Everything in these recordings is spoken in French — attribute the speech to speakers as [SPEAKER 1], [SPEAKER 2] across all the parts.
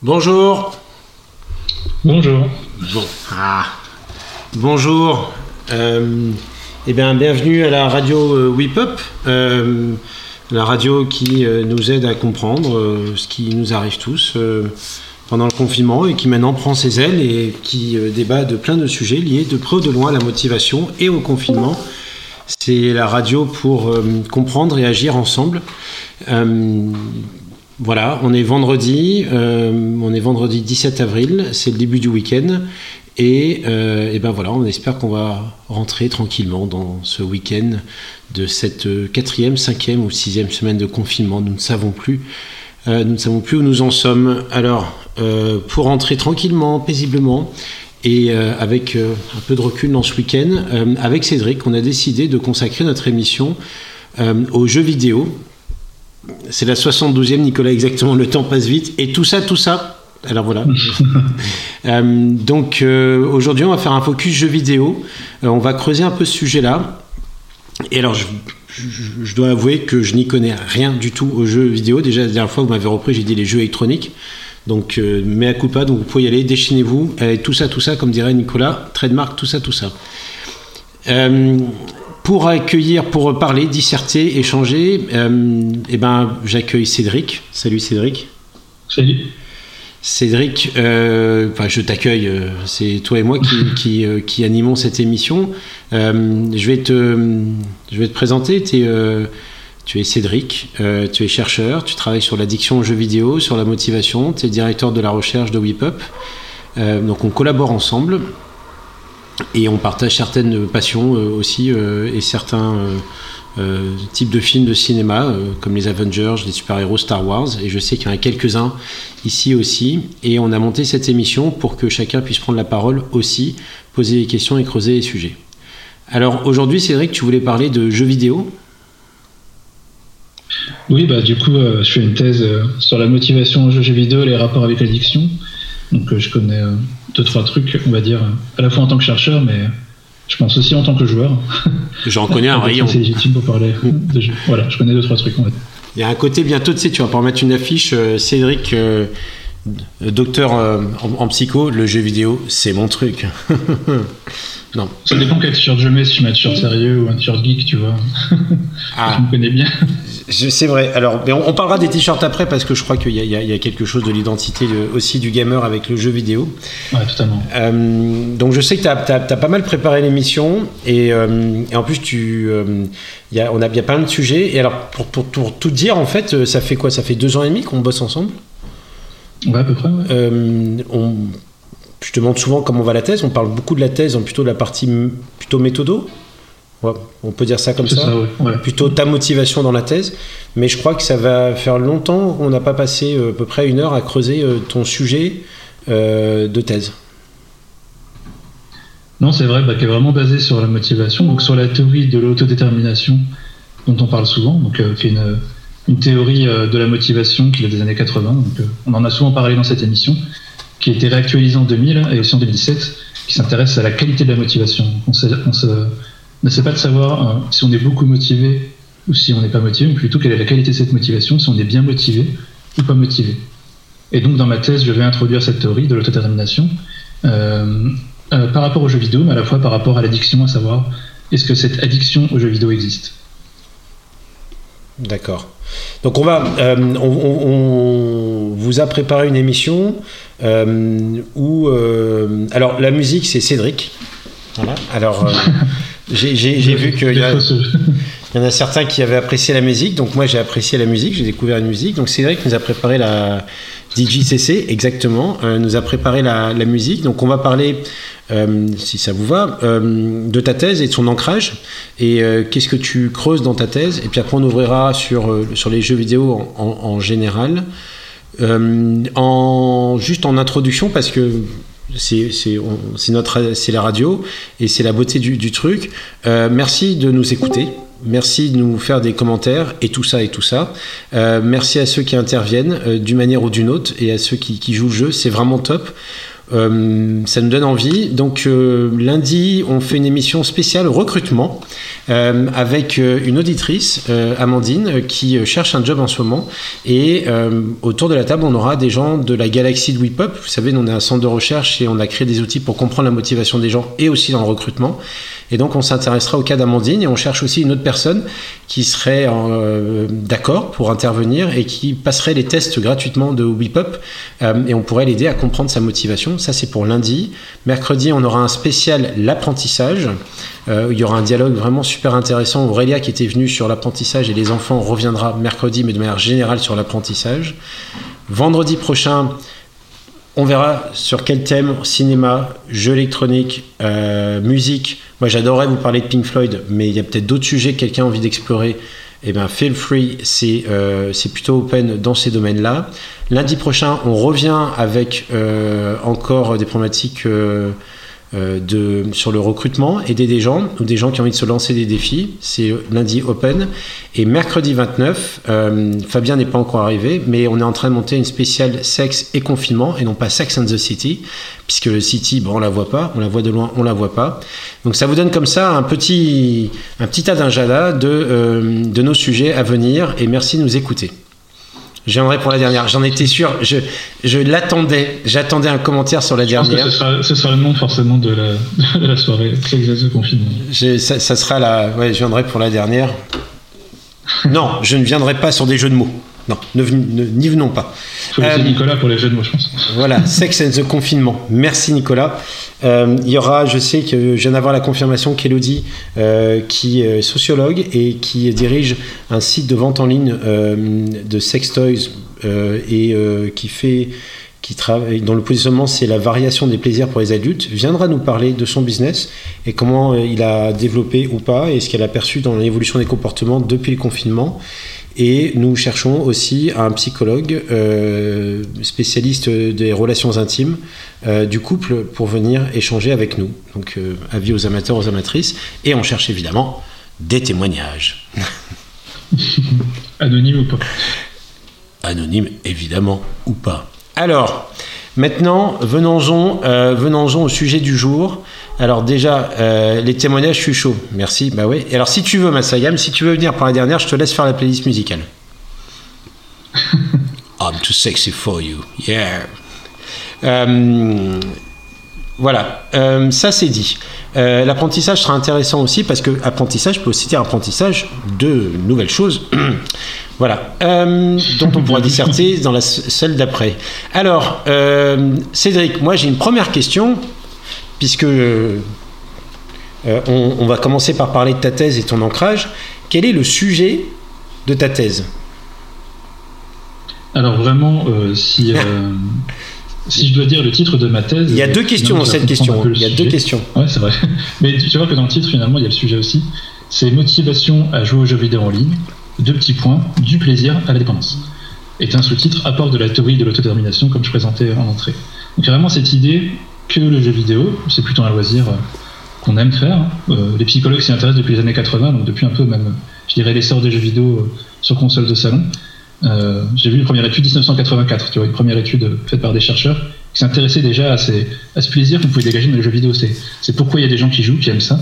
[SPEAKER 1] Bonjour.
[SPEAKER 2] Bonjour.
[SPEAKER 1] Bon. Ah. Bonjour. Euh, eh bien, bienvenue à la radio euh, Whip Up, euh, la radio qui euh, nous aide à comprendre euh, ce qui nous arrive tous euh, pendant le confinement et qui maintenant prend ses ailes et qui euh, débat de plein de sujets liés de près ou de loin à la motivation et au confinement. C'est la radio pour euh, comprendre et agir ensemble. Voilà, on est vendredi, euh, on est vendredi 17 avril, c'est le début du week-end. Et, euh, et ben voilà, on espère qu'on va rentrer tranquillement dans ce week-end de cette quatrième, cinquième ou sixième semaine de confinement. Nous ne savons plus. Euh, nous ne savons plus où nous en sommes. Alors, pour rentrer tranquillement, paisiblement, et avec un peu de recul dans ce week-end, avec Cédric, on a décidé de consacrer notre émission aux jeux vidéo. C'est la 72e, Nicolas, exactement, le temps passe vite. Et tout ça, tout ça. Alors voilà. Euh, donc euh, aujourd'hui, on va faire un focus jeux vidéo. Euh, on va creuser un peu ce sujet-là. Et alors, je, je- je dois avouer que je n'y connais rien du tout aux jeux vidéo. Déjà, la dernière fois, vous m'avez repris, j'ai dit les jeux électroniques. Donc, mea culpa, donc vous pouvez y aller, déchaînez-vous. Tout ça, tout ça, comme dirait Nicolas, trademark, tout ça, tout ça. Pour accueillir, pour parler, disserter, échanger, euh, eh ben, j'accueille Cédric. Salut Cédric.
[SPEAKER 2] Salut.
[SPEAKER 1] Cédric, euh, enfin, je t'accueille, euh, c'est toi et moi qui, qui, qui animons cette émission. Euh, je, vais te, je vais te présenter. Tu es Cédric, tu es chercheur, tu travailles sur l'addiction aux jeux vidéo, sur la motivation, tu es directeur de la recherche de WePup. Euh, donc on collabore ensemble et on partage certaines passions euh, aussi euh, et certains euh, types de films de cinéma comme les Avengers, les super-héros Star Wars et je sais qu'il y en a quelques-uns ici aussi et on a monté cette émission pour que chacun puisse prendre la parole aussi, poser des questions et creuser les sujets. Alors aujourd'hui Cédric, tu voulais parler de jeux vidéo?
[SPEAKER 2] Oui, bah du coup, je fais une thèse sur la motivation aux jeux vidéo et les rapports avec l'addiction. Donc euh, je connais euh, deux trois trucs, on va dire, euh, à la fois en tant que chercheur, mais je pense aussi en tant que joueur.
[SPEAKER 1] J'en connais un rayon.
[SPEAKER 2] C'est légitime pour parler de jeux. Voilà, je connais deux trois trucs. On va dire.
[SPEAKER 1] Il y a un côté bientôt, tu sais, tu vas pouvoir mettre une affiche, euh, Cédric, euh, euh, docteur euh, en, en psycho, le jeu vidéo, c'est mon truc. non.
[SPEAKER 2] Ça dépend quel t-shirt je mets, si je mets un t-shirt sérieux ou un t-shirt geek, tu vois.
[SPEAKER 1] Ah.
[SPEAKER 2] Tu me connais bien.
[SPEAKER 1] C'est vrai. Alors, mais on, on parlera des t-shirts après parce que je crois qu'il y, a- y y quelque chose de l'identité de- aussi du gamer avec le jeu vidéo.
[SPEAKER 2] Ouais, totalement.
[SPEAKER 1] Euh, donc, je sais que tu as, pas mal préparé l'émission et, euh, et en plus, tu, euh, il y a, on a bien plein de sujets. Et alors, pour, pour, pour tout dire, en fait, ça fait quoi? Ça fait deux ans et demi qu'on bosse ensemble?
[SPEAKER 2] Ouais, à peu près. Ouais.
[SPEAKER 1] On, je te demande souvent comment va la thèse. On parle beaucoup de la thèse, plutôt de la partie plutôt méthodo. Ouais, on peut dire ça comme ça.
[SPEAKER 2] ça, ouais. ouais.
[SPEAKER 1] Plutôt ta motivation dans la thèse. Mais je crois que ça va faire longtemps qu'on n'a pas passé euh, à peu près une heure à creuser euh, ton sujet euh, de thèse.
[SPEAKER 2] Non, c'est vrai, bah, qui est vraiment basé sur la motivation, donc sur la théorie de l'autodétermination dont on parle souvent, donc euh, qui est une, une théorie euh, de la motivation qui est des années 80. Donc, euh, on en a souvent parlé dans cette émission, qui a été réactualisée en 2000 et aussi en 2017, qui s'intéresse à la qualité de la motivation. On, sait- on se- ne sait pas de savoir euh, si on est beaucoup motivé ou si on n'est pas motivé, mais plutôt quelle est la qualité de cette motivation, si on est bien motivé ou pas motivé. Et donc dans ma thèse, je vais introduire cette théorie de l'autodétermination. Euh, euh, par rapport aux jeux vidéo, mais à la fois par rapport à l'addiction, à savoir est-ce que cette addiction aux jeux vidéo existe?
[SPEAKER 1] D'accord. Donc on va, euh, on, on- on vous a préparé une émission où, alors la musique c'est Cédric. Voilà. Alors j'ai vu qu'il y, en a certains qui avaient apprécié la musique, donc moi j'ai apprécié la musique, j'ai découvert une musique. Donc Cédric nous a préparé la DJCC, exactement, euh, nous a préparé la, la musique. Donc on va parler, euh, si ça vous va, euh, de ta thèse et de son ancrage. Et euh, qu'est-ce que tu creuses dans ta thèse? Et puis après on ouvrira sur, sur les jeux vidéo en, en- en général. En, juste en introduction, parce que c'est notre c'est la radio et c'est la beauté du, du truc. Euh, merci de nous écouter. Merci de nous faire des commentaires et tout ça et tout ça. Euh, merci à ceux qui interviennent euh, d'une manière ou d'une autre et à ceux qui, qui jouent le jeu. C'est vraiment top. Euh, ça nous donne envie. Donc euh, lundi, on fait une émission spéciale recrutement euh, avec une auditrice, Amandine, qui cherche un job en ce moment. Et autour de la table, on aura des gens de la galaxie de WePop. Vous savez, on est un centre de recherche et on a créé des outils pour comprendre la motivation des gens et aussi dans le recrutement. Et donc on s'intéressera au cas d'Amandine et on cherche aussi une autre personne qui serait d'accord pour intervenir et qui passerait les tests gratuitement de WePop et on pourrait l'aider à comprendre sa motivation ça, c'est pour lundi. Mercredi, on aura un spécial l'apprentissage. Euh, il y aura un dialogue vraiment super intéressant. Aurélia, qui était venue sur l'apprentissage et les enfants, reviendra mercredi, mais de manière générale sur l'apprentissage. Vendredi prochain, on verra sur quel thème cinéma, jeux électroniques, euh, musique. Moi, j'adorerais vous parler de Pink Floyd, mais il y a peut-être d'autres sujets que quelqu'un a envie d'explorer eh bien, feel free, euh, c'est plutôt open dans ces domaines-là. Lundi prochain, on revient avec euh, encore des problématiques euh, de, sur le recrutement, aider des gens ou des gens qui ont envie de se lancer des défis. C'est lundi open. Et mercredi 29, Fabien n'est pas encore arrivé, mais on est en train de monter une spéciale sexe et confinement, et non pas Sex and the City, puisque le City, bon, on la voit pas, on la voit de loin, on la voit pas. Donc ça vous donne comme ça un petit, un petit de, euh, de nos sujets à venir et merci de nous écouter. J'aimerais pour la dernière, j'en étais sûr, je, je l'attendais, j'attendais un commentaire sur la dernière.
[SPEAKER 2] ce, sera, le nom forcément de la, de la soirée, confinement.
[SPEAKER 1] Ça, ça, sera la, ouais, je viendrai pour la dernière. Non, je ne viendrai pas sur des jeux de mots. Non, n'y venons pas.
[SPEAKER 2] Faut euh, Nicolas pour les jeux de mots, je pense.
[SPEAKER 1] Voilà, Sex and the Confinement. Merci Nicolas. Euh, il y aura, je sais que je viens d'avoir la confirmation qu'Elodie, euh, qui est sociologue et qui dirige un site de vente en ligne de sex toys et qui fait qui travaille, dont le positionnement c'est la variation des plaisirs pour les adultes, viendra nous parler de son business et comment il a développé ou pas et ce qu'elle a perçu dans l'évolution des comportements depuis le confinement. Et nous cherchons aussi un psychologue euh, spécialiste des relations intimes euh, du couple pour venir échanger avec nous. Donc, euh, avis aux amateurs, aux amatrices. Et on cherche évidemment des témoignages.
[SPEAKER 2] Anonyme ou pas?
[SPEAKER 1] Anonyme, évidemment, ou pas. Alors, maintenant, venons-en venons au sujet du jour. Alors déjà, euh, les témoignages, je suis chaud. Merci. Bah oui. Et alors si tu veux, Massayam, si tu veux venir pour la dernière, je te laisse faire la playlist musicale. I'm too sexy for you. Yeah. Euh, voilà, euh, ça c'est dit. L'apprentissage sera intéressant aussi parce que apprentissage peut aussi dire apprentissage de nouvelles choses. voilà, dont on pourra disserter dans la celle d'après. Alors, Cédric, moi j'ai une première question puisque euh, on, va commencer par parler de ta thèse et ton ancrage. Quel est le sujet de ta thèse?
[SPEAKER 2] Alors vraiment, euh, si, euh, si je dois dire le titre de ma thèse...
[SPEAKER 1] Il y a deux questions dans cette question. Il y a deux questions.
[SPEAKER 2] Ouais, c'est vrai. Mais tu vois que dans le titre, finalement, il y a le sujet aussi. C'est motivation à jouer aux jeux vidéo en ligne. Deux petits points, du plaisir à la dépendance. Et un sous-titre, apport de la théorie de l'autodétermination, comme je présentais en entrée. Donc vraiment cette idée que le jeu vidéo. C'est plutôt un loisir euh, qu'on aime faire. Euh, les psychologues s'y intéressent depuis les années 80, donc depuis un peu même, je dirais, l'essor des jeux vidéo euh, sur console de salon. J'ai vu une première étude 1984, tu vois, une première étude faite par des chercheurs qui s'intéressaient déjà à, ce plaisir qu'on pouvait dégager dans les jeux vidéo. C'est pourquoi il y a des gens qui jouent, qui aiment ça,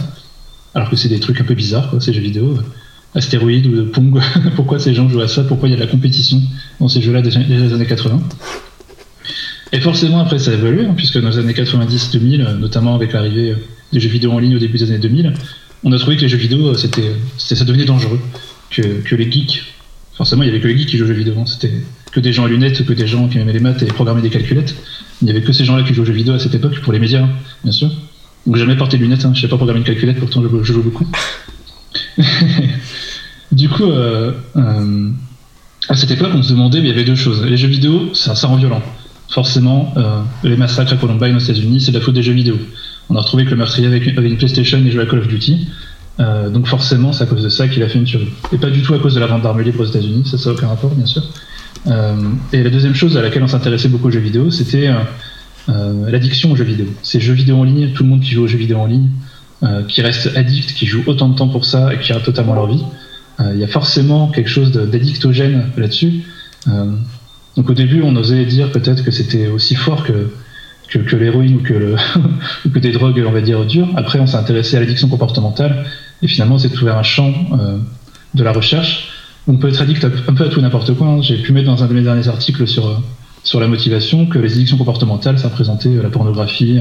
[SPEAKER 2] alors que c'est des trucs un peu bizarres, quoi, ces jeux vidéo. Astéroïdes ou de Pong, pourquoi ces gens jouent à ça, pourquoi il y a de la compétition dans ces jeux-là des années 80. Et forcément, après, ça a évolué, hein, puisque dans les années 90-2000, notamment avec l'arrivée des jeux vidéo en ligne au début des années 2000, on a trouvé que les jeux vidéo, c'était, ça devenait dangereux. Que, que, les geeks, forcément, il y avait que les geeks qui jouaient aux jeux vidéo. Hein. C'était que des gens à lunettes, que des gens qui aimaient les maths et programmaient des calculettes. Il n'y avait que ces gens-là qui jouaient aux jeux vidéo à cette époque, pour les médias, hein, bien sûr. Donc, jamais porté de lunettes, je sais pas programmer une calculette, pourtant je, joue beaucoup. du coup, euh, euh, à cette époque, on se demandait, mais il y avait deux choses. Les jeux vidéo, ça rend violent forcément, euh, les massacres à Columbine aux États-Unis, c'est de la faute des jeux vidéo. On a retrouvé que le meurtrier avait une, PlayStation et jouait à Call of Duty. Euh, donc forcément, c'est à cause de ça qu'il a fait une tuerie. Et pas du tout à cause de la vente d'armes libres aux États-Unis, ça, ça n'a aucun rapport, bien sûr. Euh, et la deuxième chose à laquelle on s'intéressait beaucoup aux jeux vidéo, c'était l'addiction aux jeux vidéo. Ces jeux vidéo en ligne, tout le monde qui joue aux jeux vidéo en ligne, qui reste addict, qui joue autant de temps pour ça et qui a totalement leur vie, il y a forcément quelque chose d'addictogène là-dessus. Donc au début, on osait dire peut-être que c'était aussi fort que l'héroïne ou que, des drogues, on va dire, dures. Après, on s'est intéressé à l'addiction comportementale et finalement, c'est ouvert un champ euh, de la recherche. On peut être addict un peu à tout n'importe quoi. Hein. J'ai pu mettre dans un de mes derniers articles sur, euh, la motivation que les addictions comportementales, ça représentait euh, la pornographie,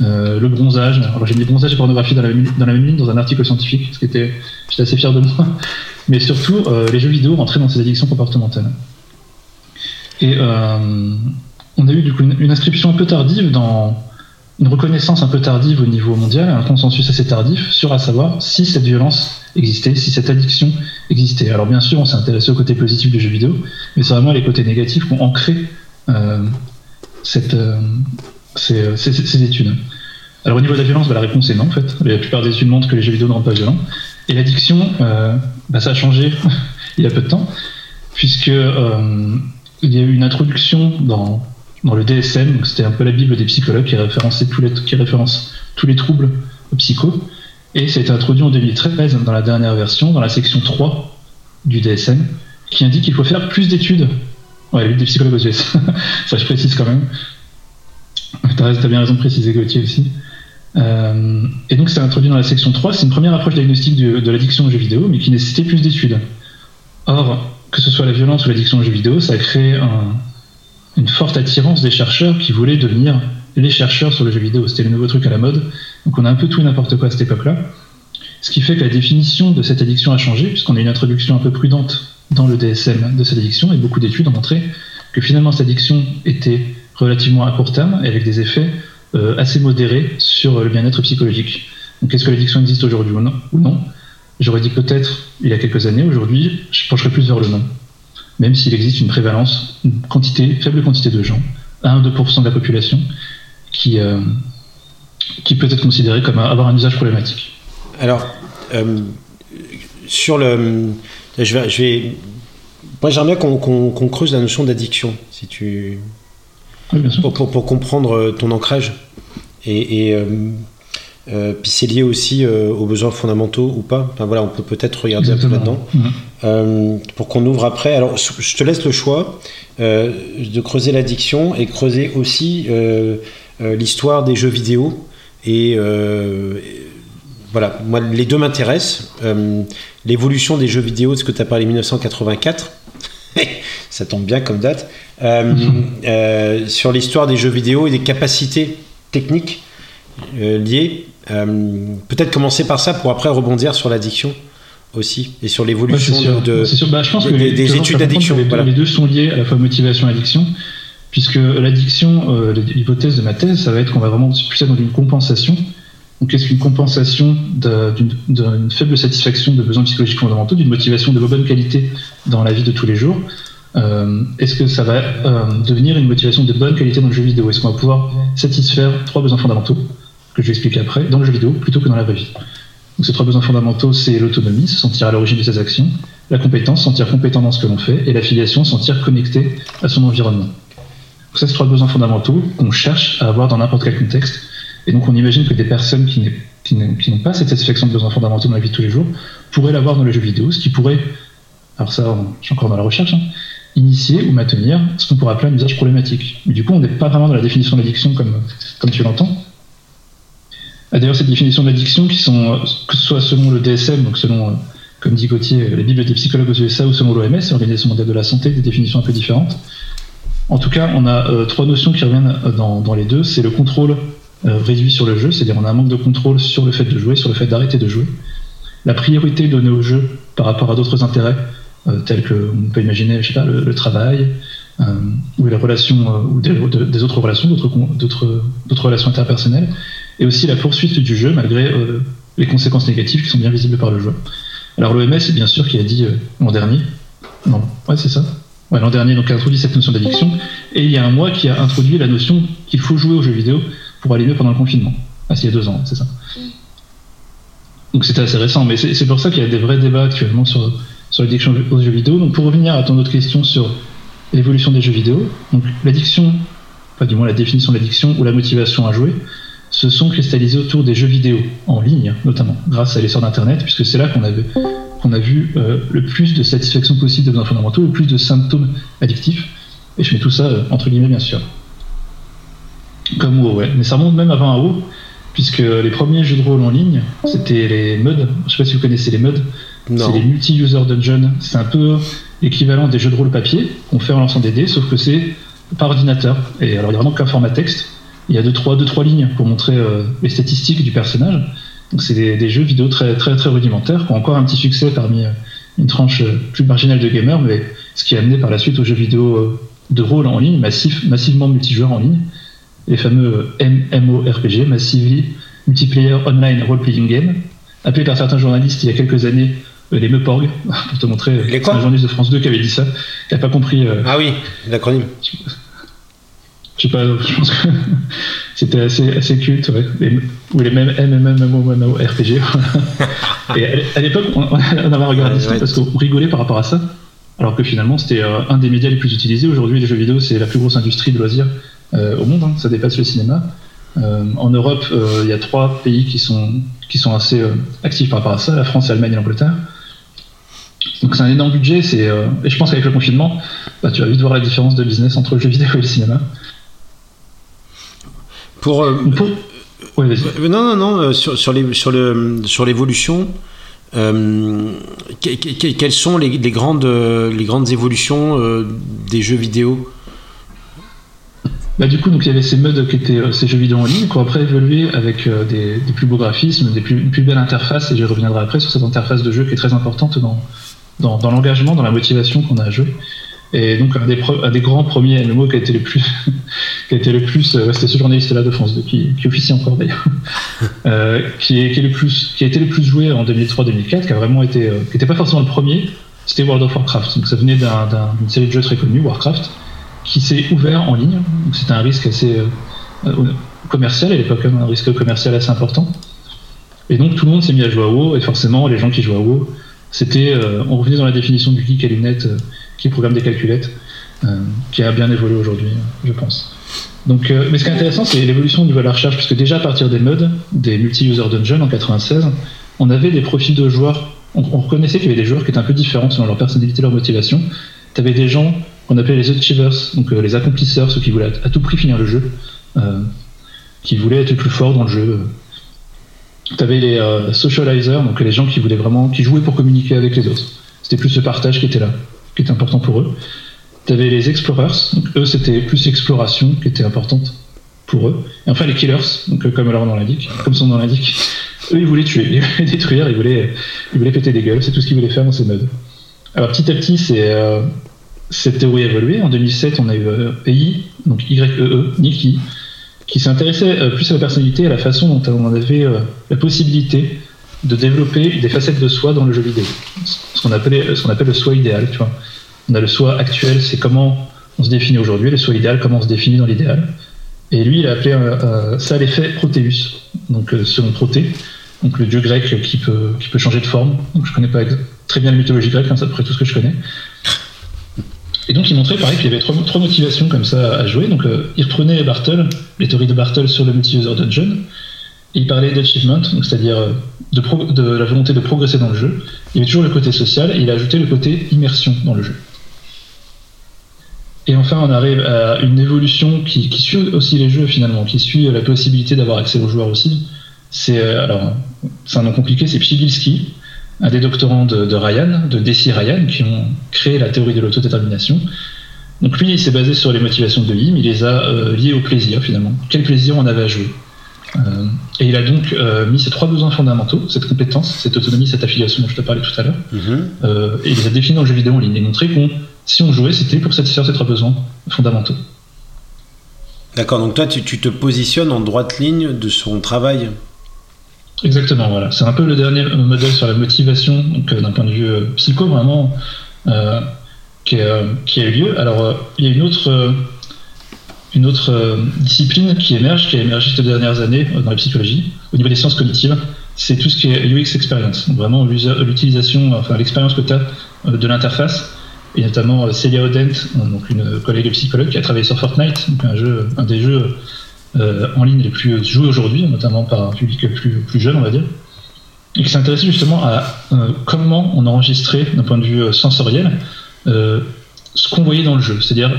[SPEAKER 2] le bronzage. Alors j'ai mis bronzage et pornographie dans la, dans même ligne dans un article scientifique, ce qui était, j'étais assez fier de moi. Mais surtout, les jeux vidéo rentraient dans ces addictions comportementales. Et on a eu du coup une, inscription un peu tardive dans une reconnaissance un peu tardive au niveau mondial, un consensus assez tardif sur à savoir si cette violence existait, si cette addiction existait. Alors bien sûr, on s'est intéressé au côté positif du jeu vidéo, mais c'est vraiment les côtés négatifs qui ont ancré euh, euh, ces, études. Alors au niveau de la violence, bah, la réponse est non en fait. La plupart des études montrent que les jeux vidéo ne rendent pas violents. Et l'addiction, euh, bah, ça a changé il y a peu de temps, puisque il y a eu une introduction dans dans le DSM, c'était un peu la Bible des psychologues qui, référençait tous les, qui référence tous les troubles psycho. Et ça a été introduit en 2013 dans la dernière version, dans la section 3 du DSM, qui indique qu'il faut faire plus d'études. Ouais, la des psychologues aux US. ça, je précise quand même. T'as as bien raison de préciser, Gauthier aussi. Euh, et donc, c'est introduit dans la section 3. C'est une première approche diagnostique de, de l'addiction aux jeux vidéo, mais qui nécessitait plus d'études. Or, que ce soit la violence ou l'addiction aux jeux vidéo, ça a créé un, une forte attirance des chercheurs qui voulaient devenir les chercheurs sur le jeu vidéo. C'était le nouveau truc à la mode. Donc on a un peu tout et n'importe quoi à cette époque-là. Ce qui fait que la définition de cette addiction a changé, puisqu'on a une introduction un peu prudente dans le DSM de cette addiction, et beaucoup d'études ont montré que finalement cette addiction était relativement à court terme, et avec des effets euh, assez modérés sur le bien-être psychologique. Donc est-ce que l'addiction existe aujourd'hui ou non, J'aurais dit peut-être il y a quelques années, aujourd'hui je pencherais plus vers le non même s'il existe une prévalence, une quantité, faible quantité de gens, 1-2% de la population, qui, euh, qui peut être considérée comme avoir un usage problématique.
[SPEAKER 1] Alors, euh, sur le. Je vais. Je vais moi, j'aimerais bien qu'on creuse la notion d'addiction, si tu.
[SPEAKER 2] Oui, bien sûr.
[SPEAKER 1] Pour, pour, comprendre ton ancrage. Et, et euh, euh, puis c'est lié aussi euh, aux besoins fondamentaux ou pas. Enfin, voilà, on peut peut-être regarder un peu là-dedans. Euh, pour qu'on ouvre après. Alors, je te laisse le choix de creuser l'addiction et creuser aussi l'histoire des jeux vidéo. Et voilà, moi, les deux m'intéressent. L'évolution des jeux vidéo, de ce que tu as parlé 1984. ça tombe bien comme date. sur l'histoire des jeux vidéo et des capacités techniques liées euh, peut-être commencer par ça pour après rebondir sur l'addiction aussi et sur l'évolution de,
[SPEAKER 2] bah, je pense que des, études d'addiction. Les, deux sont liés à la fois motivation et addiction, puisque l'addiction, euh, l'hypothèse de ma thèse, ça va être qu'on va vraiment plus être dans une compensation. Donc, qu'est-ce qu'une compensation d'une faible satisfaction de besoins psychologiques fondamentaux, d'une motivation de bonne qualité dans la vie de tous les jours euh, Est-ce que ça va devenir une motivation de bonne qualité dans le jeu vidéo? Est-ce qu'on va pouvoir satisfaire trois besoins fondamentaux? Que je vais expliquer après, dans le jeu vidéo plutôt que dans la vraie vie. Donc ces trois besoins fondamentaux, c'est l'autonomie, se sentir à l'origine de ses actions, la compétence, sentir compétent dans ce que l'on fait, et l'affiliation, sentir connecté à son environnement. Donc ça, trois besoins fondamentaux qu'on cherche à avoir dans n'importe quel contexte. Et donc on imagine que des personnes qui, n'ont pas cette satisfaction de besoins fondamentaux dans la vie de tous les jours pourraient l'avoir dans le jeu vidéo, ce qui pourrait, alors ça, je suis encore dans la recherche, hein, initier ou maintenir ce qu'on pourrait appeler un usage problématique. Mais du coup, on n'est pas vraiment dans la définition de l'addiction comme tu l'entends, ah, d'ailleurs, cette définition d'addiction, qui sont, que ce soit selon le DSM, donc selon, euh, comme dit Gauthier, la Bible des psychologues aux USA ou selon l'OMS, l'Organisation mondiale de la santé, des définitions un peu différentes. En tout cas, on a euh, trois notions qui reviennent euh, dans, les deux. C'est le contrôle réduit sur le jeu, c'est-à-dire on a un manque de contrôle sur le fait de jouer, sur le fait d'arrêter de jouer. La priorité donnée au jeu par rapport à d'autres intérêts, tels que on peut imaginer, je sais pas, le, travail, ou des, autres relations, d'autres relations interpersonnelles et aussi la poursuite du jeu malgré euh, les conséquences négatives qui sont bien visibles par le joueur. Alors l'OMS, bien sûr, qui a dit euh, l'an dernier, non, ouais, c'est ça. Ouais, l'an dernier, donc, a introduit cette notion d'addiction, et il y a un mois qui a introduit la notion qu'il faut jouer aux jeux vidéo pour aller mieux pendant le confinement. Ah, c'est il y a deux ans, c'est ça. Donc c'était assez récent, mais c'est pour ça qu'il y a des vrais débats actuellement sur, sur l'addiction aux jeux vidéo. Donc pour revenir à ton autre question sur l'évolution des jeux vidéo, donc l'addiction, enfin du moins la définition de l'addiction ou la motivation à jouer, se sont cristallisés autour des jeux vidéo, en ligne notamment, grâce à l'essor d'Internet, puisque c'est là qu'on a vu euh, le plus de satisfaction possible des besoins fondamentaux, le plus de symptômes addictifs, et je mets tout ça euh, entre guillemets bien sûr. Comme WoW, ouais. Mais ça remonte même avant WoW, puisque les premiers jeux de rôle en ligne, c'était les MUD. Je sais pas si vous connaissez les MUD. C'est les multi-user dungeon. C'est un peu l'équivalent des jeux de rôle papier qu'on fait en lançant des dés, sauf que c'est par ordinateur. Et alors, il n'y a vraiment qu'un format texte. Il y a deux trois, deux, trois lignes pour montrer euh, les statistiques du personnage. Donc, c'est des, jeux vidéo très, très, très rudimentaires qui ont encore un petit succès parmi euh, une tranche euh, plus marginale de gamers, mais ce qui a amené par la suite aux jeux vidéo de rôle en ligne, massif, massivement multijoueurs en ligne, les fameux MMORPG, Massively Multiplayer Online Role Playing Game, appelés par certains journalistes il y a quelques années les MEPORG, pour te montrer.
[SPEAKER 1] Les quoi
[SPEAKER 2] un journaliste de France 2 qui avait dit ça. Il n'a pas compris.
[SPEAKER 1] Ah oui, l'acronyme.
[SPEAKER 2] Je sais pas, je pense que c'était assez, assez culte, ouais. ou les mêmes MMMMORPG. Et à l'époque, on, on, avait regardé ça parce qu'on rigolait par rapport à ça, alors que finalement, c'était euh, un des médias les plus utilisés. Aujourd'hui, les jeux vidéo, c'est la plus grosse industrie de loisirs au monde, hein. ça dépasse le cinéma. en Europe, il y a trois pays qui sont, qui sont assez actifs par rapport à ça la France, l'Allemagne et l'Angleterre. Donc c'est un énorme budget, c'est, euh, et je pense qu'avec le confinement, bah, tu vas vite voir la différence de business entre le jeu vidéo et le cinéma.
[SPEAKER 1] Pour, euh, euh, non, non, non, sur, sur, les, sur, le, sur l'évolution, quelles sont les, les, grandes, les grandes évolutions des jeux vidéo?
[SPEAKER 2] Bah, du coup, donc, il y avait ces modes qui étaient ces jeux vidéo en ligne, qui ont après évolué avec des, des, plus beaux graphismes, des plus, une plus belle interface, et je reviendrai après sur cette interface de jeu qui est très importante dans, dans, l'engagement, dans la motivation qu'on a à jouer. Et donc un des, grands premiers MMO qui a été le plus, qui a été le plus, euh, c'était ce journaliste-là de France, qui, qui officie encore d'ailleurs, euh, qui, est, qui, a été le plus joué en 2003-2004, qui a vraiment été, euh, qui n'était pas forcément le premier, c'était World of Warcraft. Donc ça venait d'une série de jeux très connue, Warcraft, qui s'est ouvert en ligne. Donc c'était un risque assez commercial à l'époque, hein, un risque commercial assez important. Et donc tout le monde s'est mis à jouer à WoW, et forcément les gens qui jouent à WoW c'était, euh, on revenait dans la définition du geek à lunettes euh, qui programme des calculettes, euh, qui a bien évolué aujourd'hui, je pense. Donc, mais ce qui est intéressant, c'est l'évolution au niveau recherche, puisque déjà à partir des modes, des multi-user dungeons en 96, on avait des profils de joueurs. On, reconnaissait qu'il y avait des joueurs qui étaient un peu différents selon leur personnalité, leur motivation. Tu avais des gens qu'on appelait les achievers, donc les accomplisseurs, ceux qui voulaient à tout prix finir le jeu, qui voulaient être plus forts dans le jeu, tu avais les euh, socializers, donc les gens qui voulaient vraiment, qui jouaient pour communiquer avec les autres. C'était plus ce partage qui était là, qui était important pour eux. Tu avais les explorers, donc eux c'était plus exploration qui était importante pour eux. Et enfin les killers, donc euh, comme leur nom l'indique, comme son nom l'indique, eux ils voulaient tuer, ils voulaient détruire, ils voulaient, ils voulaient péter des gueules, c'est tout ce qu'ils voulaient faire dans ces modes. Alors petit à petit, c'est euh, cette théorie a évolué. En 2007, on a eu EI, donc YEE, e, Nikki, qui s'intéressait euh, plus à la personnalité à la façon dont on avait euh, la possibilité de développer des facettes de soi dans le jeu vidéo. Ce qu'on appelle, le soi idéal. On a le soi actuel, c'est comment on se définit aujourd'hui, le soi idéal, comment on se définit dans l'idéal. Et lui, il a appelé euh, ça l'effet Proteus, donc selon Proté, donc le dieu grec qui peut, changer de forme. Donc je connais pas très bien la mythologie grecque, hein, c'est à peu près tout ce que je connais. Et donc il montrait pareil qu'il y avait trois, motivations comme ça à jouer. Donc euh, il reprenait Bartle, les théories de Bartle sur le multi-user dungeon. Il parlait d'achievement, c'est-à-dire euh, de, la volonté de progresser dans le jeu. Il y avait toujours le côté social et il a ajouté le côté immersion dans le jeu. Et enfin, on arrive à une évolution qui, suit aussi les jeux finalement, qui suit la possibilité d'avoir accès aux joueurs aussi. C'est euh, alors c'est un nom compliqué, c'est Pchigilski, un des doctorants de, Ryan, de Desi Ryan, qui ont créé la théorie de l'autodétermination. Donc lui, il s'est basé sur les motivations de Yim, il les a euh, liées au plaisir finalement. Quel plaisir on avait à jouer euh, Et il a donc euh, mis ces trois besoins fondamentaux, cette compétence, cette autonomie, cette affiliation dont je te parlais tout à l'heure, mm-hmm. et il les a définis dans le jeu vidéo en ligne et montré qu'on, si on jouait, c'était pour satisfaire ces trois besoins fondamentaux.
[SPEAKER 1] D'accord, donc toi tu, tu te positionnes en droite ligne de son travail
[SPEAKER 2] Exactement, voilà. C'est un peu le dernier modèle sur la motivation, donc euh, d'un point de vue euh, psycho vraiment, euh, qui, a eu lieu. Alors, il y a une autre, une autre discipline qui émerge, qui a émergé ces dernières années dans la psychologie, au niveau des sciences cognitives, c'est tout ce qui est UX experience. Donc vraiment l'utilisation, enfin l'expérience que tu as de l'interface, et notamment Celia Odent, donc une collègue psychologue qui a travaillé sur Fortnite, un, jeu, un des jeux euh, en ligne les plus joués aujourd'hui, notamment par un public plus, plus jeune, on va dire, et qui s'intéressait justement à euh, comment on enregistrait d'un point de vue euh, sensoriel ce qu'on voyait dans le jeu. C'est-à-dire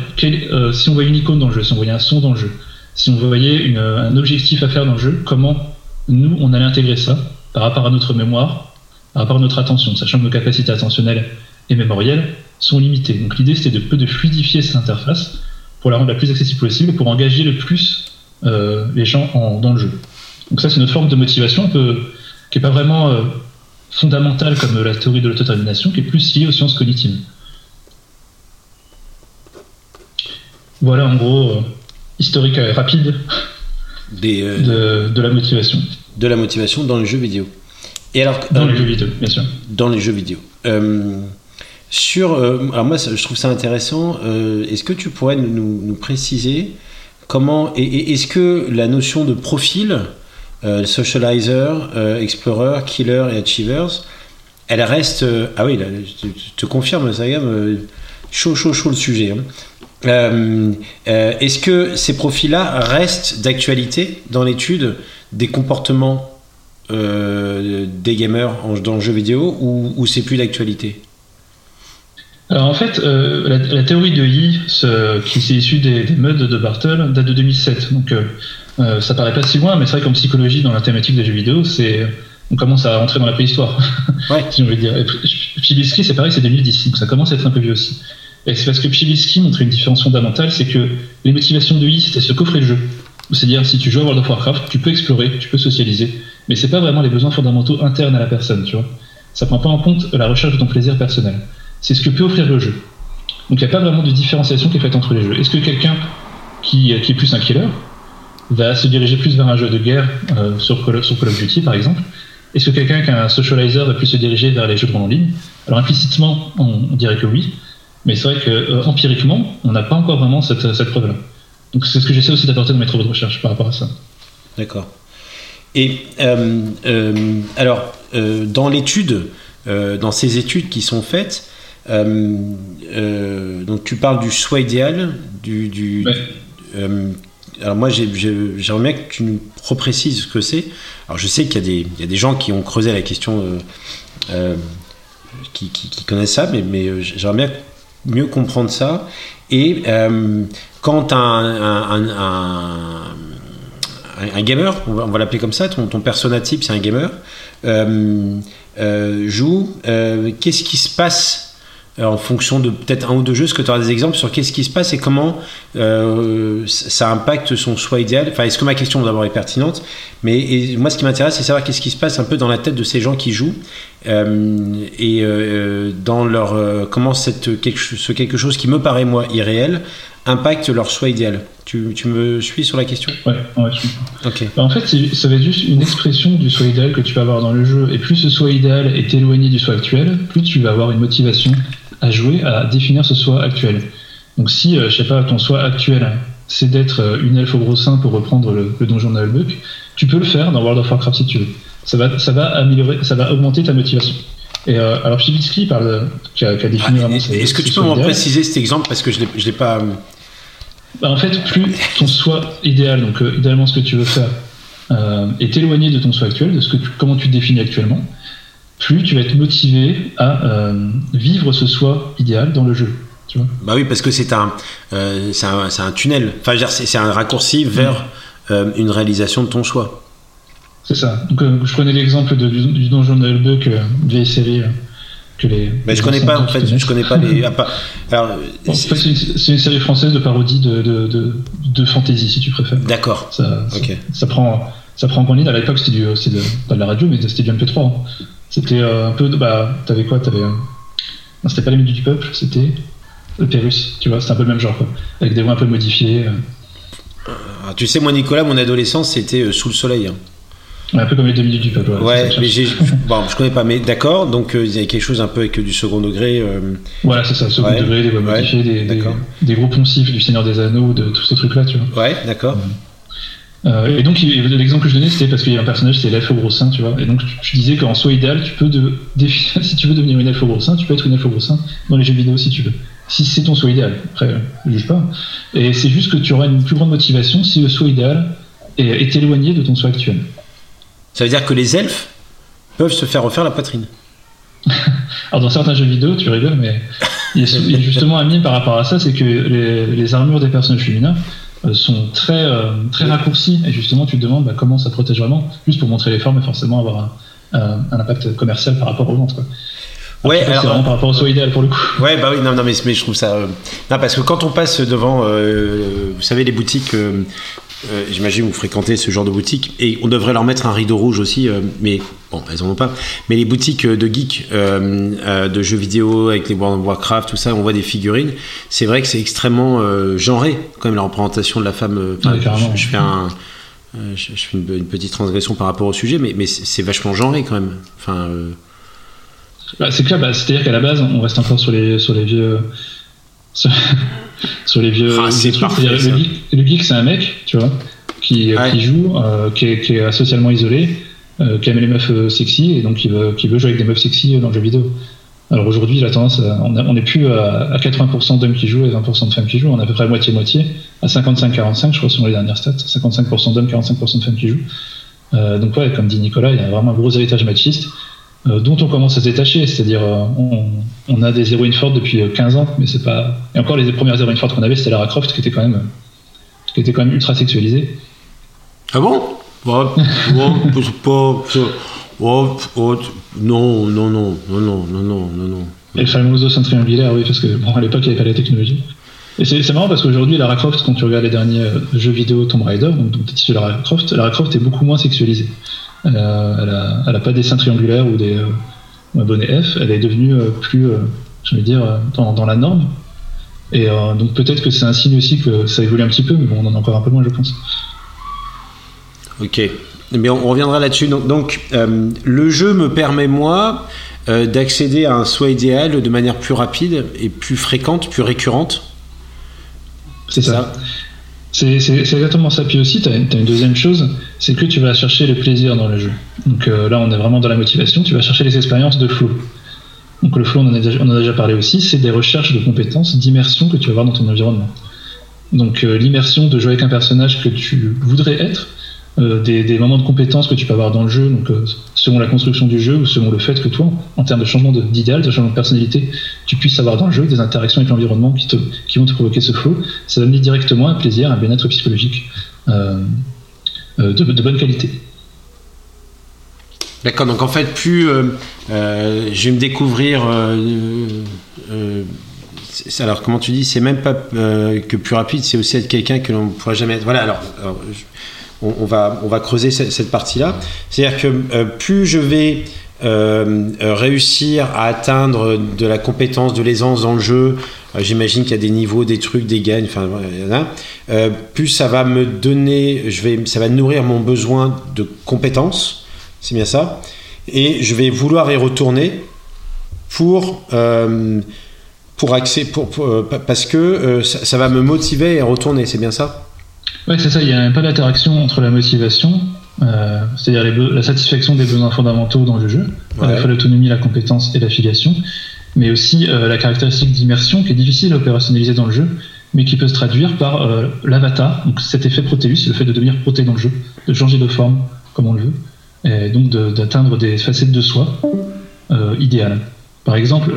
[SPEAKER 2] si on voyait une icône dans le jeu, si on voyait un son dans le jeu, si on voyait un objectif à faire dans le jeu, comment nous, on allait intégrer ça par rapport à notre mémoire, par rapport à notre attention, sachant que nos capacités attentionnelles et mémorielles sont limitées. Donc l'idée, c'était de, peu de fluidifier cette interface pour la rendre la plus accessible possible, pour engager le plus euh, les gens dans le jeu. Donc ça, c'est notre forme de motivation qui n'est pas vraiment euh, fondamentale comme la théorie de l'autodétermination, qui est plus liée aux sciences cognitives. Voilà en gros, euh, historique rapide de, de la motivation.
[SPEAKER 1] De la motivation dans les jeux vidéo.
[SPEAKER 2] Et alors, dans les jeux vidéo, bien sûr.
[SPEAKER 1] Dans les jeux vidéo. sur, alors moi, je trouve ça intéressant. Est-ce que tu pourrais nous, nous préciser Comment et, est-ce que la notion de profil, euh, socializer, euh, explorer, killer et achievers, elle reste euh, ah oui, je te confirme ça gamme chaud chaud chaud le sujet. Hein. Est-ce que ces profils-là restent d'actualité dans l'étude des comportements des gamers dans le jeu vidéo ou, ou c'est plus d'actualité
[SPEAKER 2] alors en fait, euh, la, théorie de Yi, qui s'est issue des, des modes de Bartle, date de 2007. Donc euh, euh, ça paraît pas si loin, mais c'est vrai qu'en psychologie, dans la thématique des jeux vidéo, c'est on commence à rentrer dans la préhistoire, ouais. si on veut dire. Pchibisky, c'est pareil, c'est 2010, donc ça commence à être un peu vieux aussi. Et c'est parce que Pchibisky montrait une différence fondamentale, c'est que les motivations de Yi, c'était se coffrer le jeu. C'est-à-dire, si tu joues à World of Warcraft, tu peux explorer, tu peux socialiser, mais c'est pas vraiment les besoins fondamentaux internes à la personne, tu vois. Ça prend pas en compte la recherche de ton plaisir personnel c'est ce que peut offrir le jeu. Donc il n'y a pas vraiment de différenciation qui est faite entre les jeux. Est-ce que quelqu'un qui, est plus un killer va se diriger plus vers un jeu de guerre euh, sur, Call, of Duty par exemple? Est-ce que quelqu'un qui est un socializer va plus se diriger vers les jeux de en ligne? Alors implicitement, on, dirait que oui, mais c'est vrai que euh, empiriquement, on n'a pas encore vraiment cette, cette preuve-là. Donc c'est ce que j'essaie aussi d'apporter dans mes travaux de recherche par rapport à ça.
[SPEAKER 1] D'accord. Et euh, alors, dans l'étude, dans ces études qui sont faites, euh, euh, donc tu parles du soi idéal, du, euh, alors moi j'aimerais bien que tu nous reprécises ce que c'est. Alors je sais qu'il y, y, a des gens qui ont creusé la question, qui, qui, connaissent ça, mais, mais j'aimerais bien mieux comprendre ça. Et quand un, un, gamer, on va, l'appeler comme ça, ton, ton persona type c'est un gamer, joue, qu'est-ce qui se passe euh, en fonction de peut-être un ou deux jeux, est-ce que tu auras des exemples sur qu'est-ce qui se passe et comment euh, ça impacte son soi idéal Enfin, est-ce que ma question d'abord est pertinente? Mais moi, ce qui m'intéresse, c'est savoir qu'est-ce qui se passe un peu dans la tête de ces gens qui jouent euh, et dans leur comment cette, quelque, ce quelque chose qui me paraît moi irréel impacte leur soi idéal. Tu, tu, me suis sur la question?
[SPEAKER 2] Ouais, ouais, je. Bah, en fait, ça va être juste une expression du soi idéal que tu vas avoir dans le jeu. Et plus ce soi idéal est éloigné du soi actuel, plus tu vas avoir une motivation à jouer à définir ce soi actuel. Donc si, euh, je sais pas, ton soi actuel, c'est d'être euh, une elfe au gros sein pour reprendre le, donjon d'Albuck, tu peux le faire dans World of Warcraft si tu veux. Ça va, ça va améliorer, ça va augmenter ta motivation. Et euh, alors Chibitsky parle, qui a, défini
[SPEAKER 1] ah, Est-ce que tu peux m'en préciser cet exemple parce que je ne l'ai pas.
[SPEAKER 2] Bah, en fait, plus ton soi idéal, donc idéalement ce que tu veux faire, est éloigné de ton soi actuel, de ce que comment tu te définis actuellement, plus tu vas être motivé à euh, vivre ce soi idéal dans le jeu. Tu vois
[SPEAKER 1] bah oui, parce que c'est un, euh, un, un, tunnel, enfin, c'est un raccourci vers euh, une réalisation de ton choix.
[SPEAKER 2] C'est ça. Donc, je prenais l'exemple du, donjon de Hellbuck, une vieille série que les.
[SPEAKER 1] Mais je connais pas, en fait, je connais pas les.
[SPEAKER 2] Alors, c'est une, série française de parodie de, de, de, fantasy, si tu préfères.
[SPEAKER 1] D'accord.
[SPEAKER 2] Ça, ça, prend. Ça prend en ligne. À l'époque, c'était de, pas de la radio, mais c'était du MP3. Hein. C'était euh, un peu. Bah, t'avais quoi T'avais. Non, c'était pas les Midi du Peuple, c'était le Pérus, tu vois, c'était un peu le même genre, quoi. Avec des voix un peu modifiées. Euh.
[SPEAKER 1] Ah, tu sais, moi, Nicolas, mon adolescence, c'était euh, sous le soleil. Hein.
[SPEAKER 2] Un peu comme les deux minutes du peuple.
[SPEAKER 1] Ouais, mais j'ai, bon, je connais pas, mais d'accord. Donc il y a quelque chose un peu avec du second degré.
[SPEAKER 2] Voilà, c'est ça, second degré, des voix modifiées, des, des, des, gros poncifs du Seigneur des Anneaux, de tous ces trucs-là, tu vois.
[SPEAKER 1] Ouais, d'accord.
[SPEAKER 2] Euh, et donc l'exemple que je donnais c'était parce qu'il y a un personnage c'est l'elfe au gros sein tu vois. Et donc je disais qu'en soi idéal tu peux de, si tu veux devenir une elfe au gros sein tu peux être une elfe au gros sein dans les jeux vidéo si tu veux. Si c'est ton soi idéal. Après je juge pas. Et c'est juste que tu auras une plus grande motivation si le soi idéal est, est éloigné de ton soi actuel.
[SPEAKER 1] Ça veut dire que les elfes peuvent se faire refaire la poitrine.
[SPEAKER 2] Alors dans certains jeux vidéo tu rigoles mais il y a, justement un mime par rapport à ça c'est que les, les armures des personnages féminins sont très, très raccourcis. Et justement, tu te demandes bah, comment ça protège vraiment, juste pour montrer les formes et forcément avoir un, impact commercial par rapport aux ventes. Quoi.
[SPEAKER 1] Ouais,
[SPEAKER 2] alors, vraiment par rapport au idéal pour le coup.
[SPEAKER 1] Ouais, bah oui, non, non, mais, mais je trouve ça. non, parce que quand on passe devant, vous savez, les boutiques euh, j'imagine vous fréquentez ce genre de boutique et on devrait leur mettre un rideau rouge aussi, euh, mais bon, elles en ont pas. Mais les boutiques de geeks, euh, de jeux vidéo avec les World of Warcraft, tout ça, on voit des figurines. C'est vrai que c'est extrêmement genré, quand même, la représentation de la femme. je, fais un. Je, fais une, petite transgression par rapport au sujet, mais, mais c'est vachement genré quand même. Enfin,
[SPEAKER 2] bah, c'est clair, bah, c'est-à-dire qu'à la base, on reste encore sur les, sur les vieux sur, les vieux,
[SPEAKER 1] ah,
[SPEAKER 2] trucs. Le, geek, c'est un mec, tu vois, qui, qui joue, euh, qui, est, socialement isolé, euh, qui aime les meufs euh, sexy et donc qui veut, qui veut jouer avec des meufs sexy dans le jeu vidéo. Alors aujourd'hui, la tendance, on n'est plus à, 80% d'hommes qui jouent et 20% de femmes qui jouent, on est à peu près moitié-moitié, à 55-45, je crois, selon les dernières stats, 55% d'hommes, 45% de femmes qui jouent. donc ouais, comme dit Nicolas, il y a vraiment un gros héritage machiste. Euh, dont on commence à se détacher. C'est-à-dire, euh, on, a des héroïnes fortes depuis 15 euh, ans, mais c'est pas. Et encore, les premières héroïnes fortes qu'on avait, c'était Lara Croft, qui était quand même, qui était quand même ultra sexualisée.
[SPEAKER 1] Ah bon? Bah, pas, oh, oh, non, non, non, non, non, non, non, non.
[SPEAKER 2] Et le fameux sein triangulaire, oui, parce que bon, à l'époque, il n'y avait pas la technologie. Et c'est marrant parce qu'aujourd'hui, Lara Croft, quand tu regardes les derniers jeux vidéo Tomb Raider, donc, donc Lara Croft, Lara Croft est beaucoup moins sexualisée. Elle n'a pas des seins triangulaires ou des euh, un bonnet F. Elle est devenue euh, plus, euh, je veux dire, dans, la norme. Et donc peut-être que c'est un signe aussi que ça évolue un petit peu, mais bon, on en a encore un peu moins, je pense.
[SPEAKER 1] Ok. Mais on, reviendra là-dessus. Donc, le jeu me permet, moi, d'accéder à un soi idéal de manière plus rapide et plus fréquente, plus récurrente.
[SPEAKER 2] C'est ça. C'est exactement ça. Puis aussi, tu as, une deuxième chose, c'est que tu vas chercher le plaisir dans le jeu. Donc euh, là, on est vraiment dans la motivation, tu vas chercher les expériences de flow. Donc le flow, on en a déjà, parlé aussi, c'est des recherches de compétences, d'immersion que tu vas avoir dans ton environnement. Donc euh, l'immersion de jouer avec un personnage que tu voudrais être, euh, des, moments de compétences que tu peux avoir dans le jeu, donc euh, selon la construction du jeu ou selon le fait que toi, en termes de changement d'idéal, de, changement de personnalité, tu puisses avoir dans le jeu des interactions avec l'environnement qui, qui vont te provoquer ce flow, ça va mener directement un plaisir, un bien-être psychologique euh, de, bonne qualité.
[SPEAKER 1] D'accord, donc en fait, plus je vais me découvrir. alors, comment tu dis C'est même pas que plus rapide, c'est aussi être quelqu'un que l'on ne pourra jamais être. Voilà, alors, on, va, on va creuser cette, partie-là. C'est-à-dire que euh, plus je vais euh, euh, réussir à atteindre de la compétence, de l'aisance dans le jeu, j'imagine qu'il y a des niveaux, des trucs, des gains, enfin, il y en a, plus ça va me donner, je vais, ça va nourrir mon besoin de compétences, c'est bien ça, et je vais vouloir y retourner pour pour, pour, parce que ça, va me motiver à retourner, c'est bien ça?
[SPEAKER 2] Oui, c'est ça, il y a pas d'interaction entre la motivation, euh, c'est-à-dire la satisfaction des besoins fondamentaux dans le jeu, à la fois l'autonomie, la compétence et l'affiliation, mais aussi euh, la caractéristique d'immersion qui est difficile à opérationnaliser dans le jeu, mais qui peut se traduire par euh, l'avatar, donc cet effet Proteus, le fait de devenir proté dans le jeu, de changer de forme comme on le veut, et donc d'atteindre des facettes de soi idéales. Par exemple,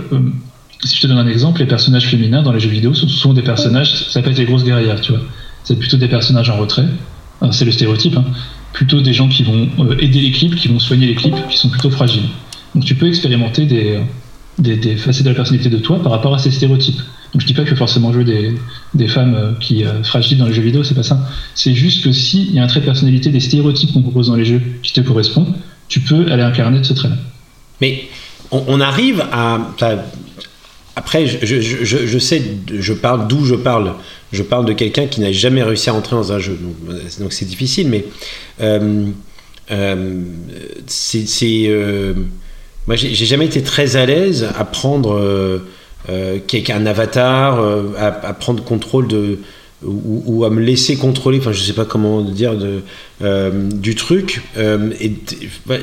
[SPEAKER 2] si je te donne un exemple, les personnages féminins dans les jeux vidéo sont souvent des personnages, ça peut être des grosses guerrières, tu vois c'est plutôt des personnages en retrait. C'est le stéréotype. Hein. Plutôt des gens qui vont euh, aider l'équipe, qui vont soigner l'équipe, qui sont plutôt fragiles. Donc tu peux expérimenter des, des, facettes de la personnalité de toi par rapport à ces stéréotypes. Donc je dis pas que forcément jouer des, des femmes euh, qui euh, fragiles dans les jeux vidéo, c'est pas ça. C'est juste que s'il y a un trait de personnalité, des stéréotypes qu'on propose dans les jeux qui te correspondent, tu peux aller incarner de ce trait-là.
[SPEAKER 1] Mais on, arrive à. Après, je, je, je, sais, je parle d'où je parle je parle de quelqu'un qui n'a jamais réussi à entrer dans un jeu. Donc c'est difficile, mais euh, euh, c'est. Euh, moi, j'ai jamais été très à l'aise à prendre euh, un avatar, à, prendre contrôle de, ou, à me laisser contrôler, enfin je sais pas comment dire, euh, du truc. Euh, et,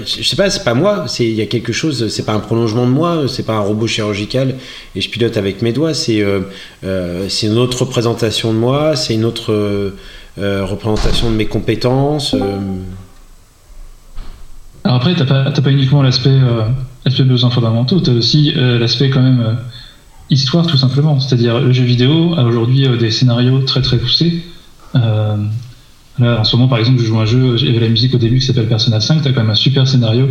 [SPEAKER 1] je sais pas, c'est pas moi, il y a quelque chose, c'est pas un prolongement de moi, c'est pas un robot chirurgical et je pilote avec mes doigts, c'est euh, c'est une autre représentation de moi, c'est une autre représentation de mes compétences.
[SPEAKER 2] Alors après, t'as pas, pas uniquement l'aspect besoins fondamentaux, tu as aussi l'aspect quand même histoire tout simplement. C'est-à-dire le jeu vidéo a aujourd'hui euh, des scénarios très très poussés Là, en ce moment, par exemple, je joue un jeu, avait la musique au début qui s'appelle Persona 5, tu as quand même un super scénario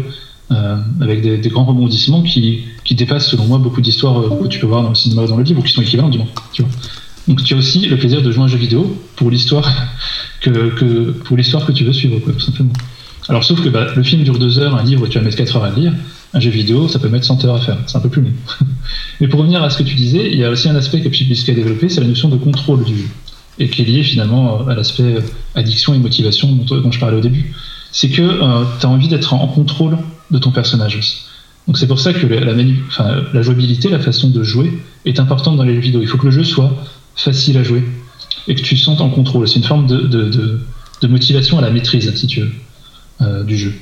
[SPEAKER 2] avec des, grands rebondissements qui, qui, dépassent, selon moi, beaucoup d'histoires que tu peux voir dans le cinéma ou dans le livre, ou qui sont équivalents, du moins. Donc tu as aussi le plaisir de jouer un jeu vidéo pour l'histoire que, pour l'histoire que tu veux suivre, tout simplement. Alors sauf que bah, le film dure deux heures, un livre tu vas mettre 4 heures à lire, un jeu vidéo ça peut mettre 100 heures à faire, c'est un peu plus long. Mais pour revenir à ce que tu disais, il y a aussi un aspect que Psybisky a développé, c'est la notion de contrôle du jeu, et qui est lié finalement à l'aspect addiction et motivation dont, je parlais au début. C'est que euh, tu as envie d'être en, contrôle de ton personnage aussi. Donc c'est pour ça que la, la jouabilité, la façon de jouer est importante dans les jeux vidéo. Il faut que le jeu soit facile à jouer et que tu sentes en contrôle. C'est une forme de, de, motivation à la maîtrise, si tu veux, euh, du jeu.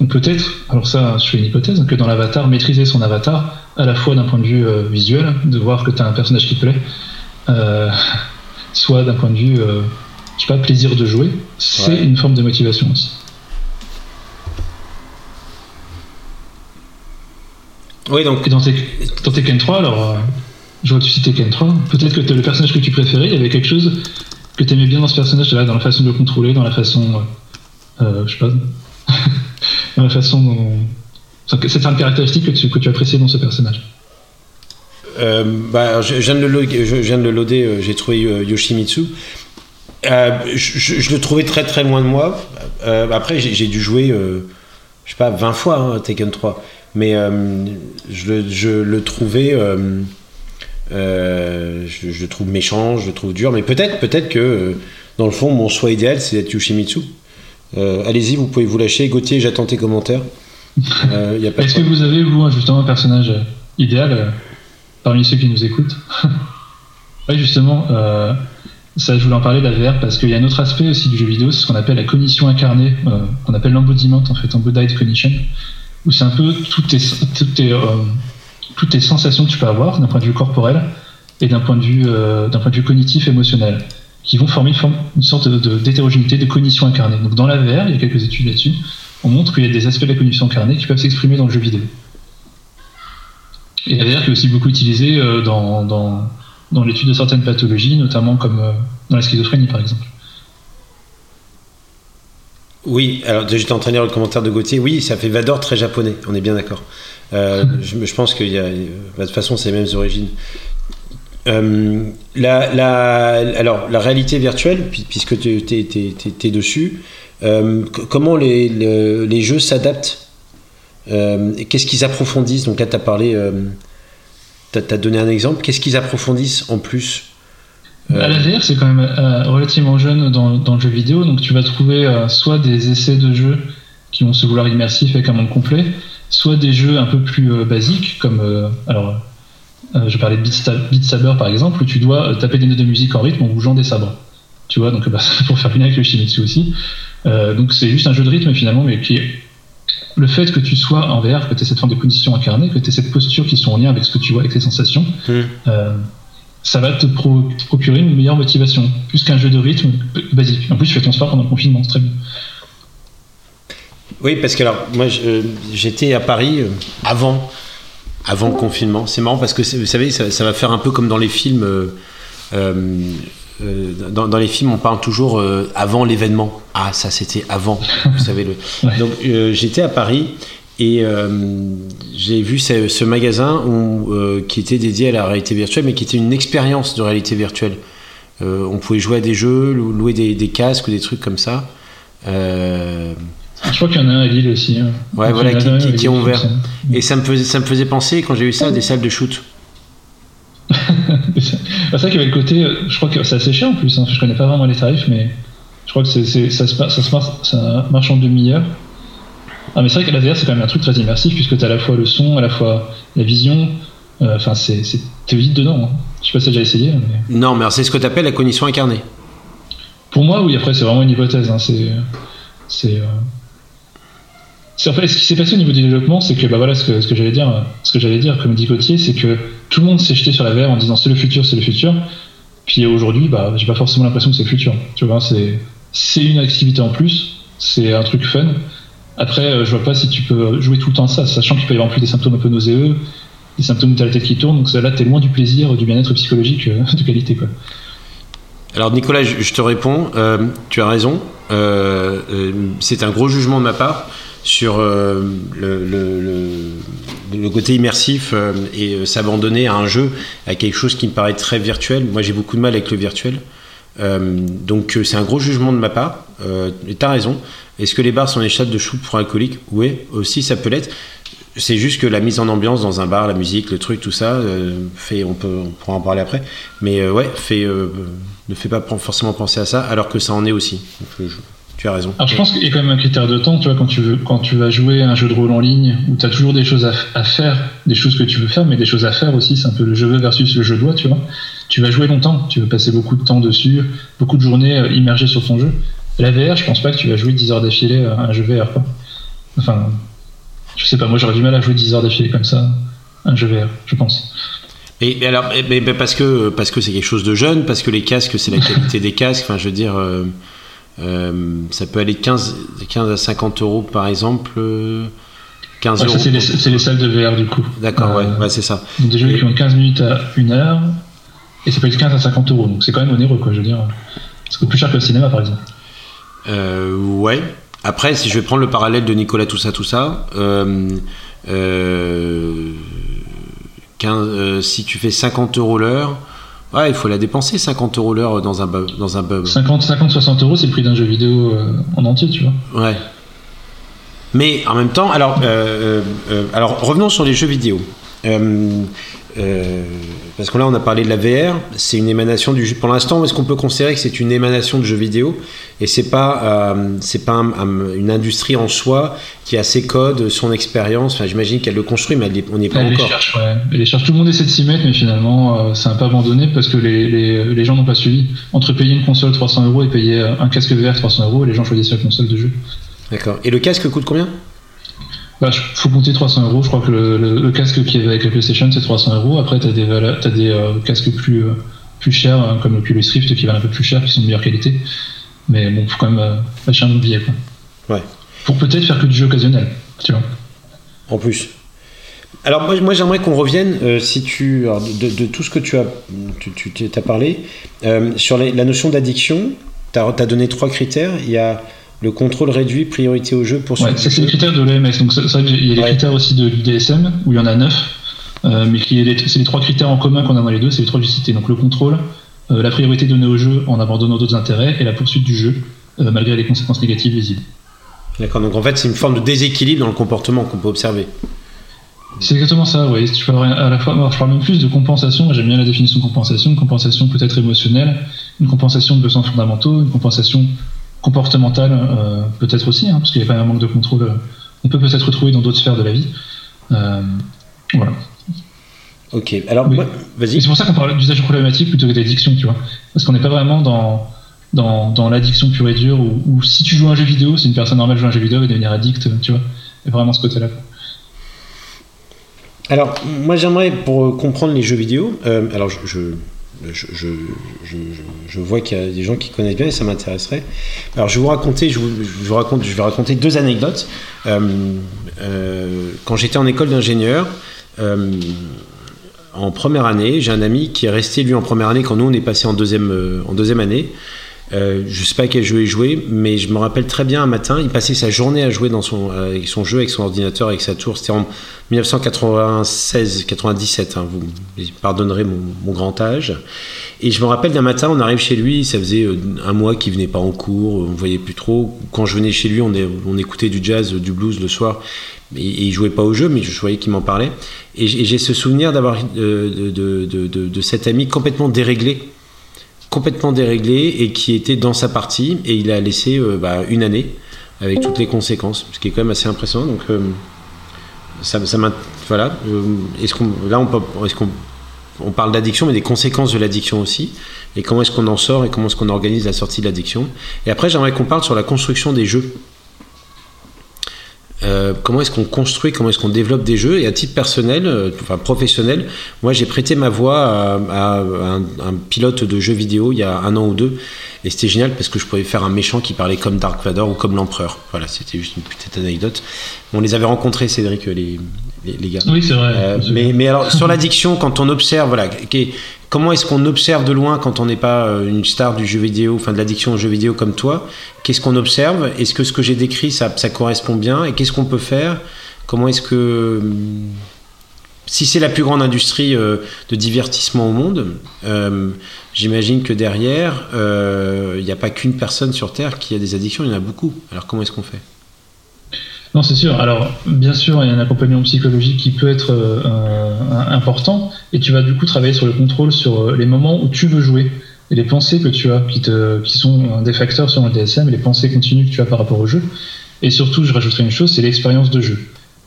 [SPEAKER 2] Donc peut-être, alors ça, je fais une hypothèse, que dans l'avatar, maîtriser son avatar, à la fois d'un point de vue euh, visuel, de voir que tu as un personnage qui te plaît, euh, soit d'un point de vue, je sais pas, plaisir de jouer, c'est une forme de motivation aussi.
[SPEAKER 1] Oui, donc.
[SPEAKER 2] dans, tes, dans Tekken 3, alors, je vois que tu citais Ken 3. Peut-être que le personnage que tu préférais, il y avait quelque chose que tu aimais bien dans ce personnage, dans la façon de le contrôler, dans la façon. Euh, euh je sais pas. dans la façon dont. C'est une caractéristique que tu, que tu appréciais dans ce personnage.
[SPEAKER 1] Euh, bah, je, viens de le, loader, euh, j'ai trouvé Yoshimitsu. Je, le trouvais très très loin de moi. après, j'ai dû jouer, je sais pas, 20 fois hein, Taken 3. Mais je, je, le trouvais euh, je, trouve méchant, je le trouve dur, mais peut-être peut-être que euh, dans le fond, mon choix idéal, c'est d'être Yoshimitsu. Euh, allez-y, vous pouvez vous lâcher. Gauthier, j'attends tes commentaires.
[SPEAKER 2] Est-ce que vous avez, vous, justement, un personnage idéal parmi ceux qui nous écoutent Oui, justement, ça, je voulais en parler d'AVR parce qu'il y a un autre aspect aussi du jeu vidéo, c'est ce qu'on appelle la cognition incarnée, qu'on appelle l'embodiment, en fait, embodied cognition, où c'est un peu tout est, tout est toutes les sensations que tu peux avoir d'un point de vue corporel et d'un point, de vue, euh, d'un point de vue cognitif émotionnel, qui vont former une, sorte d'hétérogénéité, de, cognition incarnée. Donc dans la VR, il y a quelques études là-dessus, on montre qu'il y a des aspects de la cognition incarnée qui peuvent s'exprimer dans le jeu vidéo. Et la VR qui est aussi beaucoup utilisée euh, dans, dans, dans l'étude de certaines pathologies, notamment comme euh, dans la schizophrénie par exemple.
[SPEAKER 1] Oui, alors j'étais en train de lire le commentaire de Gauthier. Oui, ça fait Vador très japonais, on est bien d'accord. Euh, je, pense qu'il y a. Bah, de toute façon, c'est les mêmes origines. Euh, la, alors, la réalité virtuelle, puisque tu es, dessus, euh, comment les, les, jeux s'adaptent Qu'est-ce qu'ils approfondissent? Donc là, tu as parlé, tu as, donné un exemple. Qu'est-ce qu'ils approfondissent en plus
[SPEAKER 2] à la VR, c'est quand même relativement jeune dans, dans, le jeu vidéo, donc tu vas trouver soit des essais de jeux qui vont se vouloir immersifs avec un monde complet, soit des jeux un peu plus euh, basiques, comme euh, alors euh, je parlais de Beat, Saber par exemple, où tu dois taper des notes de musique en rythme en bougeant des sabres. Tu vois, donc bah, pour faire une avec le Shimizu aussi. donc c'est juste un jeu de rythme finalement, mais qui est le fait que tu sois en VR, que tu aies cette forme de condition incarnée, que tu aies cette posture qui sont en lien avec ce que tu vois, avec tes sensations, hmm. ça va te, procurer une meilleure motivation, plus qu'un jeu de rythme basique. En plus, tu fais ton sport pendant le confinement, c'est très bien.
[SPEAKER 1] Oui, parce que alors, moi, j'étais à Paris euh, avant, avant le confinement. C'est marrant parce que, vous savez, ça, va faire un peu comme dans les films. Euh, euh, dans, les films, on parle toujours avant l'événement. Ah, ça, c'était avant. Vous savez le. Donc, j'étais à Paris et j'ai vu ce, magasin qui était dédié à la réalité virtuelle, mais qui était une expérience de réalité virtuelle. on pouvait jouer à des jeux, louer des, des casques ou des trucs comme ça.
[SPEAKER 2] Je crois qu'il y en a un à Lille aussi. Hein.
[SPEAKER 1] Ouais, voilà, qui, qui, ont ouvert. Et ça me, faisait, ça me faisait penser, quand j'ai vu ça, à des salles de shoot.
[SPEAKER 2] c'est ça qu'il y avait le côté. Je crois que c'est assez cher en plus. Hein. Je connais pas vraiment les tarifs, mais je crois que c'est, ça, se, ça, se marche, ça marche en demi-heure. Ah, mais c'est vrai que la VR, c'est quand même un truc très immersif, puisque tu as à la fois le son, à la fois la vision. Euh, enfin, c'est, t'es vite dedans. Hein. Je sais pas si t'as déjà essayé.
[SPEAKER 1] Non, mais c'est ce que tu appelles la cognition incarnée.
[SPEAKER 2] Pour moi, oui, après, c'est vraiment une hypothèse. C'est. c'est euh, en ce qui s'est passé au niveau du développement, c'est que bah voilà ce que, j'allais dire, ce que j'allais dire, comme dit Gauthier, c'est que tout le monde s'est jeté sur la VR en disant c'est le futur, c'est le futur. Puis aujourd'hui, bah j'ai pas forcément l'impression que c'est le futur. Tu vois, c'est c'est une activité en plus, c'est un truc fun. Après, euh, je vois pas si tu peux jouer tout le temps ça, sachant qu'il peut y avoir en plus des symptômes un peu nauséeux, des symptômes de la tête qui tourne. Donc là, t'es loin du plaisir, du bien-être psychologique euh, de qualité, quoi.
[SPEAKER 1] Alors Nicolas, je, te réponds, tu as raison, c'est un gros jugement de ma part sur le, le, côté immersif et s'abandonner à un jeu, à quelque chose qui me paraît très virtuel. Moi j'ai beaucoup de mal avec le virtuel. donc c'est un gros jugement de ma part, tu as raison. Est-ce que les bars sont des chats de shoot pour alcooliques Oui, aussi ça peut l'être. C'est juste que la mise en ambiance dans un bar, la musique, le truc, tout ça, euh, fait, on, peut, pourra en parler après. Mais euh, ouais, euh, ne fait pas forcément penser à ça, alors que ça en est aussi. Tu as raison.
[SPEAKER 2] Alors je pense qu'il y a quand même un critère de temps, tu vois, quand tu, veux, quand tu vas jouer un jeu de rôle en ligne, où tu as toujours des choses à, faire, des choses que tu veux faire, mais des choses à faire aussi, c'est un peu le je veux versus le je dois, tu vois. Tu vas jouer longtemps, tu veux passer beaucoup de temps dessus, beaucoup de journées immergées sur ton jeu. La VR, je pense pas que tu vas jouer 10 heures d'affilée à un jeu VR. Quoi. Enfin, je sais pas, moi j'aurais du mal à jouer 10 heures d'affilée comme ça, un jeu VR, je pense.
[SPEAKER 1] Et, alors, mais, parce que parce que c'est quelque chose de jeune, parce que les casques, c'est la qualité des casques. Enfin, je veux dire, euh, euh, ça peut aller de 15, 15 à 50 euros par exemple. 15 euros.
[SPEAKER 2] C'est les, salles de VR du coup.
[SPEAKER 1] D'accord, ouais, euh, c'est ça.
[SPEAKER 2] Des jeux qui ont 15 minutes à 1 heure, et ça peut être 15 à 50 euros. Donc c'est quand même onéreux, quoi, je veux dire. C'est plus cher que le cinéma par exemple.
[SPEAKER 1] Euh, ouais. Après, si je vais prendre le parallèle de Nicolas, tout ça, tout ça, euh, euh, si tu fais 50 euros l'heure, ouais, il faut la dépenser 50 euros l'heure dans un, dans un pub.
[SPEAKER 2] 50, 50, 60 euros, c'est le prix d'un jeu vidéo en entier, tu vois.
[SPEAKER 1] Ouais. Mais en même temps, alors, alors revenons sur les jeux vidéo. Euh, parce que là, on a parlé de la VR, c'est une émanation du jeu. Pour l'instant, est-ce qu'on peut considérer que c'est une émanation de jeux vidéo? Et c'est pas, euh, c'est pas une industrie en soi qui a ses codes, son expérience. Enfin, j'imagine qu'elle le construit, mais on n'y est pas
[SPEAKER 2] elle
[SPEAKER 1] encore.
[SPEAKER 2] Les cherche, ouais. Elle les cherche. Tout le monde essaie de s'y mettre, mais finalement, euh, c'est un peu abandonné parce que les, les, les gens n'ont pas suivi. Entre payer une console 300 euros et payer un casque VR 300 euros, les gens choisissent la console de jeu.
[SPEAKER 1] D'accord. Et le casque coûte combien?
[SPEAKER 2] Bah, faut compter 300 euros. Je crois que le, casque qui est avec la PlayStation, c'est 300 euros. Après, tu as des, as des euh, casques plus, euh, plus chers, hein, comme le Oculus Rift, qui valent un peu plus cher, qui sont de meilleure qualité. Mais bon, faut quand même euh, lâcher un autre billet. Quoi.
[SPEAKER 1] Ouais.
[SPEAKER 2] Pour peut-être faire que du jeu occasionnel, tu vois.
[SPEAKER 1] En plus. Alors moi, moi j'aimerais qu'on revienne, si tu, de, tout ce que tu as, tu, tu as parlé, sur la notion d'addiction. Tu as, as, donné trois critères. Il y a le contrôle réduit, priorité au jeu pour
[SPEAKER 2] ouais, c'est les critères de l'EMS. Donc, c'est vrai qu'il y a les critères aussi de, du DSM, où il y en a neuf, euh, mais c'est les trois critères en commun qu'on a dans les deux, c'est les trois que j'ai cités. Donc, le contrôle, euh, la priorité donnée au jeu en abandonnant d'autres intérêts, et la poursuite du jeu, euh, malgré les conséquences négatives visibles.
[SPEAKER 1] D'accord, donc en fait, c'est une forme de déséquilibre dans le comportement qu'on peut observer.
[SPEAKER 2] C'est exactement ça, oui. Tu peux à la fois, je parle même plus de compensation, j'aime bien la définition de compensation, une compensation peut-être émotionnelle, une compensation de besoins fondamentaux, une compensation comportemental euh, peut-être aussi, hein, parce qu'il y a quand même un manque de contrôle. Euh, on peut peut-être retrouver dans d'autres sphères de la vie. Euh, voilà.
[SPEAKER 1] Ok, alors vas-y.
[SPEAKER 2] C'est pour ça qu'on parle d'usage problématique plutôt que d'addiction, tu vois. Parce qu'on n'est pas vraiment dans, dans, dans l'addiction pure et dure, où, si tu joues à un jeu vidéo, si une personne normale joue à un jeu vidéo, et devenir addict, tu vois. A vraiment ce côté-là.
[SPEAKER 1] Alors, moi j'aimerais, pour comprendre les jeux vidéo, alors je je, je, vois qu'il y a des gens qui connaissent bien et ça m'intéresserait. Alors je vais vous raconter, je, vous, raconte, je vais raconter deux anecdotes. Euh, euh, quand j'étais en école d'ingénieur, euh, en première année, j'ai un ami qui est resté lui en première année quand nous on est passé en deuxième, en deuxième année. Euh, je sais pas quel jeu il jouait, mais je me rappelle très bien un matin, il passait sa journée à jouer dans son, avec son jeu, avec son ordinateur, avec sa tour. C'était en 1996-97, hein, vous pardonnerez mon, grand âge. Et je me rappelle d'un matin, on arrive chez lui, ça faisait euh, un mois qu'il venait pas en cours, on ne voyait plus trop. Quand je venais chez lui, on, écoutait du jazz, du blues le soir, et, il jouait pas au jeu, mais je voyais qu'il m'en parlait. Et j'ai ce souvenir d'avoir euh, de, cet ami complètement déréglé complètement déréglé et qui était dans sa partie et il a laissé euh, bah, une année avec toutes les conséquences, ce qui est quand même assez impressionnant. Donc euh, ça, ça voilà. Euh, est-ce qu'on là on parle d'addiction, mais des conséquences de l'addiction aussi, et comment est-ce qu'on en sort et comment est-ce qu'on organise la sortie de l'addiction. Et après, j'aimerais qu'on parle sur la construction des jeux. Euh, comment est-ce qu'on construit, comment est-ce qu'on développe des jeux? Et à titre personnel, euh, enfin professionnel, moi j'ai prêté ma voix à, un, pilote de jeux vidéo il y a un an ou deux. Et c'était génial parce que je pouvais faire un méchant qui parlait comme Dark Vador ou comme l'empereur. Voilà, c'était juste une petite anecdote. On les avait rencontrés, Cédric, les, les, gars.
[SPEAKER 2] Oui, c'est vrai.
[SPEAKER 1] Euh, mais, mais alors, sur l'addiction, quand on observe, voilà, comment est-ce qu'on observe de loin quand on n'est pas euh, une star du jeu vidéo, enfin de l'addiction au jeu vidéo comme toi? Qu'est-ce qu'on observe? Est-ce que ce que j'ai décrit, ça, correspond bien? Et qu'est-ce qu'on peut faire? Comment est-ce que si c'est la plus grande industrie euh, de divertissement au monde, euh, j'imagine que derrière, il n'y a pas qu'une personne sur Terre qui a des addictions, il y en a beaucoup. Alors comment est-ce qu'on fait?
[SPEAKER 2] Non, c'est sûr. Alors, bien sûr, il y a un accompagnement psychologique qui peut être euh, important, et tu vas du coup travailler sur le contrôle sur euh, les moments où tu veux jouer et les pensées que tu as, qui, te, qui sont des facteurs sur le DSM, et les pensées continues que tu as par rapport au jeu. Et surtout, je rajouterai une chose, c'est l'expérience de jeu.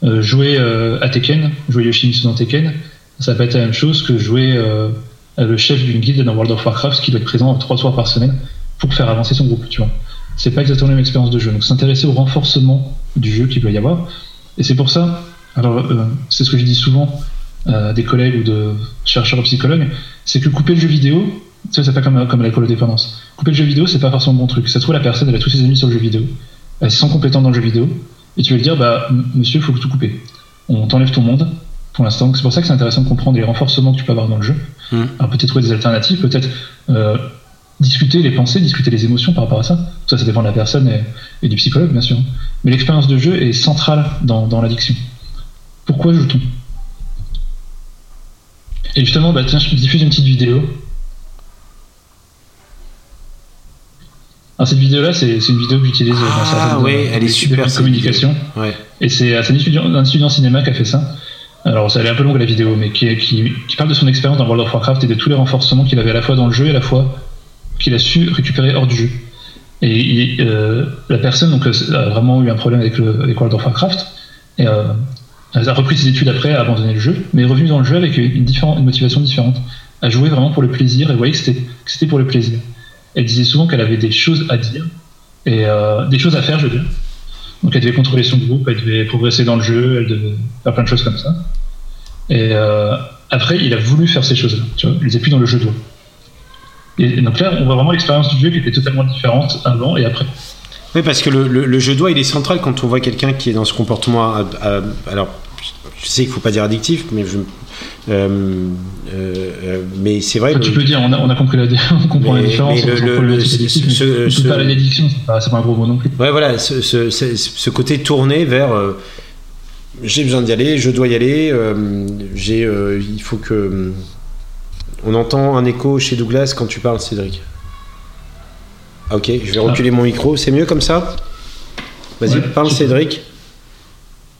[SPEAKER 2] Euh, jouer à Tekken, jouer Yoshimitsu dans Tekken, ça peut être la même chose que jouer le chef d'une guilde dans World of Warcraft qui doit être présent trois soirs par semaine pour faire avancer son groupe, tu vois. C'est pas exactement la même expérience de jeu. Donc s'intéresser au renforcement du jeu qu'il doit y avoir. Et c'est pour ça, alors euh, c'est ce que je dis souvent euh, à des collègues ou de chercheurs ou psychologues, c'est que couper le jeu vidéo, ça c'est pas comme, comme la dépendance. Couper le jeu vidéo, c'est pas forcément bon truc. Ça se trouve, la personne, elle a tous ses amis sur le jeu vidéo, elle est sans compétence dans le jeu vidéo, et tu vas lui dire, bah monsieur, il faut tout couper. On t'enlève ton monde, pour l'instant. C'est pour ça que c'est intéressant de comprendre les renforcements que tu peux avoir dans le jeu. Mmh. Alors peut-être trouver des alternatives, peut-être euh, discuter les pensées, discuter les émotions par rapport à ça. Ça, ça dépend de la personne et, du psychologue, bien sûr. Mais l'expérience de jeu est centrale dans, l'addiction. Pourquoi joue-t-on? Et justement, bah, tiens, je diffuse une petite vidéo. Alors, cette vidéo-là, c'est une vidéo que j'utilise dans
[SPEAKER 1] ah, oui, elle est super
[SPEAKER 2] communication. Ouais. Et c'est un étudiant, un étudiant cinéma qui a fait ça. Alors, ça, elle est un peu longue la vidéo, mais qui, qui, qui parle de son expérience dans World of Warcraft et de tous les renforcements qu'il avait à la fois dans le jeu et à la fois qu'il a su récupérer hors du jeu. Et euh, la personne donc, a vraiment eu un problème avec, le, World of Warcraft. Et euh, elle a repris ses études après, a abandonné le jeu, mais est revenue dans le jeu avec une, motivation différente. À jouer vraiment pour le plaisir et voyait que c'était pour le plaisir. Elle disait souvent qu'elle avait des choses à dire et euh, des choses à faire, je veux dire. Donc elle devait contrôler son groupe, elle devait progresser dans le jeu, elle devait faire plein de choses comme ça. Et après, il a voulu faire ces choses-là. Tu vois, il n'était plus dans le jeu de. Et donc là, on voit vraiment l'expérience du jeu qui était totalement différente avant et après.
[SPEAKER 1] Oui, parce que le, le, jeu doigt, il est central quand on voit quelqu'un qui est dans ce comportement. alors, je sais qu'il ne faut pas dire addictif, mais je, euh, euh, mais c'est vrai.
[SPEAKER 2] tu peux dire, on a, on a compris la, on comprend la différence. Mais le, le, ce, ce, parler d'addiction, c'est pas, pas un gros mot non plus.
[SPEAKER 1] Ouais, voilà, ce, ce côté tourné vers. Euh, j'ai besoin d'y aller, je dois y aller. j'ai, il faut que on entend un écho chez Douglas quand tu parles, Cédric. Ah, ok, je vais reculer mon micro. C'est mieux comme ça Vas-y, parle, Cédric.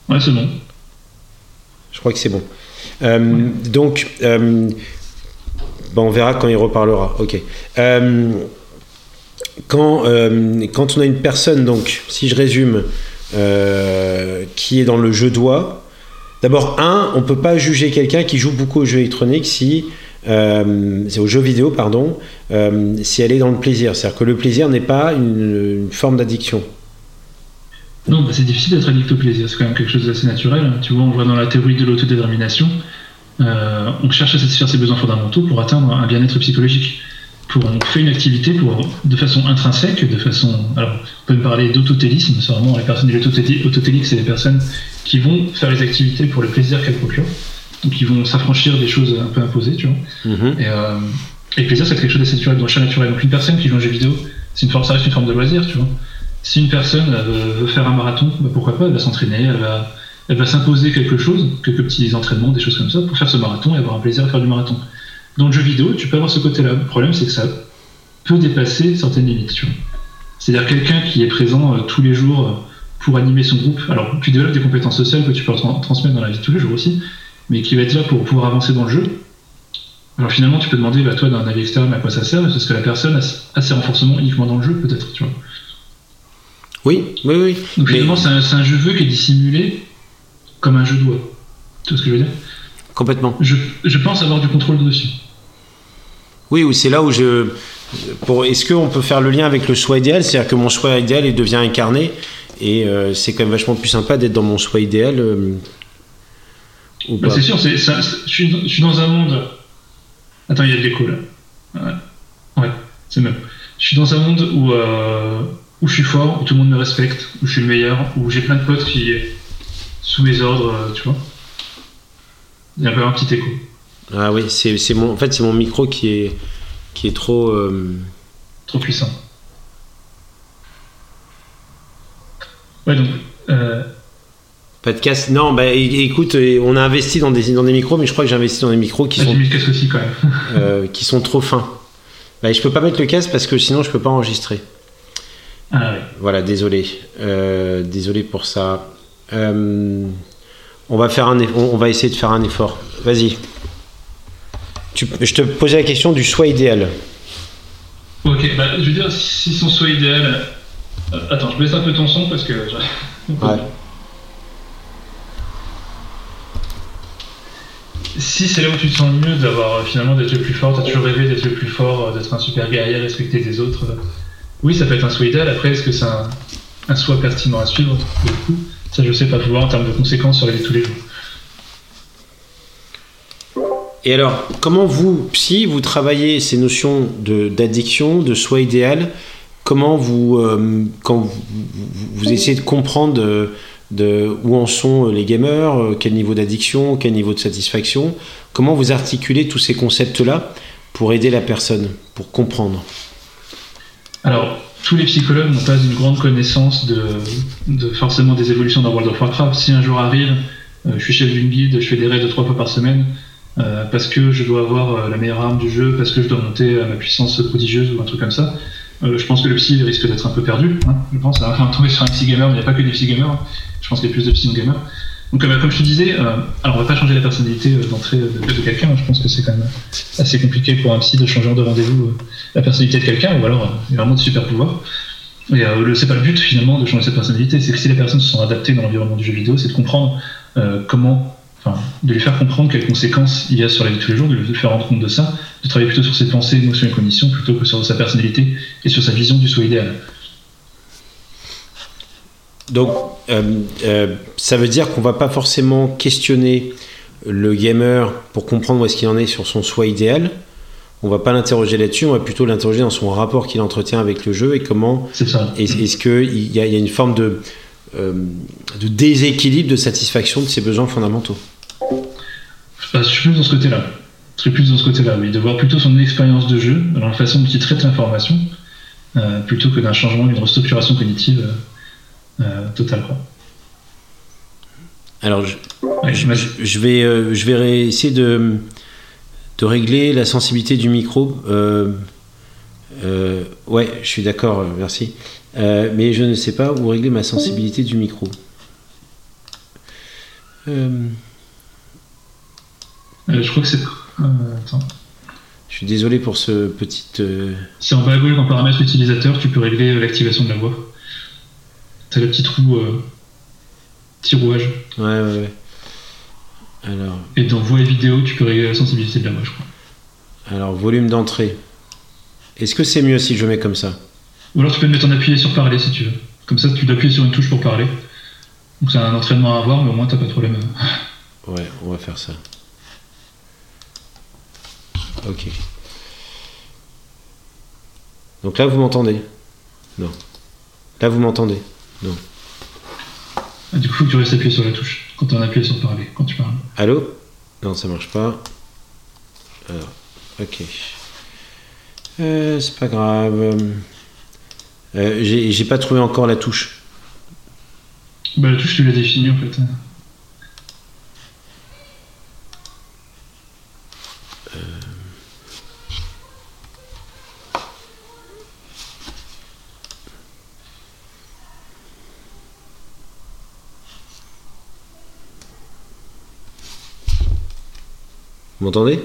[SPEAKER 2] Ouais, c'est bon.
[SPEAKER 1] Je crois que c'est bon. Euh, donc, euh, on verra quand il reparlera. Ok. Euh, quand, quand on a une personne, donc, si je résume, qui est dans le jeu doigt, d'abord, un, on ne peut pas juger quelqu'un qui joue beaucoup aux jeux électroniques si euh, c'est aux jeux vidéo, pardon, euh, si elle est dans le plaisir. C'est-à-dire que le plaisir n'est pas une, forme d'addiction.
[SPEAKER 2] Non, bah, c'est difficile d'être addict au plaisir, c'est quand même quelque chose d'assez naturel. Tu vois, on voit dans la théorie de l'autodétermination, euh, on cherche à satisfaire ses besoins fondamentaux pour atteindre un bien-être psychologique. Pour, on fait une activité pour, de façon intrinsèque, de façon. Alors, on peut me parler d'autotélisme, c'est vraiment les personnes autotéliques, c'est les personnes qui vont faire les activités pour le plaisir qu'elles procurent donc ils vont s'affranchir des choses un peu imposées, tu vois. Mhm. Et, euh, et, le plaisir, c'est quelque chose d'assez naturel, donc naturel. Donc une personne qui joue un jeu vidéo, c'est une forme, ça reste une forme de loisir, tu vois. Si une personne veut, faire un marathon, bah, pourquoi pas, elle va s'entraîner, elle va, elle va s'imposer quelque chose, quelques petits entraînements, des choses comme ça, pour faire ce marathon et avoir un plaisir à faire du marathon. Dans le jeu vidéo, tu peux avoir ce côté-là. Le problème, c'est que ça peut dépasser certaines limites, tu vois. C'est-à-dire quelqu'un qui est présent euh, tous les jours euh, pour animer son groupe. Alors, tu développes des compétences sociales que tu peux transmettre dans la vie de tous les jours aussi, mais qui va être là pour pouvoir avancer dans le jeu. Alors finalement, tu peux demander, bah, toi, d'un avis externe, à quoi ça sert Parce que la personne a, ses renforcements uniquement dans le jeu, peut-être, tu vois.
[SPEAKER 1] Oui, oui, oui.
[SPEAKER 2] Donc finalement, c'est un, jeu jeu qui est dissimulé comme un jeu doigt. Tu vois ce que je veux dire?
[SPEAKER 1] Complètement.
[SPEAKER 2] Je, je, pense avoir du contrôle dessus.
[SPEAKER 1] Oui, ou c'est là où je. Pour, est-ce qu'on peut faire le lien avec le choix idéal? C'est-à-dire que mon choix idéal il devient incarné et euh, c'est quand même vachement plus sympa d'être dans mon choix idéal euh,
[SPEAKER 2] bah, c'est sûr, c'est, je, suis, je, suis, dans un monde. Attends, il y a de l'écho là. Ouais, c'est même. Je suis dans un monde où, euh, où je suis fort, où tout le monde me respecte, où je suis le meilleur, où j'ai plein de potes qui, sous mes ordres, euh, tu vois. Il y a un peu un petit écho.
[SPEAKER 1] Ah oui, c'est mon, en fait, c'est mon micro qui est, qui est trop. Euh,
[SPEAKER 2] trop puissant. Ouais, donc. Euh...
[SPEAKER 1] Pas de casque Non, bah écoute, on a investi dans des, dans des micros, mais je crois que j'ai investi dans des micros qui
[SPEAKER 2] ah,
[SPEAKER 1] sont.
[SPEAKER 2] J'ai mis le casque aussi quand même.
[SPEAKER 1] euh, qui sont trop fins. Bah, je peux pas mettre le casque parce que sinon je peux pas enregistrer.
[SPEAKER 2] Ah oui.
[SPEAKER 1] Voilà, désolé. Euh, désolé pour ça. Euh, on va faire un, on va essayer de faire un effort. Vas-y. je te posais la question du choix idéal.
[SPEAKER 2] Ok, bah, je veux dire, si son choix idéal. Attends, je baisse un peu ton son parce que. Ouais. Si c'est là où tu te sens mieux d'avoir euh, finalement d'être le plus fort, t'as toujours rêvé d'être le plus fort, euh, d'être un super guerrier, respecter les autres. Oui, ça peut être un choix idéal. Après, est-ce que c'est un, un choix pertinent à suivre coup, ça je sais pas pouvoir en termes de conséquences sur la tous les jours.
[SPEAKER 1] Et alors, comment vous, psy, vous travaillez ces notions d'addiction, de, soi idéal? Comment vous, euh, quand vous, essayez de comprendre de, où en sont les gamers, euh, quel niveau d'addiction, quel niveau de satisfaction, comment vous articulez tous ces concepts-là pour aider la personne, pour comprendre?
[SPEAKER 2] Alors, tous les psychologues n'ont pas une grande connaissance de, forcément des évolutions dans World of Warcraft. Si un jour arrive, euh, je suis chef d'une guide, je fais des raids de trois fois par semaine, euh, parce que je dois avoir euh, la meilleure arme du jeu, parce que je dois monter à ma puissance prodigieuse ou un truc comme ça. Euh, je pense que le psy risque d'être un peu perdu. Hein, je pense à tomber sur un psy gamer, mais il n'y a pas que des psy gamers. Je pense qu'il y a plus de psy gamers. Donc, comme je te disais, alors on va pas changer la personnalité d'entrée de, quelqu'un. Je pense que c'est quand même assez compliqué pour un psy de changer de rendez-vous la personnalité de quelqu'un, ou alors il y a vraiment de super pouvoirs. Et euh, c'est pas le but finalement de changer sa personnalité, c'est que si les personnes se sont adaptées dans l'environnement du jeu vidéo, c'est de comprendre comment de lui faire comprendre quelles conséquences il y a sur la vie de tous les jours, de lui faire rendre compte de ça, de travailler plutôt sur ses pensées, émotions et conditions plutôt que sur sa personnalité et sur sa vision du soi idéal.
[SPEAKER 1] Donc, euh, euh, ça veut dire qu'on va pas forcément questionner le gamer pour comprendre où est-ce qu'il en est sur son soi idéal. On va pas l'interroger là-dessus, on va plutôt l'interroger dans son rapport qu'il entretient avec le jeu et comment.
[SPEAKER 2] C'est ça.
[SPEAKER 1] Est-ce qu'il y, y, a une forme de, euh, de déséquilibre de satisfaction de ses besoins fondamentaux
[SPEAKER 2] je suis plus dans ce côté-là. Suis plus dans ce côté-là, oui, de voir plutôt son expérience de jeu, dans la façon dont il traite l'information, euh, plutôt que d'un changement, d'une restructuration cognitive euh, euh, totale.
[SPEAKER 1] Alors, je, je, vais, je vais essayer de, de régler la sensibilité du micro. ouais, je suis d'accord, merci. mais je ne sais pas où régler ma sensibilité du micro.
[SPEAKER 2] Je crois que c'est. Euh, attends.
[SPEAKER 1] Je suis désolé pour ce petit.
[SPEAKER 2] Euh, c'est en bas à gauche dans paramètres utilisateur, tu peux régler l'activation de la voix. T'as le petit trou. petit rouage.
[SPEAKER 1] Ouais, ouais, ouais. Alors.
[SPEAKER 2] Et dans voix et vidéo, tu peux régler la sensibilité de la voix, je crois.
[SPEAKER 1] Alors, volume d'entrée. Est-ce que c'est mieux si je mets comme ça?
[SPEAKER 2] Ou alors tu peux mettre en appuyé sur parler si tu veux. Comme ça, tu dois appuyer sur une touche pour parler. Donc c'est un entraînement à avoir, mais au moins t'as pas de problème.
[SPEAKER 1] Ouais, on va faire ça. Ok. Donc là, vous m'entendez? Non. Là, vous m'entendez? Non.
[SPEAKER 2] Ah, du coup, il faut que tu restes appuyé sur la touche quand tu en appuyé sur parler, quand tu parles.
[SPEAKER 1] Allô? Non, ça marche pas. Alors, ok. Euh, c'est pas grave. Euh, j'ai pas trouvé encore la touche.
[SPEAKER 2] Bah, la touche, tu l'as définie en fait.
[SPEAKER 1] Vous m'entendez?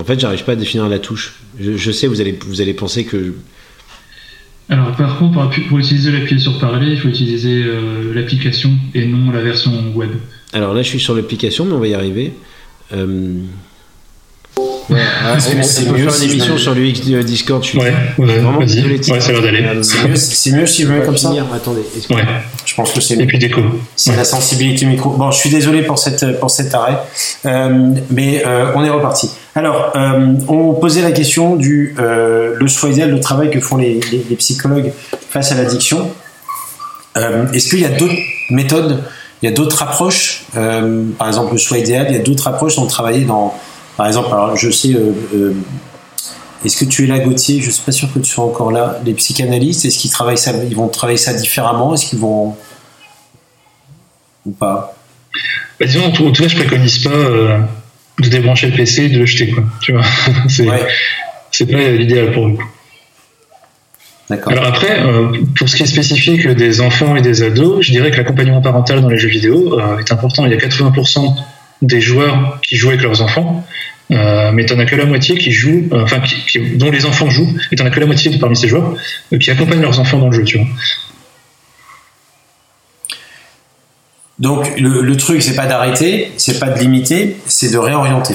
[SPEAKER 1] En fait, j'arrive pas à définir la touche. Je, sais, vous allez, vous allez penser que.
[SPEAKER 2] Alors, par contre, pour, utiliser l'appui sur parler, il faut utiliser euh, l'application et non la version web.
[SPEAKER 1] Alors là, je suis sur l'application, mais on va y arriver. Euh,
[SPEAKER 3] Ouais, ah, on,
[SPEAKER 1] peut faire une émission sur le euh, Discord. Je suis
[SPEAKER 3] ouais,
[SPEAKER 1] vraiment
[SPEAKER 3] désolé. Ouais, ça va d'aller.
[SPEAKER 1] C'est mieux, c'est mieux si je mets comme ça.
[SPEAKER 3] Attendez. Ouais. Je pense que c'est mieux. Et puis déco.
[SPEAKER 1] C'est la sensibilité micro. Bon, je suis désolé pour cette pour cet arrêt, euh, mais euh, on est reparti. Alors, euh, on posait la question du euh, le choix idéal, le travail que font les, les, les psychologues face à l'addiction. Est-ce qu'il y a d'autres méthodes? Il y a d'autres approches? par exemple, le choix idéal, il y a d'autres approches dont travailler dans. Par exemple, alors je sais. est-ce que tu es là, Gauthier? Je ne suis pas sûr que tu sois encore là. Les psychanalystes, est-ce qu'ils travaillent ça Ils vont travailler ça différemment? Est-ce qu'ils vont ou pas?
[SPEAKER 2] Bah, Disons, en tout, cas, je préconise pas de débrancher le PC et de le jeter, quoi. Tu vois, c'est pas l'idéal pour nous. Alors après, euh, pour ce qui est spécifique des enfants et des ados, je dirais que l'accompagnement parental dans les jeux vidéo euh, est important. Il y a 80% des joueurs qui jouent avec leurs enfants, euh, mais t'en as que la moitié qui jouent, enfin, dont les enfants jouent, et t'en as que la moitié parmi ces joueurs qui accompagnent leurs enfants dans le jeu, tu vois.
[SPEAKER 1] Donc le, le truc, c'est pas d'arrêter, c'est pas de limiter, c'est de réorienter.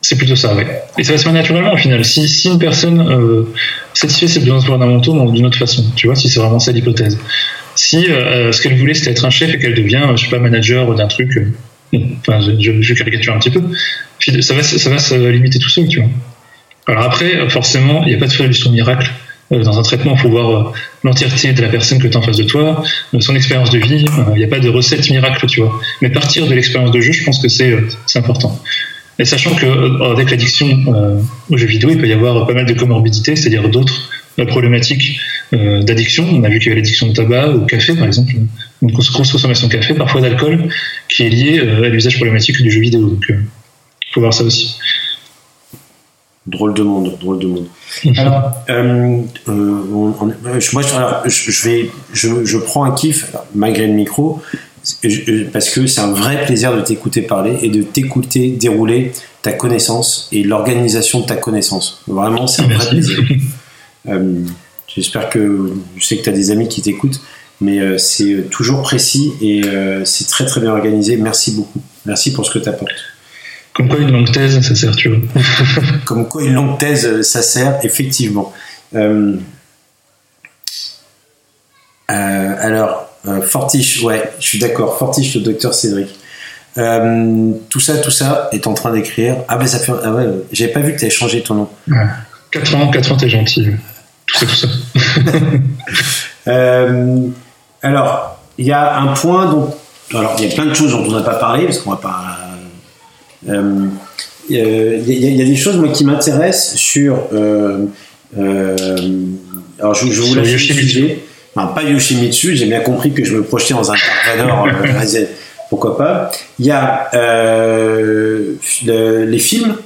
[SPEAKER 2] C'est plutôt ça, oui. Et ça va se faire naturellement au final. Si, si une personne euh, satisfait ses besoins fondamentaux d'une autre façon, tu vois, si c'est vraiment ça l'hypothèse. Si euh, ce qu'elle voulait c'était être un chef et qu'elle devient, je sais pas, manager d'un truc, euh, enfin, je, caricature un petit peu, ça va, ça va se limiter tout seul, tu vois. Alors après, forcément, il n'y a pas de solution miracle euh, dans un traitement, il faut voir euh, l'entièreté de la personne que tu as en face de toi, euh, son expérience de vie. Il n'y a pas de recette miracle, tu vois. Mais partir de l'expérience de jeu, je pense que c'est important. Et sachant que avec l'addiction aux jeux vidéo, il peut y avoir pas mal de comorbidités, c'est-à-dire d'autres problématiques d'addiction. On a vu qu'il y avait l'addiction au tabac, au café par exemple, une grosse consommation de café, parfois d'alcool, qui est liée à l'usage problématique du jeu vidéo. Donc, il faut voir ça aussi.
[SPEAKER 1] Drôle de monde, drôle de monde. Alors, euh, euh, euh moi, je, je, vais, je, je, prends un kiff malgré le micro parce que c'est un vrai plaisir de t'écouter parler et de t'écouter dérouler ta connaissance et l'organisation de ta connaissance. Vraiment, c'est un vrai plaisir. Euh, J'espère que je sais que tu as des amis qui t'écoutent, mais euh, c'est toujours précis et c'est très très bien organisé. Merci beaucoup. Merci pour ce que tu apportes.
[SPEAKER 2] Comme quoi une longue thèse, ça sert, tu vois.
[SPEAKER 1] Comme quoi une longue thèse, ça sert, effectivement. Euh, euh, alors, euh, Fortiche, ouais, je suis d'accord. Fortiche, le docteur Cédric. tout ça, tout ça est en train d'écrire. Ah ben ça fait. Ah ouais, j'avais pas vu que tu avais changé ton nom.
[SPEAKER 2] Ouais. 4 ans, 4 ans, t'es gentil. Ça,
[SPEAKER 1] ça. alors, il y a un point dont. Alors, il y a plein de choses dont on n'a pas parlé, parce qu'on va pas euh, il y, a des choses moi qui m'intéressent sur euh, euh, alors je, je vous laisse sujet non, pas Yoshimitsu j'ai bien compris que je me projetais dans un Dark pourquoi pas il y a les films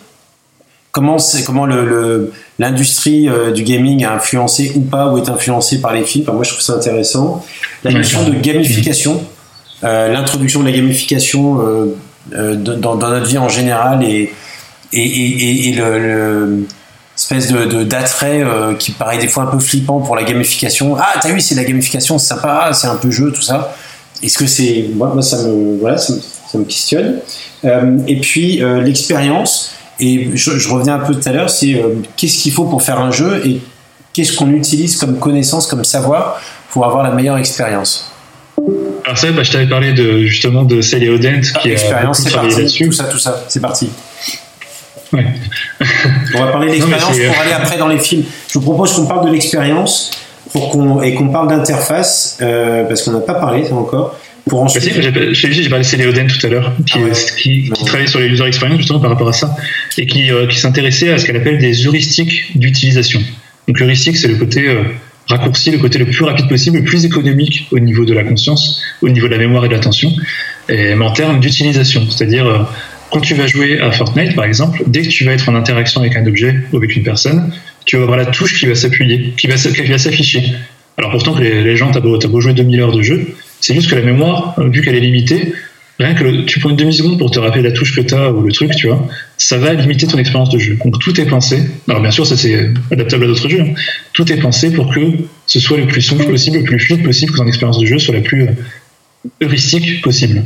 [SPEAKER 1] comment c'est comment le, l'industrie du gaming a influencé ou pas ou est influencée par les films moi je trouve ça intéressant la notion de gamification l'introduction de la gamification euh, dans, notre vie en général et, et, et, le, espèce de d'attrait euh, qui paraît des fois un peu flippant pour la gamification. Ah, t'as vu, c'est la gamification, c'est sympa, c'est un peu jeu, tout ça. Est-ce que c'est moi, moi, ça me voilà, ça me, questionne. Euh, et puis l'expérience. Et je, je, revenais un peu tout à l'heure, c'est qu'est-ce qu'il faut pour faire un jeu et qu'est-ce qu'on utilise comme connaissance, comme savoir pour avoir la meilleure expérience?
[SPEAKER 2] Alors ça, bah, je t'avais parlé de, justement de Sally Odent
[SPEAKER 1] ah, qui expérience, c'est parti. Tout ça, tout ça, c'est parti. Ouais. On va parler de l'expérience pour aller après dans les films. Je vous propose qu'on parle de l'expérience pour qu'on et qu'on parle d'interface euh, parce qu'on n'a pas parlé ça encore. Pour
[SPEAKER 2] ensuite... Bah, j'ai parlé de Sally Odent tout à l'heure, qui, ah qui, travaillait sur les user experience justement par rapport à ça et qui, euh, qui s'intéressait à ce qu'elle appelle des heuristiques d'utilisation. Donc l'heuristique, c'est le côté euh, raccourci le côté le plus rapide possible, le plus économique au niveau de la conscience, au niveau de la mémoire et de l'attention, mais en termes d'utilisation. C'est-à-dire, euh, quand tu vas jouer à Fortnite, par exemple, dès que tu vas être en interaction avec un objet ou avec une personne, tu vas avoir la touche qui va s'appuyer, qui va, s'afficher. Alors pourtant que les, gens, t'as beau, beau jouer 2000 heures de jeu, c'est juste que la mémoire, vu qu'elle est limitée, rien que tu prends une demi-seconde pour te rappeler la touche que tu ou le truc, tu vois, ça va limiter ton expérience de jeu. Donc tout est pensé. Alors bien sûr, ça c'est adaptable à d'autres jeux. Hein. Tout est pensé pour que ce soit le plus souple possible, le plus fluide possible, que ton expérience de jeu soit la plus euh, heuristique possible.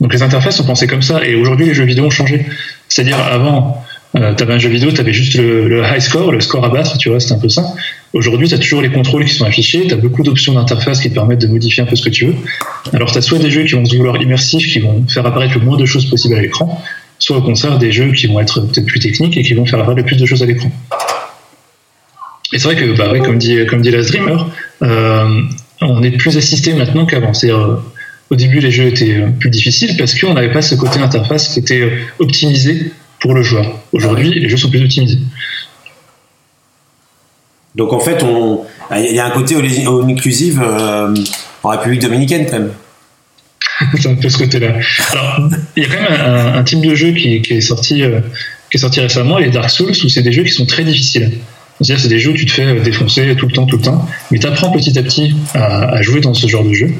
[SPEAKER 2] Donc les interfaces sont pensées comme ça. Et aujourd'hui, les jeux vidéo ont changé. C'est-à-dire avant, euh, tu avais un jeu vidéo, tu avais juste le, high score, le score à battre, tu vois, c'était un peu ça. Aujourd'hui, tu as toujours les contrôles qui sont affichés, tu as beaucoup d'options d'interface qui te permettent de modifier un peu ce que tu veux. Alors, tu as soit des jeux qui vont se vouloir immersifs, qui vont faire apparaître le moins de choses possibles à l'écran, soit au contraire des jeux qui vont être peut-être plus techniques et qui vont faire apparaître le plus de choses à l'écran. Et c'est vrai que, bah, comme dit, comme dit Last Dreamer, euh, on est plus assisté maintenant qu'avant. C'est au début, les jeux étaient plus difficiles parce qu'on n'avait pas ce côté interface qui était optimisé pour le joueur. Aujourd'hui, les jeux sont plus optimisés.
[SPEAKER 1] Donc en fait, il y a un côté all inclusive en République dominicaine quand même.
[SPEAKER 2] c'est un peu ce côté-là. Alors, il y a quand même un, type de jeu qui, est sorti, euh, qui est sorti récemment, les Dark Souls, où c'est des jeux qui sont très difficiles. C'est-à-dire, c'est des jeux où tu te fais défoncer tout le temps, tout le temps, mais tu apprends petit à petit à, jouer dans ce genre de jeu,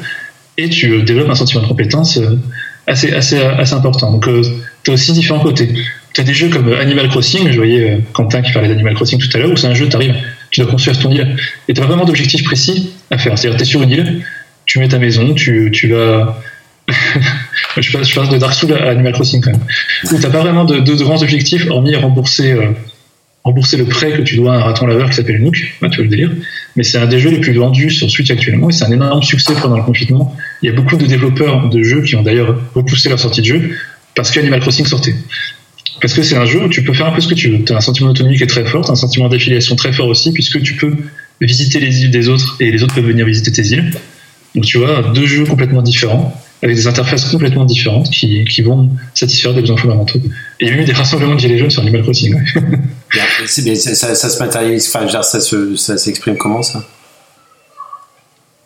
[SPEAKER 2] et tu développes un sentiment de compétence euh, assez, assez, assez important. Donc, euh, tu as aussi différents côtés. Tu as des jeux comme Animal Crossing, je voyais Quentin qui parlait d'Animal Crossing tout à l'heure, où c'est un jeu, tu arrives, tu dois construire ton île, et tu pas vraiment d'objectif précis à faire. C'est-à-dire, tu es sur une île, tu mets ta maison, tu, vas je, passe, de Dark Souls à Animal Crossing quand même. Où t'as pas vraiment de, grands objectifs, hormis rembourser, euh, rembourser le prêt que tu dois à un raton laveur qui s'appelle Nook. tu vois le délire. Mais c'est un des jeux les plus vendus sur Switch actuellement et c'est un énorme succès pendant le confinement. Il y a beaucoup de développeurs de jeux qui ont d'ailleurs repoussé leur sortie de jeu parce qu'Animal Crossing sortait. Parce que c'est un jeu où tu peux faire un peu ce que tu veux. Tu as un sentiment d'autonomie qui est très fort, un sentiment d'affiliation très fort aussi, puisque tu peux visiter les îles des autres et les autres peuvent venir visiter tes îles. Donc tu vois, deux jeux complètement différents avec des interfaces complètement différentes qui, qui vont satisfaire des besoins fondamentaux. Et il y a eu des rassemblements de gilets jaunes sur Animal Crossing.
[SPEAKER 1] Ouais. ça, ça, se matérialise, enfin, ça, se, ça s'exprime comment ça?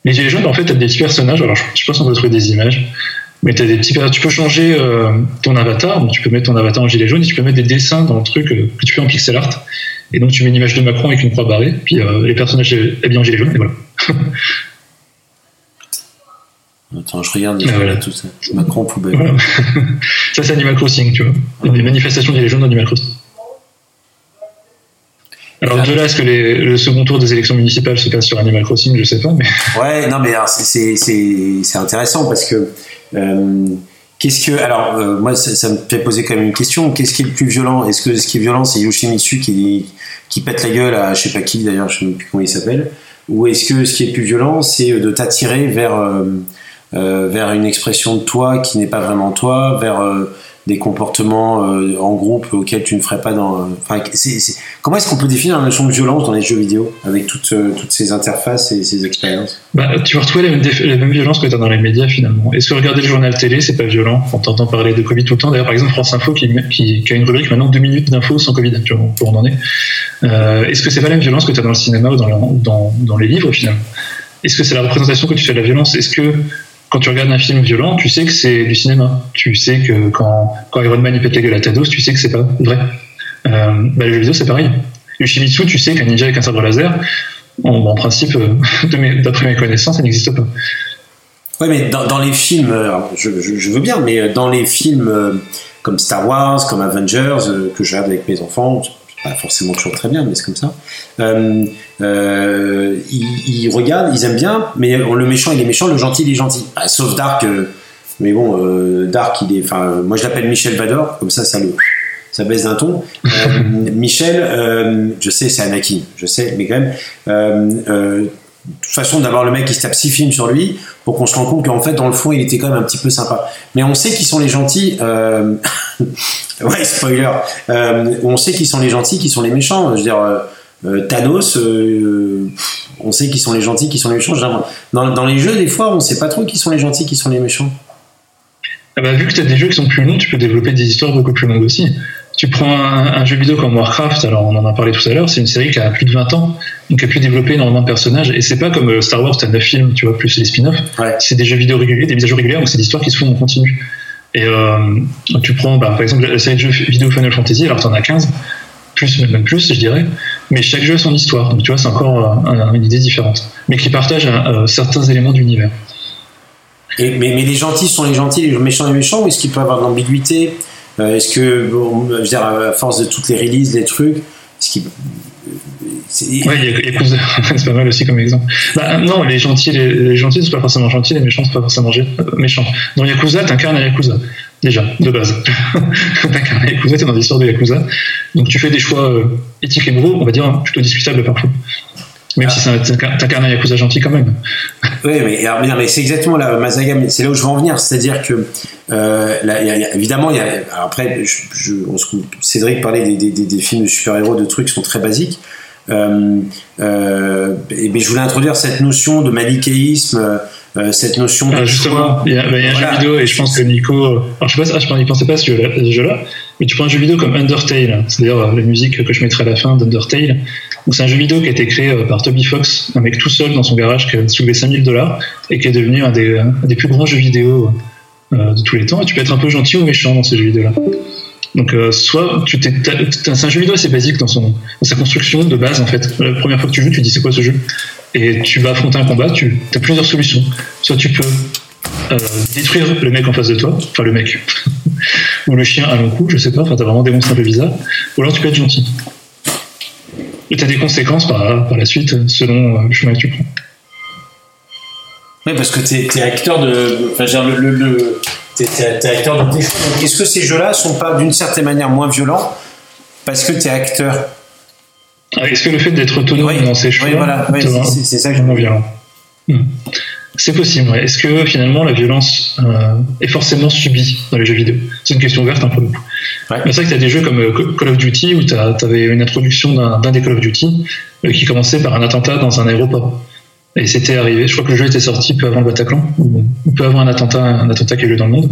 [SPEAKER 2] Les gilets jaunes, en fait, tu as des petits personnages. Alors, je, je pense qu'on peut trouver des images. Mais as des petits, tu peux changer euh, ton avatar, donc tu peux mettre ton avatar en gilet jaune et tu peux mettre des dessins dans le truc euh, que tu fais en pixel art. Et donc tu mets une image de Macron avec une croix barrée, puis euh, les personnages habillés en gilet jaune, et voilà.
[SPEAKER 1] Attends, je regarde ah, tout ça. Macron poubelle.
[SPEAKER 2] ça, c'est Animal Crossing, tu vois. Il y a des manifestations des légendes d'Animal Crossing. Alors, de là, est-ce que le second tour des élections municipales se passe sur Animal Crossing Je sais pas, mais.
[SPEAKER 1] Ouais, non, mais c'est intéressant parce que. Euh, qu'est-ce que. Alors, euh, moi, ça, me fait poser quand même une question. Qu'est-ce qui est le plus violent? Est-ce que ce qui est violent, c'est Yoshimitsu qui, qui pète la gueule à je sais pas qui, d'ailleurs, je sais plus comment il s'appelle Ou est-ce que ce qui est le plus violent, c'est de t'attirer vers. Euh, euh, vers une expression de toi qui n'est pas vraiment toi, vers euh, des comportements euh, en groupe auxquels tu ne ferais pas dans. Enfin, Comment est-ce qu'on peut définir la notion de violence dans les jeux vidéo avec toutes, toutes ces interfaces et ces expériences?
[SPEAKER 2] Bah, Tu vas retrouver la même, violence que tu as dans les médias finalement. Est-ce que regarder le journal télé, c'est pas violent? On t'entend parler de Covid tout le temps. D'ailleurs, par exemple, France Info qui, a une rubrique maintenant deux minutes d'infos sans Covid, tu vois, en est. est-ce que c'est pas la même violence que tu as dans le cinéma ou dans, dans, dans les livres finalement? Est-ce que c'est la représentation que tu fais de la violence? Est-ce que quand tu regardes un film violent, tu sais que c'est du cinéma. Tu sais que quand, Iron Man il pète la gueule à Thanos, tu sais que c'est pas vrai. Euh, bah, les jeux vidéo, c'est pareil. Le Shimizu, tu sais qu'un ninja avec un sabre laser, en, principe, euh, d'après mes connaissances, ça n'existe pas.
[SPEAKER 1] Oui, mais dans, les films, je, veux bien, mais dans les films euh, comme Star Wars, comme Avengers, que je avec mes enfants, pas forcément toujours très bien, mais c'est comme ça. Euh, euh, ils, regardent, ils aiment bien, mais le méchant il est méchant, le gentil il est gentil. Ah, sauf Dark, euh, mais bon, Dark il est, enfin, moi je l'appelle Michel Vador, comme ça ça le, ça baisse d'un ton. Michel, je sais c'est Anakin, je sais, mais quand même de toute façon d'avoir le mec qui se tape six films sur lui pour qu'on se rende compte qu'en fait dans le fond il était quand même un petit peu sympa. Mais on sait qui sont les gentils euh... ouais spoiler euh, on sait qui sont les gentils qui sont les méchants. Je veux dire euh, Thanos on sait qui sont les gentils qui sont les méchants. Dans, dans, les jeux des fois on sait pas trop qui sont les gentils qui sont les méchants.
[SPEAKER 2] Ah bah, vu que tu as des jeux qui sont plus longs tu peux développer des histoires beaucoup plus longues aussi tu prends un, jeu vidéo comme Warcraft, alors on en a parlé tout à l'heure, c'est une série qui a plus de 20 ans, donc qui a pu développer énormément de personnages, et c'est pas comme euh, Star Wars, t'as 9 films, tu vois, plus les spin-offs, c'est des jeux vidéo réguliers, des mises à jour régulières, donc c'est des histoires qui se font en continu. Et euh, tu prends, bah, par exemple, la série de jeux vidéo Final Fantasy, alors t'en as 15, plus, même plus, je dirais, mais chaque jeu a son histoire, donc tu vois, c'est encore euh, une idée différente, mais qui partage certains éléments d'univers.
[SPEAKER 1] mais, mais les gentils sont les gentils, les méchants les méchants, ou est-ce qu'il peut y avoir de l'ambiguïté? Est-ce que, je veux dire, à force de toutes les releases, les trucs, est-ce qu'il
[SPEAKER 2] Ouais, il c'est pas mal aussi comme exemple. Bah, non, les gentils, les, les gentils, c'est pas forcément gentils, les méchants, c'est pas forcément euh, méchants. Dans Yakuza, t'incarnes un Yakuza, déjà, de base. t'incarnes un Yakuza, t'es dans l'histoire de Yakuza. Donc tu fais des choix euh, éthiques et moraux, on va dire, plutôt discutables parfois. Même si t'incarnes un Yakuza gentil quand même.
[SPEAKER 1] Oui, mais, mais c'est exactement là, Mazaga, c'est là où je veux en venir. C'est-à-dire que, euh, là, y a, évidemment, y a, après, je, on se, Cédric parlait des, des, des, films de super-héros, de trucs qui sont très basiques. Euh, euh, et, mais je voulais introduire cette notion de manichéisme cette notion de
[SPEAKER 2] ah, justement il y a, bah, un jeu vidéo et je pense que Nico alors je sais pas je il pensait pas à ce jeu-là mais tu prends un jeu vidéo comme Undertale. C'est-à-dire la musique que je mettrai à la fin d'Undertale. C'est un jeu vidéo qui a été créé par Toby Fox un mec tout seul dans son garage qui a soulevé 5000 dollars et qui est devenu un des, des plus grands jeux vidéo de tous les temps. Et tu peux être un peu gentil ou méchant dans ces jeux vidéo là donc, euh, soit tu t'es, c'est un jeu vidéo assez basique dans, sa construction de base en fait. La première fois que tu joues, tu dis c'est quoi ce jeu? Et tu vas affronter un combat, tu as plusieurs solutions. Soit tu peux euh, détruire le mec en face de toi, enfin le mec, ou le chien à long coup, je sais pas, enfin t'as vraiment des monstres un peu bizarres, ou alors tu peux être gentil. Et t'as des conséquences par, par la suite selon euh, le chemin que tu prends.
[SPEAKER 1] Oui, parce que t'es, es acteur de. Enfin, le, le tu es, acteur de tes est-ce que ces jeux-là sont pas d'une certaine manière moins violents parce que tu es acteur?
[SPEAKER 2] Ah, Est-ce que le fait d'être autonome dans ces choix
[SPEAKER 1] voilà. c'est, ça que je
[SPEAKER 2] moins violent? Hmm. C'est possible. Est-ce que finalement la violence euh, est forcément subie dans les jeux vidéo? C'est une question ouverte un peu. C'est vrai que tu as des jeux comme euh, Call of Duty où tu avais une introduction d'un, des Call of Duty euh, qui commençait par un attentat dans un aéroport. Et c'était arrivé, je crois que le jeu était sorti peu avant le Bataclan, ou peu avant un attentat, un attentat qui a eu lieu dans le monde.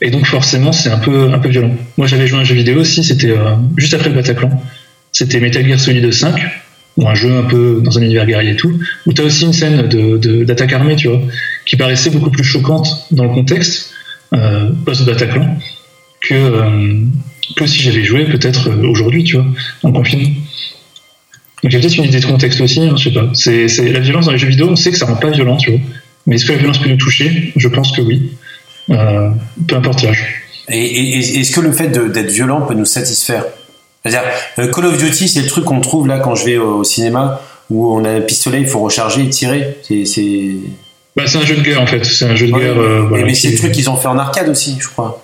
[SPEAKER 2] Et donc forcément, c'est un peu, un peu violent. Moi, j'avais joué à un jeu vidéo aussi, c'était euh, juste après le Bataclan. C'était Metal Gear Solid 5, ou un jeu un peu dans un univers guerrier et tout, où tu as aussi une scène d'attaque de, armée, tu vois, qui paraissait beaucoup plus choquante dans le contexte euh, post-Bataclan que, euh, que si j'avais joué peut-être euh, aujourd'hui, tu vois, en confinement. Donc il y a peut-être une idée de contexte aussi, hein, je sais pas. C'est, la violence dans les jeux vidéo, on sait que ça rend pas violent, tu vois. Mais est-ce que la violence peut nous toucher? Je pense que oui. Euh, peu importe l'âge.
[SPEAKER 1] Et, est-ce que le fait d'être violent peut nous satisfaire? C'est-à-dire, euh, Call of Duty, c'est le truc qu'on trouve là quand je vais au, cinéma, où on a un pistolet, il faut recharger et tirer. C'est,
[SPEAKER 2] Bah, c'est un jeu de guerre en fait. C'est un jeu de guerre. Euh,
[SPEAKER 1] mais c'est le truc qu'ils ont fait en arcade aussi, je crois.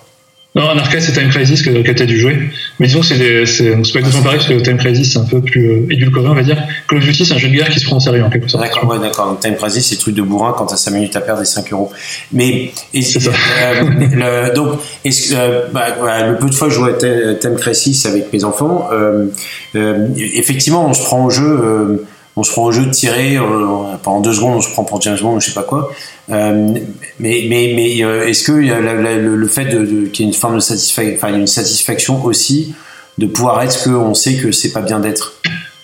[SPEAKER 2] Non, en arcade, c'est Time Crisis que, que tu as dû jouer. Mais disons, c'est pas exactement pareil, parce que Time Crisis, c'est un peu plus euh, édulcoré, on va dire. Call of Duty, c'est un jeu de guerre qui se prend au sérieux, en quelque sorte.
[SPEAKER 1] D'accord, ouais, d'accord. Time Crisis, c'est truc de bourrin quand t'as 5 minutes à perdre et 5 euros. Mais, c'est ça. Euh, le, donc, est-ce, euh, bah, le peu de fois que je joue à Time Crisis avec mes enfants, euh, euh, effectivement, on se prend au jeu, on se prend au jeu de tirer, pendant deux secondes, on se prend pour James Bond, je sais pas quoi. Euh, mais mais, mais euh, est-ce que le, fait qu'il y ait une forme de satisfaction, aussi de pouvoir être ce qu'on sait que c'est pas bien d'être?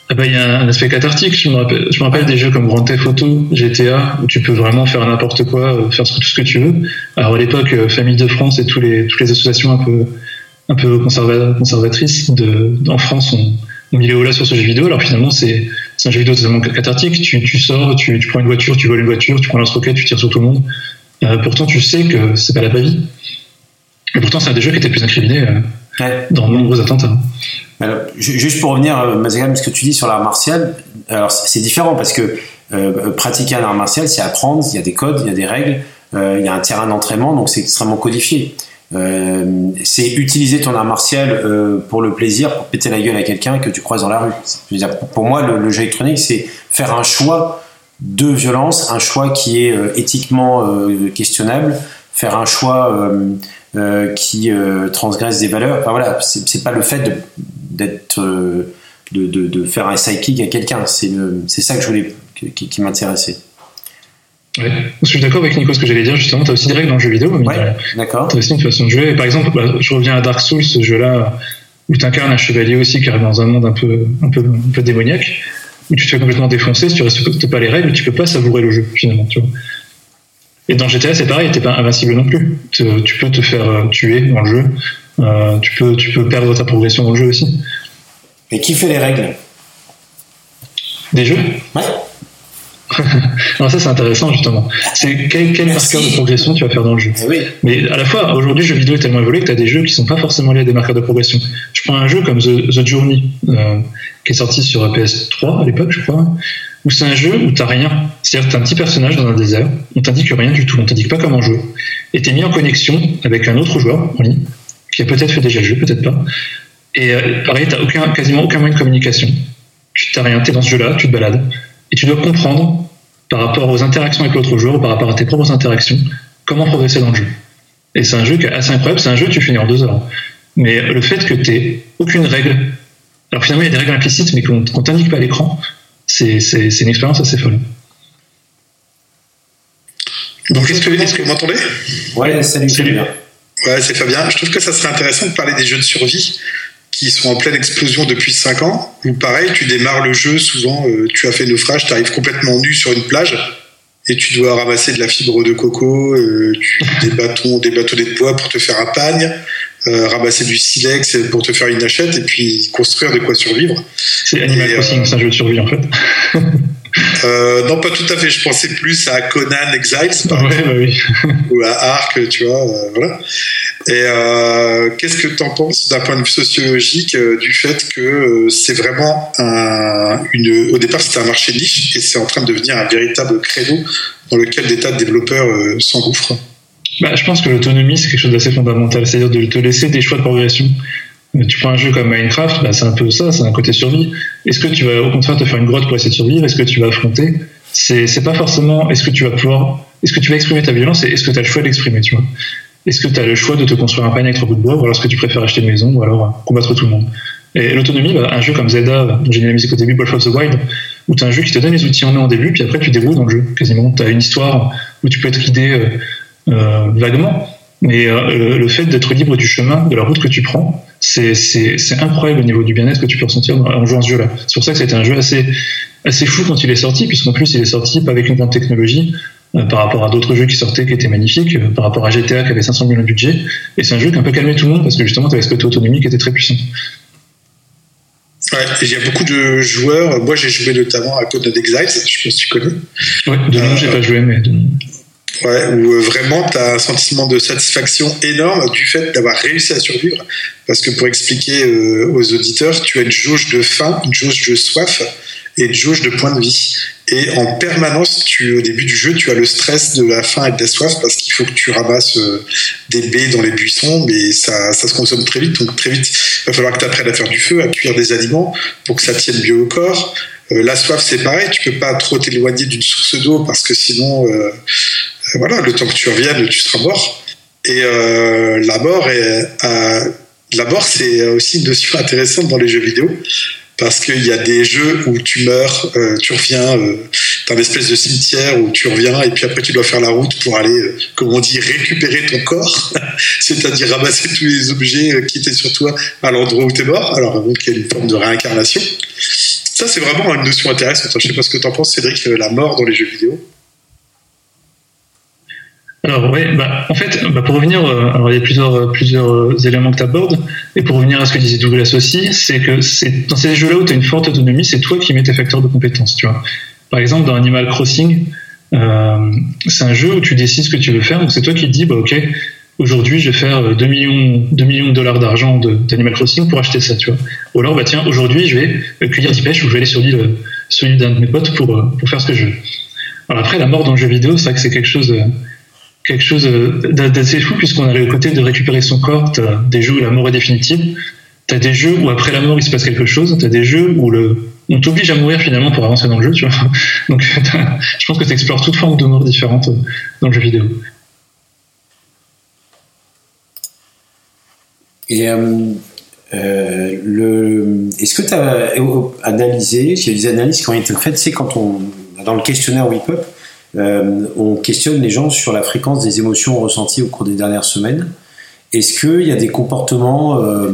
[SPEAKER 2] Ah bah, il y a un aspect cathartique. Je me rappelle, des jeux comme Grand Theft Auto, GTA, où tu peux vraiment faire n'importe quoi, euh, faire tout ce que tu veux. Alors à l'époque, Famille de France et tous les, toutes les associations un peu, un peu conservatrices en France ont, ont mis les là sur ce jeu vidéo. Alors finalement, c'est c'est un jeu vidéo totalement cathartique. Tu, tu sors, tu, tu, prends une voiture, tu voles une voiture, tu prends lance-roquette, tu tires sur tout le monde. Euh, pourtant, tu sais que c'est pas la vraie vie. Et pourtant, c'est un des jeux qui était plus incriminé euh, dans de nombreux attentats.
[SPEAKER 1] Alors, juste pour revenir, euh, Mazagam, ce que tu dis sur l'art martial, alors c'est différent parce que euh, pratiquer un art martial, c'est apprendre, il y a des codes, il y a des règles, il y a un terrain d'entraînement, donc c'est extrêmement codifié. Euh, c'est utiliser ton art martial euh, pour le plaisir, pour péter la gueule à quelqu'un que tu croises dans la rue. Pour moi, le, jeu électronique, c'est faire un choix de violence, un choix qui est euh, éthiquement questionnable, faire un choix qui transgresse des valeurs. Enfin voilà, c'est pas le fait d'être de, de, de, faire un sidekick à quelqu'un. C'est ça que je voulais qui, qui m'intéressait.
[SPEAKER 2] Ouais. Je suis d'accord avec Nico, ce que j'allais dire, justement, tu as aussi des règles dans le jeu vidéo.
[SPEAKER 1] Ouais, d'accord.
[SPEAKER 2] Tu as aussi une façon de jouer. Par exemple, bah, je reviens à Dark Souls, ce jeu-là, où tu incarnes un chevalier aussi qui arrive dans un monde un peu, un peu, un peu démoniaque, où tu te fais complètement défoncer, si tu respectes pas les règles, tu peux pas savourer le jeu, finalement, tu vois. Et dans GTA, c'est pareil, t'es pas invincible non plus. Tu, peux te faire euh, tuer dans le jeu, euh, tu, peux, tu peux perdre ta progression dans le jeu aussi.
[SPEAKER 1] Et qui fait les règles?
[SPEAKER 2] Des jeux?
[SPEAKER 1] Ouais.
[SPEAKER 2] Alors ça c'est intéressant justement. C'est quel, quel marqueur de progression tu vas faire dans le jeu.
[SPEAKER 1] Eh
[SPEAKER 2] Mais à la fois aujourd'hui le jeu vidéo est tellement évolué que tu as des jeux qui sont pas forcément liés à des marqueurs de progression. Je prends un jeu comme The, Journey euh, qui est sorti sur PS3 à l'époque je crois, où c'est un jeu où t'as rien. C'est-à-dire t'as un petit personnage dans un désert, on t'indique rien du tout, on t'indique pas comment jouer. Et t'es mis en connexion avec un autre joueur en ligne qui a peut-être fait déjà le jeu, peut-être pas. Et euh, pareil, t'as aucun, quasiment aucun moyen de communication. Tu t'as rien, t'es dans ce jeu-là, tu te balades et tu dois comprendre par rapport aux interactions avec l'autre joueur, par rapport à tes propres interactions, comment progresser dans le jeu. Et c'est un jeu qui est assez incroyable, c'est un jeu que tu finis en deux heures. Mais le fait que tu n'aies aucune règle, alors finalement il y a des règles implicites, mais qu'on ne t'indique pas à l'écran, c'est une expérience assez folle.
[SPEAKER 4] Donc, est-ce que, est que, vous m'entendez?
[SPEAKER 1] Ouais, salut, salut.
[SPEAKER 4] Ouais, c'est Fabien. Je trouve que ça serait intéressant de parler des jeux de survie qui sont en pleine explosion depuis 5 ans, où pareil, tu démarres le jeu, souvent euh, tu as fait naufrage, tu arrives complètement nu sur une plage, et tu dois ramasser de la fibre de coco, euh, des bâtons, des bateaux de bois pour te faire un pagne, euh, ramasser du silex pour te faire une hachette, et puis construire de quoi survivre.
[SPEAKER 2] C'est Animal Crossing, c'est un jeu de survie en fait.
[SPEAKER 4] Euh, non, pas tout à fait. Je pensais plus à Conan Exiles,
[SPEAKER 2] par exemple, bah
[SPEAKER 4] ou à Ark, tu vois. Euh, voilà. Et euh, qu'est-ce que tu en penses d'un point de vue sociologique du fait que c'est vraiment un, une. Au départ, c'était un marché niche et c'est en train de devenir un véritable créneau dans lequel des tas de développeurs s'engouffrent?
[SPEAKER 2] Bah, je pense que l'autonomie, c'est quelque chose d'assez fondamental, c'est-à-dire de te laisser des choix de progression tu prends un jeu comme Minecraft, bah, c'est un peu ça, c'est un côté survie. Est-ce que tu vas au contraire te faire une grotte pour essayer de survivre? Est-ce que tu vas affronter? C'est pas forcément est-ce que tu vas pouvoir, est-ce que tu vas exprimer ta violence et est-ce que tu as le choix d'exprimer, tu vois? Est-ce que tu as le choix de te construire un panier avec trois bouts de bois ou alors est-ce que tu préfères acheter une maison ou alors euh, combattre tout le monde? Et l'autonomie, bah, un jeu comme Zelda, dont j'ai mis la musique au début, Breath of the Wild, où tu as un jeu qui te donne les outils en main au début, puis après tu débrouilles dans le jeu quasiment. Tu as une histoire où tu peux être guidé euh, euh, vaguement, mais le fait d'être libre du chemin, de la route que tu prends, c'est incroyable au niveau du bien-être que tu peux ressentir en jouant ce jeu-là. C'est pour ça que c'était un jeu assez, assez fou quand il est sorti, puisqu'en plus il est sorti pas avec une grande technologie euh, par rapport à d'autres jeux qui sortaient qui étaient magnifiques, euh, par rapport à GTA qui avait 500 millions de budget. Et c'est un jeu qui a un peu calmé tout le monde parce que justement tu avais ce côté autonomie qui était très puissant.
[SPEAKER 4] Ouais, il y a beaucoup de joueurs. Moi, j'ai joué notamment à Code of Exiles, je sais pas si tu connais.
[SPEAKER 2] Ouais, de nom, j'ai pas joué, mais.
[SPEAKER 4] Ouais, où euh, vraiment tu as un sentiment de satisfaction énorme du fait d'avoir réussi à survivre. Parce que pour expliquer euh, aux auditeurs, tu as une jauge de faim, une jauge de soif et une jauge de point de vie. Et en permanence, tu, au début du jeu, tu as le stress de la faim et de la soif parce qu'il faut que tu ramasses euh, des baies dans les buissons, mais ça, ça se consomme très vite. Donc très vite, il va falloir que tu apprennes à faire du feu, à cuire des aliments pour que ça tienne mieux au corps. La soif, c'est pareil, tu peux pas trop t'éloigner d'une source d'eau parce que sinon, voilà, le temps que tu reviennes, tu seras mort. Et euh, la mort, c'est aussi une notion intéressante dans les jeux vidéo parce qu'il y a des jeux où tu meurs, euh, tu reviens euh, dans une espèce de cimetière où tu reviens et puis après tu dois faire la route pour aller, euh, comme on dit, récupérer ton corps, c'est-à-dire ramasser tous les objets qui étaient sur toi à l'endroit où tu es mort. Alors donc il y a une forme de réincarnation. Ça c'est vraiment une notion intéressante. Je sais pas ce que tu en penses, Cédric, la mort dans les jeux vidéo.
[SPEAKER 2] Alors oui, bah, en fait, bah, pour revenir, euh, alors il y a plusieurs, euh, plusieurs euh, éléments que tu abordes, et pour revenir à ce que disait Douglas aussi, c'est que c'est dans ces jeux-là où tu as une forte autonomie, c'est toi qui mets tes facteurs de compétences, tu vois. Par exemple, dans Animal Crossing, euh, c'est un jeu où tu décides ce que tu veux faire, donc c'est toi qui te dis, bah ok, aujourd'hui je vais faire 2 millions, 2 millions de dollars d'argent d'Animal Crossing pour acheter ça, tu vois. Ou alors, bah tiens, aujourd'hui je vais cueillir du pêche ou je vais aller sur l'île, d'un de mes potes pour, pour faire ce que je veux. Alors après, la mort dans le jeu vidéo, c'est vrai que c'est quelque chose quelque chose d'assez fou puisqu'on a le côté de récupérer son corps. T'as des jeux où la mort est définitive. T'as des jeux où après la mort il se passe quelque chose. T'as des jeux où le on t'oblige à mourir finalement pour avancer dans le jeu. Tu vois. Donc je pense que tu explores toutes formes de mort différentes dans le jeu vidéo.
[SPEAKER 1] Et euh, euh, le, est-ce que tu as analysé, il y a des analyses qui ont été faites, c'est quand on, dans le questionnaire WePup, euh, on questionne les gens sur la fréquence des émotions ressenties au cours des dernières semaines. Est-ce qu'il y a des comportements, euh,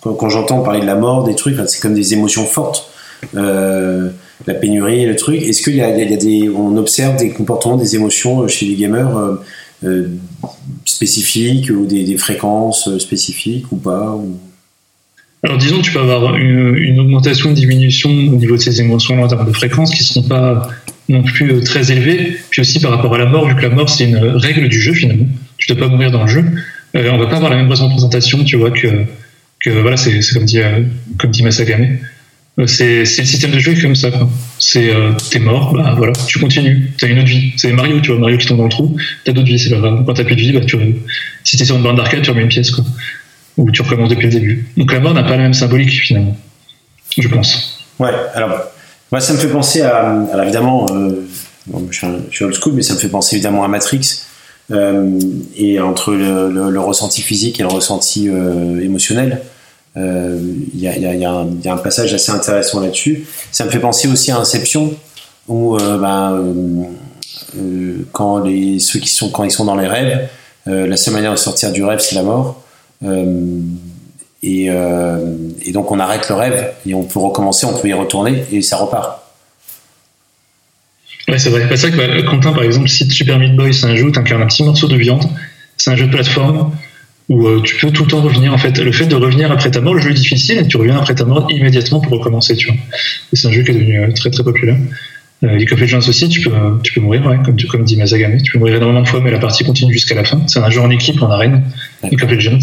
[SPEAKER 1] quand, j'entends parler de la mort, des trucs, c'est comme des émotions fortes, euh, la pénurie, le truc, est-ce qu'il y, a, des, on observe des comportements, des émotions chez les gamers spécifiques ou des, fréquences spécifiques ou pas
[SPEAKER 2] alors disons, tu peux avoir une, augmentation, une diminution au niveau de ces émotions en termes de fréquence qui ne seront pas non plus euh, très élevées. Puis aussi par rapport à la mort, vu que la mort c'est une règle du jeu finalement, tu ne dois pas mourir dans le jeu. Euh, on va pas avoir la même représentation, tu vois, que, que voilà, c'est comme dit, euh, dit Masagame. Euh, c'est le système de jeu comme ça. C'est euh, t'es mort, bah voilà, tu continues, t'as une autre vie. C'est Mario, tu vois, Mario qui tombe dans le trou, t'as d'autres vies, c'est pas grave. Quand t'as plus de vie, bah tu, si t'es sur une bande d'arcade, tu remets une pièce quoi où tu recommences depuis le début. Donc la mort n'a pas la même symbolique finalement, je pense.
[SPEAKER 1] Ouais, alors moi ça me fait penser à, alors évidemment, euh, je, suis un, old school, mais ça me fait penser évidemment à Matrix. Euh, et entre le, ressenti physique et le ressenti émotionnel, il y, y, a, un passage assez intéressant là-dessus. Ça me fait penser aussi à Inception, où ben, quand les, ceux qui sont, quand ils sont dans les rêves, la seule manière de sortir du rêve, c'est la mort. Et, donc on arrête le rêve et on peut recommencer, on peut y retourner et ça repart.
[SPEAKER 2] Ouais, c'est vrai. C'est vrai que bah, Quentin, par exemple, si Super Meat Boy, c'est un jeu où tu incarnes un petit morceau de viande, c'est un jeu de plateforme où euh, tu peux tout le temps revenir. En fait, le fait de revenir après ta mort, le jeu est difficile et tu reviens après ta mort immédiatement pour recommencer, tu vois. Et c'est un jeu qui est devenu euh, très très populaire. Euh, League of Legends aussi, tu peux, tu peux mourir, comme, dit Mazagame, tu peux mourir énormément de fois, mais la partie continue jusqu'à la fin. C'est un jeu en équipe, en arène, League of Legends.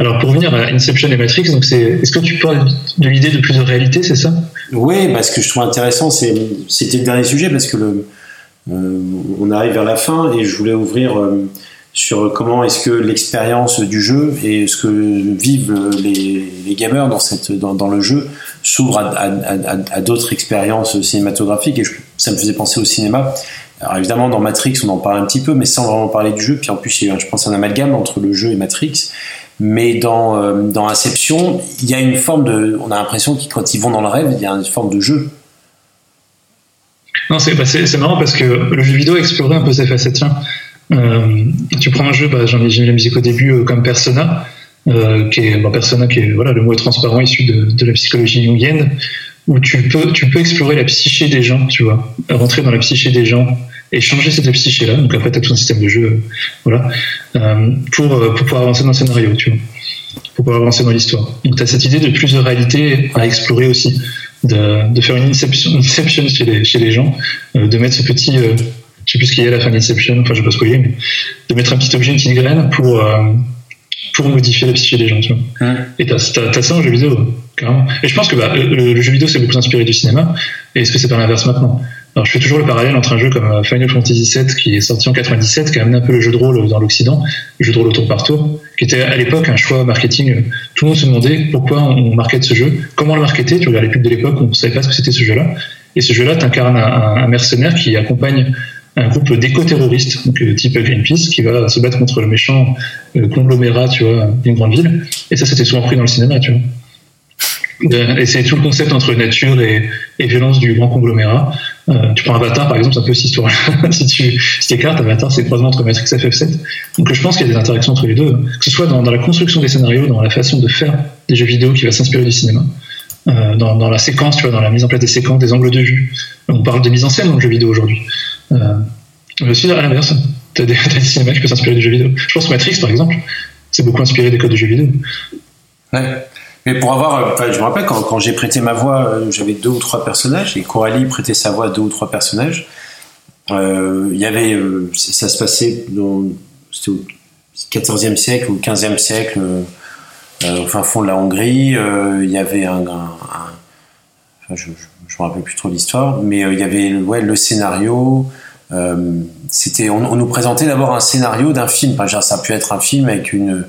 [SPEAKER 2] Alors pour revenir à Inception et Matrix, donc c'est, est-ce que tu parles de l'idée de plusieurs réalités, c'est ça?
[SPEAKER 1] Oui, bah, ce que je trouve intéressant, c'est, c'était le dernier sujet parce que euh, on arrive vers la fin et je voulais ouvrir euh, sur comment est-ce que l'expérience du jeu et ce que vivent les, gamers dans, cette, dans, le jeu s'ouvre à, d'autres expériences cinématographiques et ça me faisait penser au cinéma. Alors évidemment dans Matrix on en parle un petit peu mais sans vraiment parler du jeu puis en plus il y a je pense un amalgame entre le jeu et Matrix mais dans, euh, Inception, il y a une forme de. On a l'impression que quand ils vont dans le rêve, il y a une forme de jeu.
[SPEAKER 2] Non, c'est bah, marrant parce que le jeu vidéo a exploré un peu ces facettes. Euh, tu prends un jeu, bah, j'en ai mis la musique au début, euh, comme Persona, euh, qui est bah, Persona, qui est voilà le mot transparent issu de, la psychologie jungienne, où tu peux tu peux explorer la psyché des gens, tu vois, rentrer dans la psyché des gens, et changer cette psyché-là. Donc après, tu as tout un système de jeu, voilà, pour, pour pouvoir avancer dans le scénario, tu vois, pour pouvoir avancer dans l'histoire. Donc tu as cette idée de plusieurs réalités à explorer aussi, de, de faire une inception, inception chez, les, chez les gens, de mettre ce petit, je sais plus ce qu'il y a à la fin d'Inception, enfin je vais pas spoiler, mais de mettre un petit objet, une petite graine pour, euh, pour modifier la psyché des gens, tu vois. Et t'as, as, ça en jeu vidéo, carrément. Et je pense que bah, le, le, jeu vidéo c'est beaucoup inspiré du cinéma, et est-ce que c'est pas l'inverse maintenant? Alors, je fais toujours le parallèle entre un jeu comme euh, Final Fantasy VII, qui est sorti en 97, qui a amené un peu le jeu de rôle dans l'Occident, le jeu de rôle au tour par tour, qui était à l'époque un choix marketing. Tout le monde se demandait pourquoi on markete ce jeu, comment le marketer. Tu regardes les pubs de l'époque, on ne savait pas ce que c'était ce jeu-là. Et ce jeu-là, tu incarnes un, un, mercenaire qui accompagne un groupe d'éco-terroristes, donc euh, type Greenpeace, qui va se battre contre le méchant euh, conglomérat, tu vois, d'une grande ville. Et ça, c'était souvent pris dans le cinéma, tu vois. Et c'est tout le concept entre nature et, et violence du grand conglomérat. Euh, tu prends Avatar, par exemple, c'est un peu cette histoire si tu si écartes, Avatar, c'est le croisement entre Matrix et FF7. Donc je pense qu'il y a des interactions entre les deux, que ce soit dans, dans, la construction des scénarios, dans la façon de faire des jeux vidéo qui va s'inspirer du cinéma, euh, dans, dans, la séquence, tu vois, dans la mise en place des séquences, des angles de vue. On parle de mise en scène dans le jeu vidéo aujourd'hui. Euh, mais aussi à l'inverse, tu as, des, as des qui peuvent s'inspirer du jeu vidéo. Je pense que Matrix, par exemple, c'est beaucoup inspiré des codes de jeux vidéo.
[SPEAKER 1] Ouais. Mais pour avoir, enfin, je me rappelle quand, j'ai prêté ma voix, euh, j'avais deux ou trois personnages et Coralie prêtait sa voix à deux ou trois personnages. Euh, il y avait, euh, ça se passait dans, c'était au 14e siècle ou 15e siècle, euh, au fin fond de la Hongrie. il y avait un, enfin, je, je, me rappelle plus trop l'histoire, mais il y avait ouais le scénario. C'était, on, nous présentait d'abord un scénario d'un film. Ça a pu être un film avec une,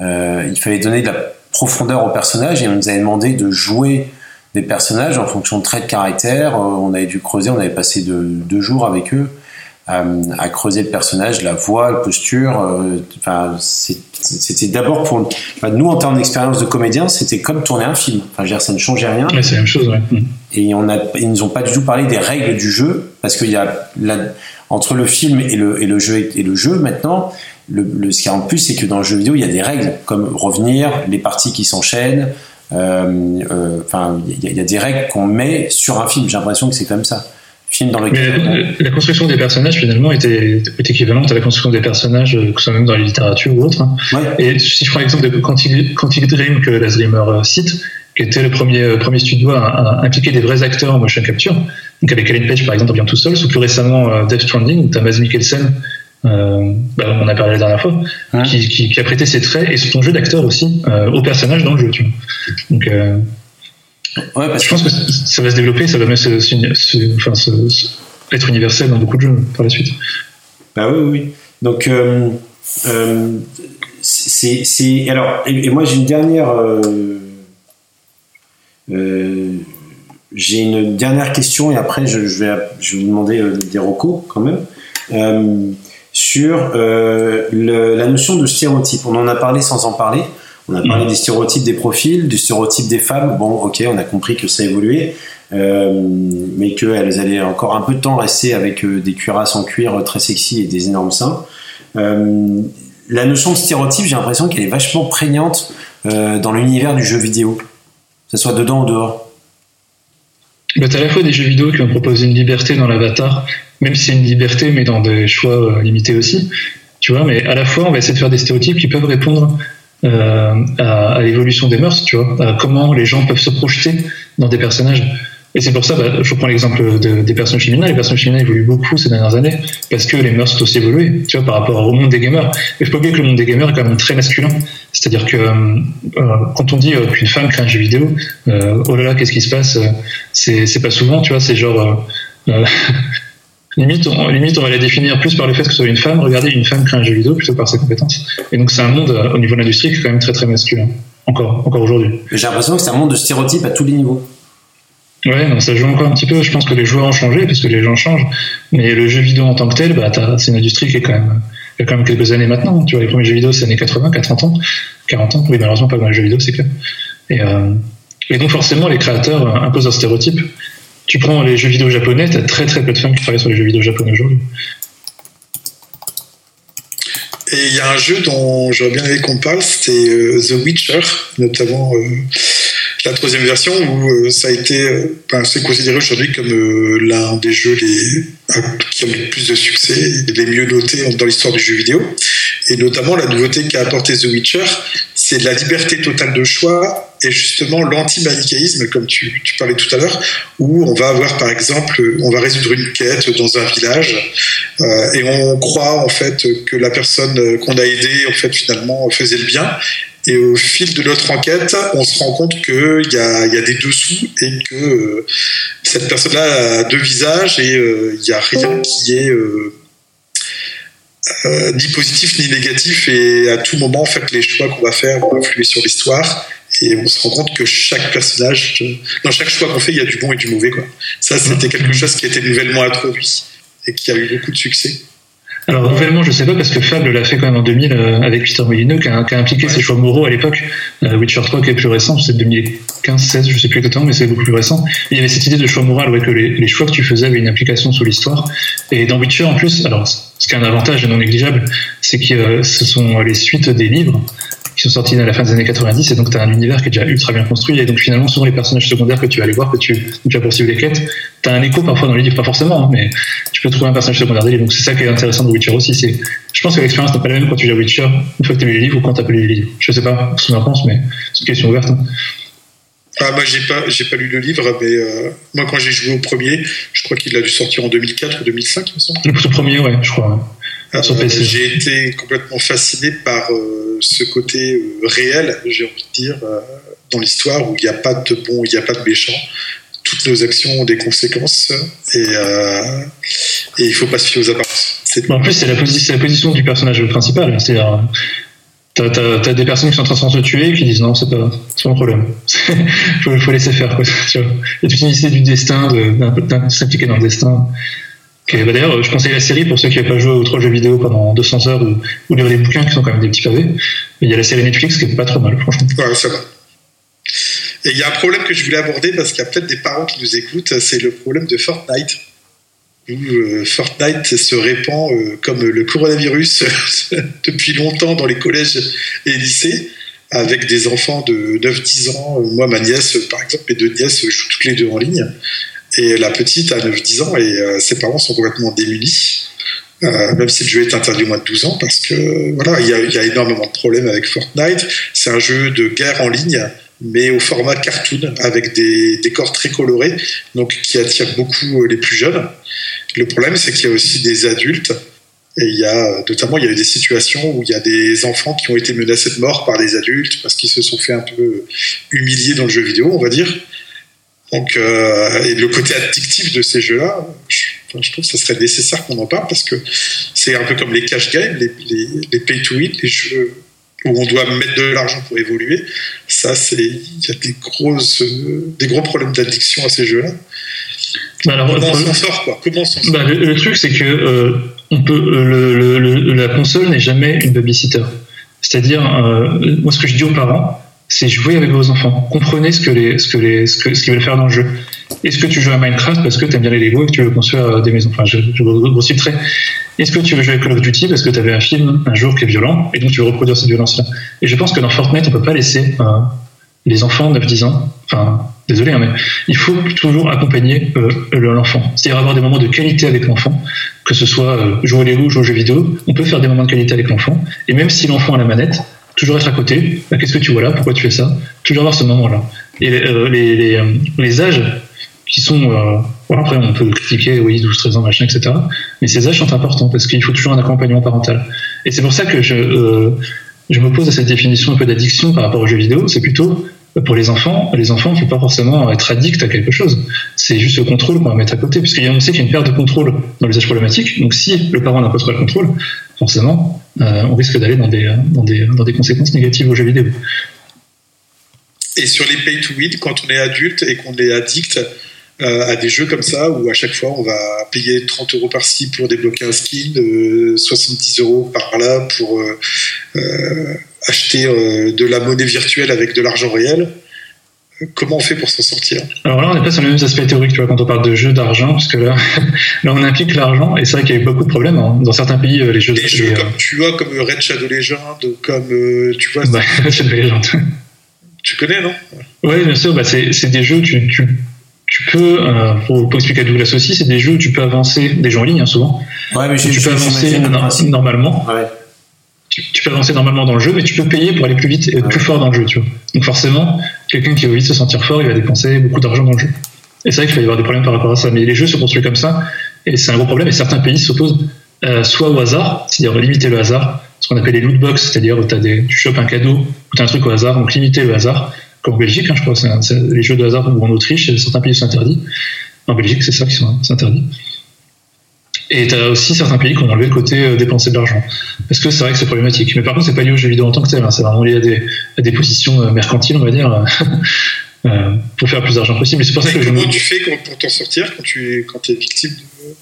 [SPEAKER 1] il fallait donner de la profondeur au personnage et on nous avait demandé de jouer des personnages en fonction de traits de caractère. Euh, on avait dû creuser, on avait passé deux, jours avec eux euh, à, creuser le personnage, la voix, la posture. Euh, enfin, c'était d'abord pour nous en termes d'expérience de comédien, c'était comme tourner un film. Enfin, je veux dire, ça ne changeait rien.
[SPEAKER 2] c'est la même chose. Ouais.
[SPEAKER 1] Et on a, ils nous ont pas du tout parlé des règles du jeu parce qu'il y a la, entre le film et le, et le jeu et le jeu maintenant le, le, ce qui en plus, c'est que dans le jeu vidéo, il y a des règles, comme revenir, les parties qui s'enchaînent. Euh, euh, enfin, euh, il y, y, a des règles qu'on met sur un film. J'ai l'impression que c'est comme ça. Film dans lequel
[SPEAKER 2] Mais la, construction des personnages finalement était, était, équivalente à la construction des personnages, que ce soit même dans la littérature ou autre. Hein.
[SPEAKER 1] Ouais.
[SPEAKER 2] Et si je prends l'exemple de Quantic, Quantic Dream que Lars Dreamer cite, qui était le premier, premier studio à, à, impliquer des vrais acteurs en motion capture, donc avec Ellen Page par exemple dans Bien tout seul, ou plus récemment euh, Death Stranding, où tu as Mads Mikkelsen euh, bah, on a parlé la dernière fois, hein qui, qui, qui, a prêté ses traits et son jeu d'acteur aussi euh, au personnage dans le jeu. Tu vois. Donc, euh,
[SPEAKER 1] ouais, parce
[SPEAKER 2] je pense que ça va se développer, ça va même se, se, se, enfin, être universel dans beaucoup de jeux par la suite.
[SPEAKER 1] Bah oui, oui. Donc, euh, euh, c'est. Alors, et, et moi j'ai une dernière. j'ai une dernière question et après je, je, vais, je vais vous demander des recos quand même. Euh, sur euh, le, la notion de stéréotype. On en a parlé sans en parler. On a parlé des stéréotypes des profils, du stéréotype des femmes. Bon, ok, on a compris que ça a évolué. mais qu'elles allaient encore un peu de temps rester avec des cuirasses en cuir très sexy et des énormes seins. la notion de stéréotype, j'ai l'impression qu'elle est vachement prégnante dans l'univers du jeu vidéo, que ce soit dedans ou dehors.
[SPEAKER 2] Bah, à la fois des jeux vidéo qui vont proposer une liberté dans l'avatar, même si c'est une liberté, mais dans des choix limités aussi. Tu vois, mais à la fois, on va essayer de faire des stéréotypes qui peuvent répondre euh, à, l'évolution des mœurs, tu vois, à comment les gens peuvent se projeter dans des personnages. Et c'est pour ça, bah, je prends l'exemple des personnages féminins. Les personnages féminins évoluent beaucoup ces dernières années parce que les mœurs ont aussi évolué, tu vois, par rapport au monde des gamers. Et je peux dire que le monde des gamers est quand même très masculin. C'est-à-dire que euh, quand on dit qu'une femme crée un jeu vidéo, euh, oh là là, qu'est-ce qui se passe? C'est pas souvent, tu vois, c'est genre Limite on, limite, on va la définir plus par le fait que ce soit une femme. Regardez, une femme crée un jeu vidéo plutôt par ses compétences. Et donc, c'est un monde euh, au niveau de l'industrie qui est quand même très très masculin. Encore, encore aujourd'hui.
[SPEAKER 1] J'ai l'impression que c'est un monde de stéréotypes à tous les niveaux.
[SPEAKER 2] Ouais, non, ça joue encore un petit peu. Je pense que les joueurs ont changé parce que les gens changent. Mais le jeu vidéo en tant que tel, bah, c'est une industrie qui est quand même, il y a quand même quelques années maintenant. Tu vois, les premiers jeux vidéo, c'est années 80, 40 ans. 40 ans. Oui, malheureusement, pas dans les jeux vidéo, c'est clair. Et, euh, et donc, forcément, les créateurs euh, imposent un stéréotype. Tu prends les jeux vidéo japonais, t'as très très peu de femmes qui travaillent sur les jeux vidéo japonais aujourd'hui.
[SPEAKER 4] Et il y a un jeu dont j'aurais bien aimé qu'on parle, c'était euh, The Witcher, notamment euh, la troisième version, où euh, ça a été, c'est considéré aujourd'hui comme l'un des jeux les, qui ont le plus de succès, les mieux notés dans l'histoire du jeu vidéo. Et notamment la nouveauté qu'a apporté The Witcher, c'est la liberté totale de choix et justement l'anti-manichéisme, comme tu, parlais tout à l'heure, où on va avoir par exemple, on va résoudre une quête dans un village euh, et on croit en fait que la personne qu'on a aidée en fait finalement faisait le bien. Et au fil de notre enquête, on se rend compte qu'il y a, y a des dessous et que euh, cette personne-là a deux visages et euh, il n'y a rien qui est ni positif ni négatif et à tout moment en fait les choix qu'on va faire vont influer sur l'histoire et on se rend compte que chaque personnage, dans chaque choix qu'on fait, il y a du bon et du mauvais. Quoi. Ça, c'était quelque chose qui été nouvellement introduit et qui a eu beaucoup de succès.
[SPEAKER 2] Alors nouvellement, je sais pas parce que Fable l'a fait quand même en 2000 euh, avec Peter Molyneux qui a, impliqué ses choix moraux à l'époque. Euh, Witcher 3 qui est plus récent, c'est 2015-16, je sais plus exactement, mais c'est beaucoup plus récent. il y avait cette idée de choix moral, ouais, que les, les, choix que tu faisais avaient une implication sur l'histoire. Et dans Witcher en plus, alors ce qui est un avantage non négligeable, c'est que euh, ce sont les suites des livres qui sont sortis à la fin des années 90 et donc tu as un univers qui est déjà ultra bien construit et donc finalement souvent les personnages secondaires que tu vas aller voir que tu, tu vas poursuivre les quêtes tu as un écho parfois dans les livres. Pas forcément hein, mais tu peux trouver un personnage secondaire des donc c'est ça qui est intéressant de Witcher aussi c'est je pense que l'expérience n'est pas la même quand tu lis Witcher une fois que tu as lu les livres ou quand tu as lu les livres. Je sais pas ce que tu en penses mais c'est une question ouverte hein.
[SPEAKER 4] Ah bah j'ai pas j'ai pas lu le livre mais euh, moi quand j'ai joué au premier je crois qu'il a dû sortir en 2004 ou 2005 il me semble.
[SPEAKER 2] Le premier ouais je crois.
[SPEAKER 4] Euh, j'ai été complètement fasciné par euh, ce côté réel j'ai envie de dire dans l'histoire où il n'y a pas de bon il n'y a pas de méchant toutes nos actions ont des conséquences et, et il faut pas se fier aux apparences.
[SPEAKER 2] En plus c'est la, la, position du personnage principal c'est-à-dire T'as, as, des personnes qui sont en train de se tuer qui disent non, c'est pas, pas un problème. faut, faut laisser faire, quoi. Tu vois. Et toute une idée du destin, de, s'impliquer dans le destin. bah d'ailleurs, je conseille la série pour ceux qui n'ont pas joué aux trois jeux vidéo pendant 200 heures ou, lire les bouquins qui sont quand même des petits pavés. Il y a la série Netflix qui est pas trop mal, franchement.
[SPEAKER 4] Ouais, ça va. Et il y a un problème que je voulais aborder parce qu'il y a peut-être des parents qui nous écoutent, c'est le problème de Fortnite où euh, Fortnite se répand euh, comme le coronavirus depuis longtemps dans les collèges et lycées, avec des enfants de 9-10 ans. Moi, ma nièce, par exemple, mes deux nièces jouent toutes les deux en ligne. Et la petite a 9-10 ans et euh, ses parents sont complètement démunis. même si le jeu est interdit au moins de 12 ans, parce que voilà, il y, a énormément de problèmes avec Fortnite. C'est un jeu de guerre en ligne mais au format cartoon avec des décors très colorés, donc qui attire beaucoup euh, les plus jeunes. Le problème, c'est qu'il y a aussi des adultes, et il y a notamment il y a eu des situations où il y a des enfants qui ont été menacés de mort par des adultes parce qu'ils se sont fait un peu humilier dans le jeu vidéo, on va dire. Donc, euh, et le côté addictif de ces jeux-là, je, je, trouve que ce serait nécessaire qu'on en parle parce que c'est un peu comme les cash games, les, les, les pay to win, les jeux où on doit mettre de l'argent pour évoluer. Ça, c'est il y a des grosses, des gros problèmes d'addiction à ces jeux-là. Bah, comment on s'en sort quoi? Comment
[SPEAKER 2] sort? Bah, le, truc, c'est que euh, on peut, euh, le, la console n'est jamais une babysitter. C'est-à-dire, euh, moi, ce que je dis aux parents, c'est jouer avec vos enfants. Comprenez ce que les, ce que les, ce que, ce qu'ils veulent faire dans le jeu. Est-ce que tu joues à Minecraft parce que tu aimes bien les Lego et que tu veux construire des maisons? Enfin, je, je grossis très. Est-ce que tu veux jouer à Call of Duty parce que tu avais un film un jour qui est violent et donc tu veux reproduire cette violence-là? Et je pense que dans Fortnite, on peut pas laisser les enfants 9-10 ans, enfin, désolé, hein, mais il faut toujours accompagner euh, l'enfant. C'est-à-dire avoir des moments de qualité avec l'enfant, que ce soit euh, jouer aux Lego, jouer aux jeux vidéo, on peut faire des moments de qualité avec l'enfant, et même si l'enfant a la manette, toujours être à côté, bah, qu'est-ce que tu vois là, pourquoi tu fais ça, toujours avoir ce moment-là. Et euh, les, les, les, âges qui sont... Bon, après, on peut critiquer, oui, 12, 13 ans, machin, etc. Mais ces âges sont importants, parce qu'il faut toujours un accompagnement parental. Et c'est pour ça que je je m'oppose à cette définition un peu d'addiction par rapport aux jeux vidéo. C'est plutôt pour les enfants, les enfants ne faut pas forcément être addicts à quelque chose. C'est juste le contrôle qu'on va mettre à côté. Puisqu'on sait qu'il y a une perte de contrôle dans l'usage problématique. Donc si le parent n'impose pas le contrôle, forcément, euh, on risque d'aller dans des, dans, des, dans des conséquences négatives aux jeux vidéo.
[SPEAKER 4] Et sur les pay to win, quand on est adulte et qu'on est addict, euh, à des jeux comme ça où à chaque fois on va payer 30 euros par-ci pour débloquer un skin, 70 euros par-là pour euh, acheter euh, de la monnaie virtuelle avec de l'argent réel. Comment on fait pour s'en sortir?
[SPEAKER 2] Alors là, on n'est pas sur les mêmes aspects théoriques, tu vois, quand on parle de jeux d'argent, parce que là, là on implique l'argent, et c'est vrai qu'il y a eu beaucoup de problèmes. Hein. Dans certains pays, les jeux...
[SPEAKER 4] Des jeux comme, tu vois, comme Red Shadow Legend, comme, tu vois...
[SPEAKER 2] Bah, Shadow Legend.
[SPEAKER 4] Tu connais, non?
[SPEAKER 2] Oui, bien sûr, bah, c'est des jeux, tu, tu tu peux, euh, pour, expliquer à Douglas aussi, c'est des jeux où tu peux avancer, des jeux en ligne hein, souvent.
[SPEAKER 1] Ouais, mais
[SPEAKER 2] tu peux avancer normalement.
[SPEAKER 1] Ouais.
[SPEAKER 2] Tu, peux avancer normalement dans le jeu, mais tu peux payer pour aller plus vite et être plus fort dans le jeu, tu vois. Donc forcément, quelqu'un qui veut vite se sentir fort, il va dépenser beaucoup d'argent dans le jeu. Et c'est vrai qu'il va y avoir des problèmes par rapport à ça. Mais les jeux se construisent comme ça, et c'est un gros problème. Et certains pays s'opposent euh, soit au hasard, c'est-à-dire limiter le hasard, ce qu'on appelle les loot box, c'est-à-dire où des, tu chopes un cadeau ou tu as un truc au hasard, donc limiter le hasard comme en Belgique, hein, je crois, c'est les jeux de hasard ou en Autriche, certains pays sont interdits. En Belgique, c'est ça qui sont interdits. Et tu as aussi certains pays qui ont enlevé le côté euh, dépenser de l'argent. Parce que c'est vrai que c'est problématique. Mais par contre, c'est pas lié aux jeux vidéo en tant que tel. Hein. C'est vraiment lié à des, à des, positions euh, mercantiles, on va dire, euh, pour faire le plus d'argent possible. Et c'est pour ça que
[SPEAKER 4] comment tu fais pour t'en sortir quand tu es, quand es victime de...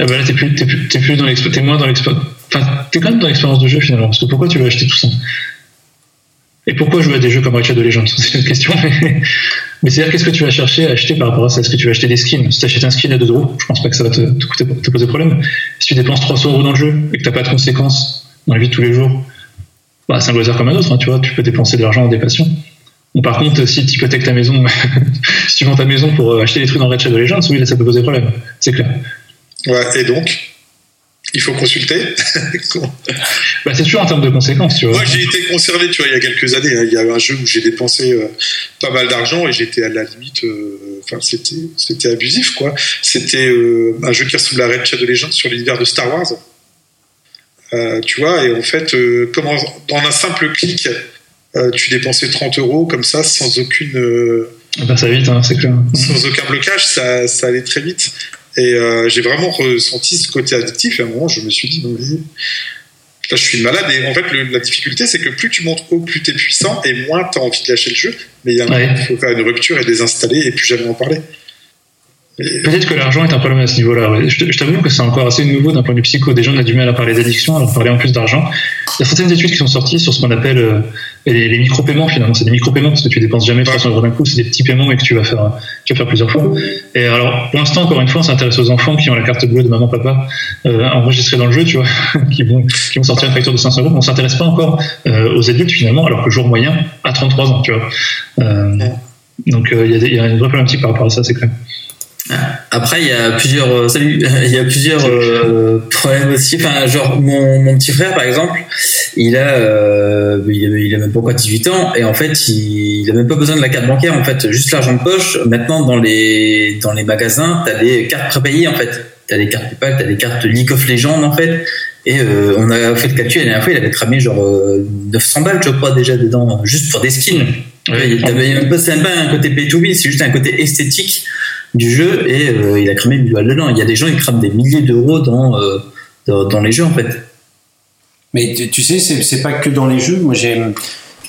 [SPEAKER 2] Ah bah là, t'es plus, plus, plus dans moins dans l'expérience. Enfin, t'es quand même dans l'expérience de jeu finalement. Parce que pourquoi tu veux acheter tout ça? Et pourquoi jouer à des jeux comme Red de Legends? C'est une question. Mais, c'est-à-dire, qu'est-ce que tu vas chercher à acheter par rapport à ça? Est-ce que tu vas acheter des skins? Si tu achètes un skin à 2 euros, je pense pas que ça va te, te, te poser problème. Si tu dépenses 300 euros dans le jeu et que tu n'as pas de conséquences dans la vie de tous les jours, bah, c'est un loisir comme un autre. Hein, tu vois, tu peux dépenser de l'argent en des passions. Bon, par contre, si tu hypothèques ta maison, si tu vends ta maison pour euh, acheter des trucs dans Red Shadow Legends, oui, ça peut poser problème. C'est clair.
[SPEAKER 4] Ouais, et donc? Il faut consulter.
[SPEAKER 2] bah, c'est toujours en termes de conséquences, tu vois.
[SPEAKER 4] Moi, j'ai été concerné, tu vois, il y a quelques années. Hein. il y avait un jeu où j'ai dépensé euh, pas mal d'argent et j'étais à la limite. Euh, enfin, c'était, c'était abusif, quoi. C'était euh, un jeu qui ressemble à Red Shadow Legends sur l'univers de Star Wars. tu vois, et en fait, comment, dans un simple clic, tu dépensais 30 euros comme ça, sans aucune.
[SPEAKER 2] Bah, ça vite, hein, c'est clair.
[SPEAKER 4] Sans aucun blocage, ça, ça allait très vite. Et euh, j'ai vraiment ressenti ce côté addictif. Et à un moment, je me suis dit, non, là, je suis malade. Et en fait, la difficulté, c'est que plus tu montes haut, plus tu es puissant, et moins tu as envie de lâcher le jeu. Mais il y a un il faut faire une rupture et désinstaller et plus jamais en parler.
[SPEAKER 2] Peut-être que l'argent est un problème à ce niveau-là. Je, t'avoue que c'est encore assez nouveau d'un point de vue psycho. Des gens ont du mal à parler d'addiction, à parler en plus d'argent. Il y a certaines études qui sont sorties sur ce qu'on appelle euh, les, micro-paiements finalement. C'est des micro-paiements parce que tu dépenses jamais 300 euros d'un coup. C'est des petits paiements mais que tu vas faire, tu vas faire plusieurs fois. Et alors, pour l'instant, encore une fois, on s'intéresse aux enfants qui ont la carte bleue de maman, papa euh, enregistrée dans le jeu, tu vois, qui vont, qui vont sortir une facture de 500 euros. On s'intéresse pas encore euh, aux adultes finalement, alors que le jour moyen à 33 ans, tu vois. Donc il y, a il y a une vraie problématique par rapport à ça, c'est clair.
[SPEAKER 5] Après, il y a plusieurs, euh, salut, il y a plusieurs euh, problèmes aussi. Enfin, genre mon, mon petit frère, par exemple, il a, euh, il a, même pas encore 18 ans et en fait, il, il, a même pas besoin de la carte bancaire. En fait, juste l'argent de poche. Maintenant, dans les dans les magasins, t'as des cartes prépayées en fait. T'as des cartes PayPal, t'as des cartes League of Legends en fait. Et euh, on a fait le calcul la dernière fois, il avait cramé genre 900 balles, je crois, déjà dedans, juste pour des skins. Ouais, il avait même pas, c'est même pas un côté pay to win, c'est juste un côté esthétique du jeu et euh, il a cramé du dedans. Il y a des gens qui crament des milliers d'euros dans, euh, dans, les jeux en fait.
[SPEAKER 1] Mais tu, sais, c'est pas que dans les jeux. Moi, j'ai,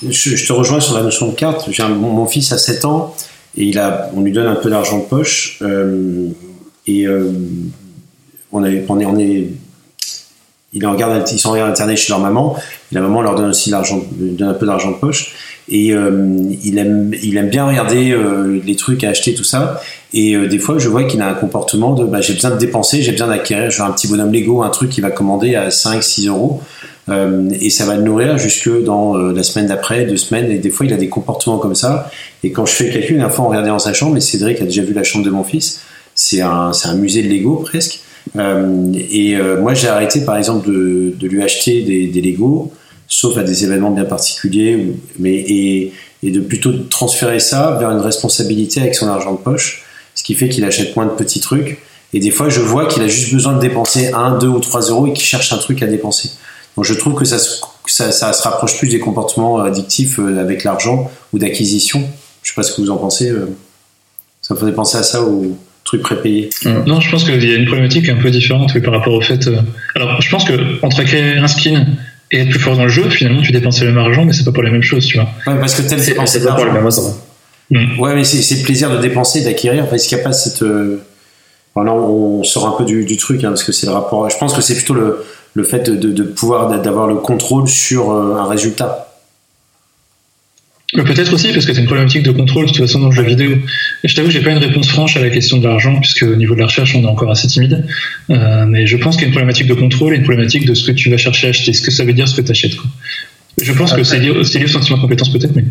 [SPEAKER 1] je, te rejoins sur la notion de carte. J'ai mon, fils a 7 ans et il a, on lui donne un peu d'argent de poche euh, et on, est, on est, il en garde, ils sont en internet chez leur maman. La maman leur donne aussi l'argent, donne un peu d'argent de poche. Et il aime, il aime bien regarder les trucs à acheter tout ça. Et des fois, je vois qu'il a un comportement de bah, j'ai besoin de dépenser, j'ai besoin d'acquérir genre un petit bonhomme Lego, un truc qu'il va commander à 5-6 euros. et ça va le nourrir jusque dans la semaine d'après, deux semaines. Et des fois, il a des comportements comme ça. Et quand je fais le calcul, une fois, on regardait dans sa chambre, et Cédric a déjà vu la chambre de mon fils. C'est un, un musée de Lego presque. Euh, et euh, moi, j'ai arrêté, par exemple, de, de lui acheter des, des, Lego, sauf à des événements bien particuliers, mais, et, et, de plutôt transférer ça vers une responsabilité avec son argent de poche, ce qui fait qu'il achète moins de petits trucs. Et des fois, je vois qu'il a juste besoin de dépenser 1, 2 ou 3 euros et qu'il cherche un truc à dépenser. Donc je trouve que ça, ça, ça, se rapproche plus des comportements addictifs euh, avec l'argent ou d'acquisition. Je sais pas ce que vous en pensez. Ça me faisait penser à ça ou truc prépayé
[SPEAKER 2] Non, je pense qu'il y a une problématique un peu différente par rapport au fait. Euh, alors, je pense que entre acquérir un skin et être plus fort dans le jeu, finalement, tu dépenses le même argent, mais c'est pas pour la même chose, tu vois.
[SPEAKER 1] Ouais, parce que t'aimes dépenser de l'argent. Mm. Ouais, mais c'est le plaisir de dépenser, d'acquérir, parce qu'il n'y a pas cette. Euh... là, on sort un peu du, du truc, hein, parce que c'est le rapport. Je pense que c'est plutôt le, le fait de, de, de pouvoir d'avoir le contrôle sur euh, un résultat.
[SPEAKER 2] Peut-être aussi parce que c'est une problématique de contrôle de toute façon dans le jeu vidéo. Et je t'avoue, j'ai pas une réponse franche à la question de l'argent puisque au niveau de la recherche, on est encore assez timide. Euh, mais je pense qu'il y a une problématique de contrôle et une problématique de ce que tu vas chercher à acheter, ce que ça veut dire, ce que tu achètes. Quoi. Je pense que c'est lié, au sentiment de compétence peut-être, mais.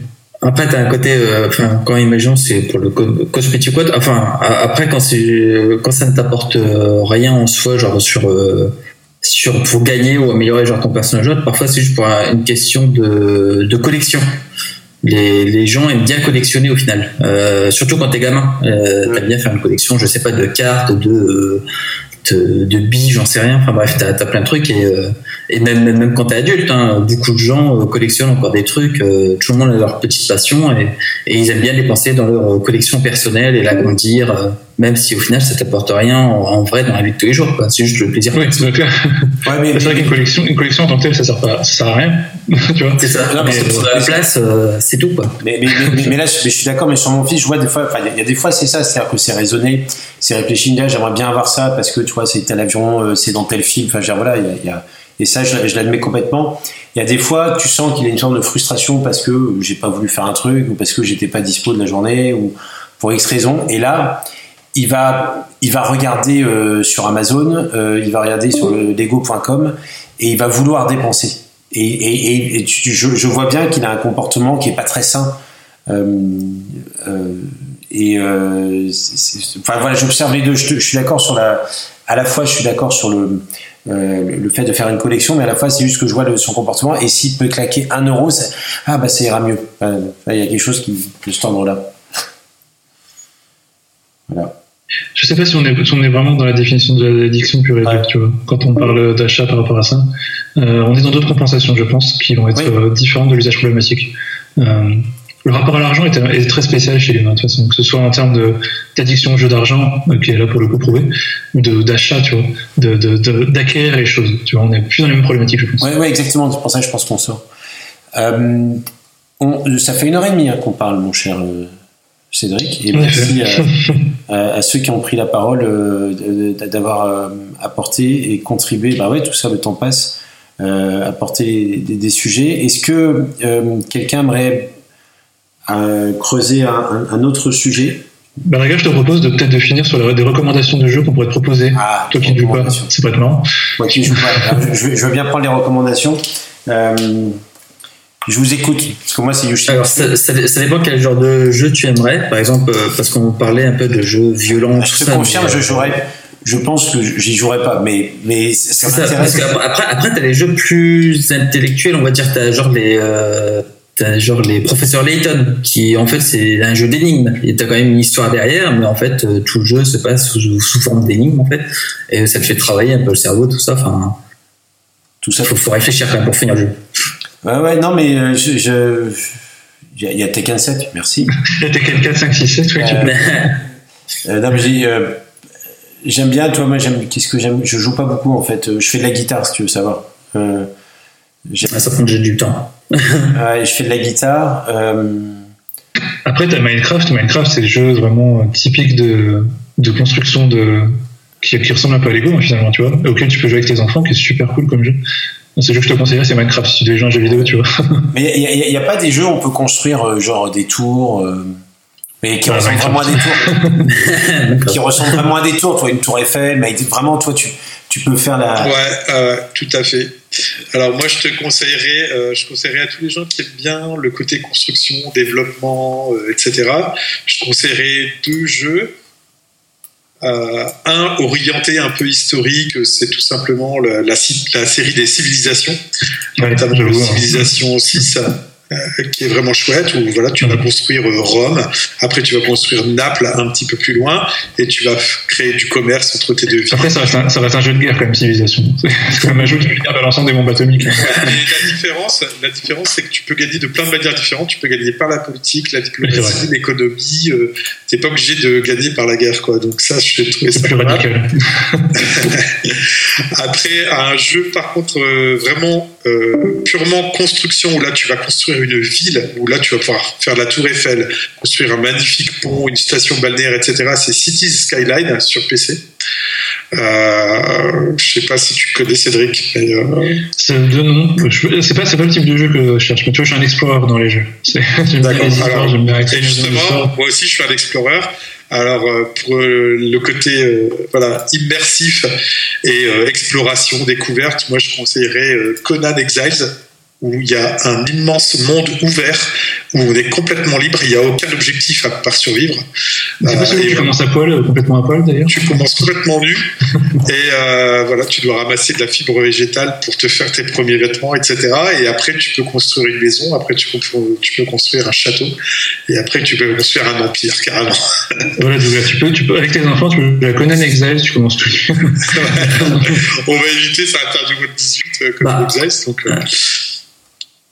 [SPEAKER 5] Après, t'as un côté, euh, enfin, quand imaginons, c'est pour le cosmétique quoi. Enfin, après, quand c'est, quand ça ne t'apporte euh, rien en soi, genre sur, euh, sur pour gagner ou améliorer genre ton personnage, parfois c'est juste pour une question de, de collection les, les, gens aiment bien collectionner au final, surtout quand t'es gamin. T'aimes bien faire une collection, je sais pas, de cartes, de de, de billes, j'en sais rien. Enfin bref, t'as as plein de trucs et, euh, et même, même quand t'es adulte, hein, beaucoup de gens euh, collectionnent encore des trucs. Euh, tout le monde a leur petite passion et, et, ils aiment bien les penser dans leur collection personnelle et l'agrandir, même si au final ça t'apporte rien en, vrai dans la vie de tous les jours. C'est juste le plaisir.
[SPEAKER 2] Oui, c'est clair. Ouais, mais c'est vrai qu'une collection, une collection en tant que telle, ça sert pas, ça sert à rien. tu vois
[SPEAKER 5] C'est ça. Non, mais, la place, c'est tout quoi.
[SPEAKER 1] Mais, mais, mais, là, je, suis d'accord. Mais sur mon fils, je vois des fois, il y, a des fois c'est ça, c'est-à-dire que c'est raisonné, c'est réfléchi. J'aimerais bien avoir ça parce que tu vois, c'est tel avion, c'est dans tel film. Enfin, voilà, il y a et ça, je, l'admets complètement. Il y a des fois, tu sens qu'il y a une sorte de frustration parce que j'ai pas voulu faire un truc ou parce que j'étais pas dispo de la journée ou pour X raison. Et là, il va, il va regarder euh, sur Amazon, euh, il va regarder sur le lego.com et il va vouloir dépenser. Et, je, vois bien qu'il a un comportement qui est pas très sain. Euh, et enfin voilà, j'observe les deux. Je, suis d'accord sur la. À la fois, je suis d'accord sur le le fait de faire une collection, mais à la fois c'est juste que je vois son comportement et s'il peut claquer un euro, ah bah ça ira mieux. Il y a quelque chose qui peut se tendre là.
[SPEAKER 2] Voilà. Je sais pas si on est, on est vraiment dans la définition de l'addiction pure et dure, tu vois, quand on parle d'achat par rapport à ça. Euh, on est dans d'autres compensations, je pense, qui vont être euh, différentes de l'usage problématique. Euh, le rapport à l'argent est, très spécial chez les humains, de toute façon, que ce soit en termes d'addiction au jeu d'argent, qui est là pour le coup prouvé, ou d'achat, tu vois, d'acquérir les choses. Tu vois, on est plus dans les mêmes problématiques, je pense.
[SPEAKER 1] Oui, ouais, exactement. C'est pour ça que je pense qu'on sort. Euh, ça fait une heure et demie hein, qu'on parle, mon cher Cédric, et merci à, ceux qui ont pris la parole d'avoir apporté et contribué. Bah ouais, tout ça, le temps passe. apporter des, des sujets. Est-ce que quelqu'un aimerait creuser un, autre sujet?
[SPEAKER 2] Ben, bah, gars, je te propose de peut-être de finir sur des recommandations de jeux qu'on pourrait te proposer. Ah, Toi qui ne joues pas, c'est pas marrant.
[SPEAKER 1] Moi qui joue pas, je, je, veux bien prendre les recommandations. Euh, je vous écoute, parce que moi c'est Yoshi.
[SPEAKER 5] Alors ça, ça, dépend quel genre de jeu tu aimerais. Par exemple, euh, parce qu'on parlait un peu de jeux violents.
[SPEAKER 1] Je te confirme, je jouerais. Je pense que j'y jouerais pas, mais mais ça, m'intéresse.
[SPEAKER 5] Après, après t'as les jeux plus intellectuels, on va dire, t'as genre les euh, genre les professeurs Layton qui en fait c'est un jeu d'énigmes et t'as quand même une histoire derrière mais en fait euh, tout le jeu se passe sous, forme d'énigmes en fait et ça te fait travailler un peu le cerveau tout ça enfin tout ça faut, faut réfléchir quand même pour finir le jeu
[SPEAKER 1] ouais ouais non mais euh, je, il y, a Tekken 7 merci
[SPEAKER 2] il y a Tekken 4 5 6 7 oui,
[SPEAKER 1] euh, non mais j'aime bien toi moi j'aime qu'est-ce que j'aime je joue pas beaucoup en fait je fais de la guitare si tu veux savoir euh,
[SPEAKER 5] ah, ça prend du temps
[SPEAKER 1] je fais de la guitare. Euh...
[SPEAKER 2] Après, tu as Minecraft. Minecraft, c'est le jeu vraiment typique de, de construction de, qui, qui, ressemble un peu à Lego, hein, finalement, tu vois, auquel tu peux jouer avec tes enfants, qui est super cool comme jeu. C'est le jeu que je te conseillerais, c'est Minecraft, si tu veux jouer un jeu vidéo, tu vois.
[SPEAKER 1] Mais il n'y a, pas des jeux où on peut construire euh, genre des tours euh, Mais qui ressemble vraiment à des tours. qui ressemble vraiment à des tours. Toi, une tour Eiffel, mais vraiment, toi, tu, tu peux faire la.
[SPEAKER 4] Ouais, tout à fait. Alors moi, je te conseillerais, euh, je conseillerais à tous les gens qui aiment bien le côté construction, développement, euh, etc. Je conseillerais deux jeux. Euh, un orienté un peu historique, c'est tout simplement la, la, série des civilisations, notamment la civilisation 6 euh, qui est vraiment chouette où voilà tu vas mhm. construire euh, Rome. Après tu vas construire Naples un petit peu plus loin et tu vas créer du commerce entre tes deux villes.
[SPEAKER 2] après ça reste un, ça reste un jeu de guerre quand même civilisation. C'est comme un jeu qui peut gagner l'ensemble des bombes atomiques
[SPEAKER 4] la différence la différence c'est que tu peux gagner de plein de manières différentes. Tu peux gagner par la politique la diplomatie l'économie euh, t'es pas obligé de gagner par la guerre quoi. Donc ça je trouvé ça plus radical. Après un jeu par contre vraiment purement construction où là tu vas construire une ville où là tu vas pouvoir faire la tour Eiffel, construire un magnifique pont, une station balnéaire, etc. C'est Cities Skyline sur PC. Euh, je sais pas si tu connais Cédric.
[SPEAKER 2] Euh... C'est pas, pas le type de jeu que je cherche. Mais tu vois, je suis un explorer dans les jeux.
[SPEAKER 4] D'accord. justement, moi aussi, je suis un explorer. Alors euh, pour euh, le côté voilà immersif et exploration découverte, moi je conseillerais Conan Exiles où il y a un immense monde ouvert, où on est complètement libre, il n'y a aucun objectif à part survivre.
[SPEAKER 2] Pas celui tu commences à poil, euh, complètement à poil d'ailleurs
[SPEAKER 4] Tu commences complètement nu, et euh, voilà, tu dois ramasser de la fibre végétale pour te faire tes premiers vêtements, etc. Et après, tu peux construire une maison, après, tu peux, tu peux construire un château, et après, tu peux construire un empire, carrément.
[SPEAKER 2] voilà, tu peux, tu peux, avec tes enfants, tu peux la Conan Exile, tu commences tout.
[SPEAKER 4] on va éviter, ça interdit au 18 euh, comme bah, Exile, donc. Euh,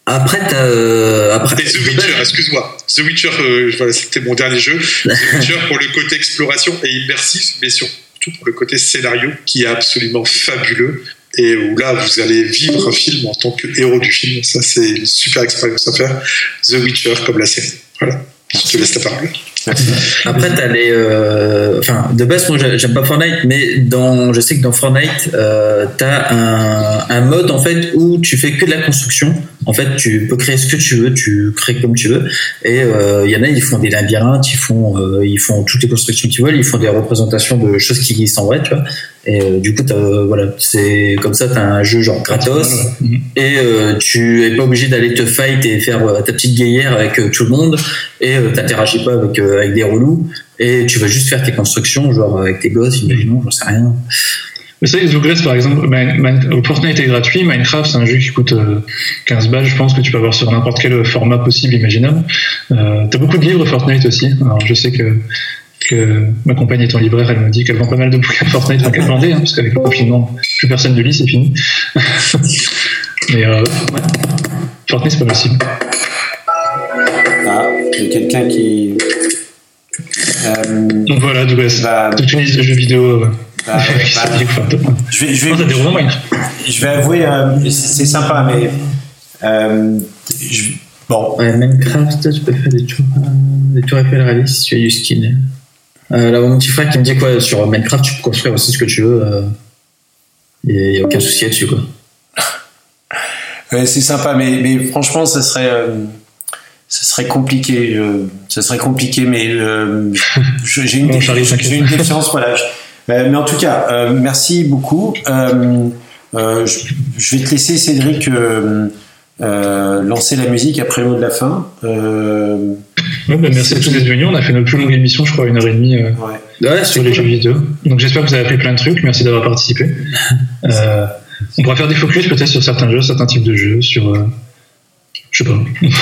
[SPEAKER 5] après, t'as. Euh, après...
[SPEAKER 4] The Witcher, excuse-moi. The Witcher, euh, voilà, c'était mon dernier jeu. The Witcher pour le côté exploration et immersif, mais surtout pour le côté scénario qui est absolument fabuleux et où là vous allez vivre un film en tant que héros du film. Ça, c'est une super expérience à faire. The Witcher comme la série. Voilà. Je te laisse la parole.
[SPEAKER 5] Après, t'as les. Euh, enfin, de base, moi, j'aime pas Fortnite, mais dans, je sais que dans Fortnite, euh, t'as un, un mode en fait où tu fais que de la construction. En fait, tu peux créer ce que tu veux, tu crées comme tu veux. Et il euh, y en a, ils font des labyrinthes, ils font, euh, ils font toutes les constructions qu'ils veulent, ils font des représentations de choses qui existent en vrai, tu vois. Et euh, du coup, voilà, c'est comme ça, t'as un jeu genre gratos, et tu es pas obligé d'aller te fight et faire ta petite guerrière avec tout le monde, et t'interagis pas avec avec des relous, et tu vas juste faire tes constructions, genre avec tes gosses, imaginons, j'en sais rien.
[SPEAKER 2] Mais ça, Douglas, par exemple, Fortnite est gratuit, Minecraft, c'est un jeu qui coûte 15 euh, balles, je pense que tu peux avoir sur n'importe quel format possible, imaginable. Euh, T'as beaucoup de livres Fortnite aussi. Alors, je sais que, que ma compagne étant libraire, elle me dit qu'elle vend pas mal de bouquins Fortnite, enfin qu'elle vendait, hein, parce qu'avec le confinement, plus personne ne lit, c'est fini. Mais euh, ouais. Fortnite, c'est pas possible.
[SPEAKER 1] Ah, il y a quelqu'un qui.
[SPEAKER 2] Euh, Donc voilà, Douglas, bah, tu utilises le jeu vidéo. Euh, bah,
[SPEAKER 1] bah, je vais, je vais, je, vais avouer, euh, c'est sympa, mais euh, bon.
[SPEAKER 5] Ouais, Minecraft, tu peux faire des tours, des tours Eiffel réalistes si tu as du skin. Euh, là, mon petit frère qui me dit quoi sur Minecraft, tu peux construire aussi ce que tu veux. Il euh, n'y a aucun souci là-dessus, quoi.
[SPEAKER 1] Ouais, c'est sympa, mais, mais franchement, ça serait ça serait compliqué. ça serait compliqué, mais j'ai une, une défiance. Voilà, euh, mais en tout cas, euh, merci beaucoup. Euh, je, vais te laisser, Cédric, lancer la musique après le mot de la fin.
[SPEAKER 2] Ouais, bah, merci à tous d'être venus. On a fait notre plus longue émission, je crois, une heure et demie ouais. sur les jeux vidéo. Donc j'espère que vous avez appris plein de trucs. Merci d'avoir participé. on pourra faire des focus peut-être sur certains jeux, certains types de jeux, sur je sais pas,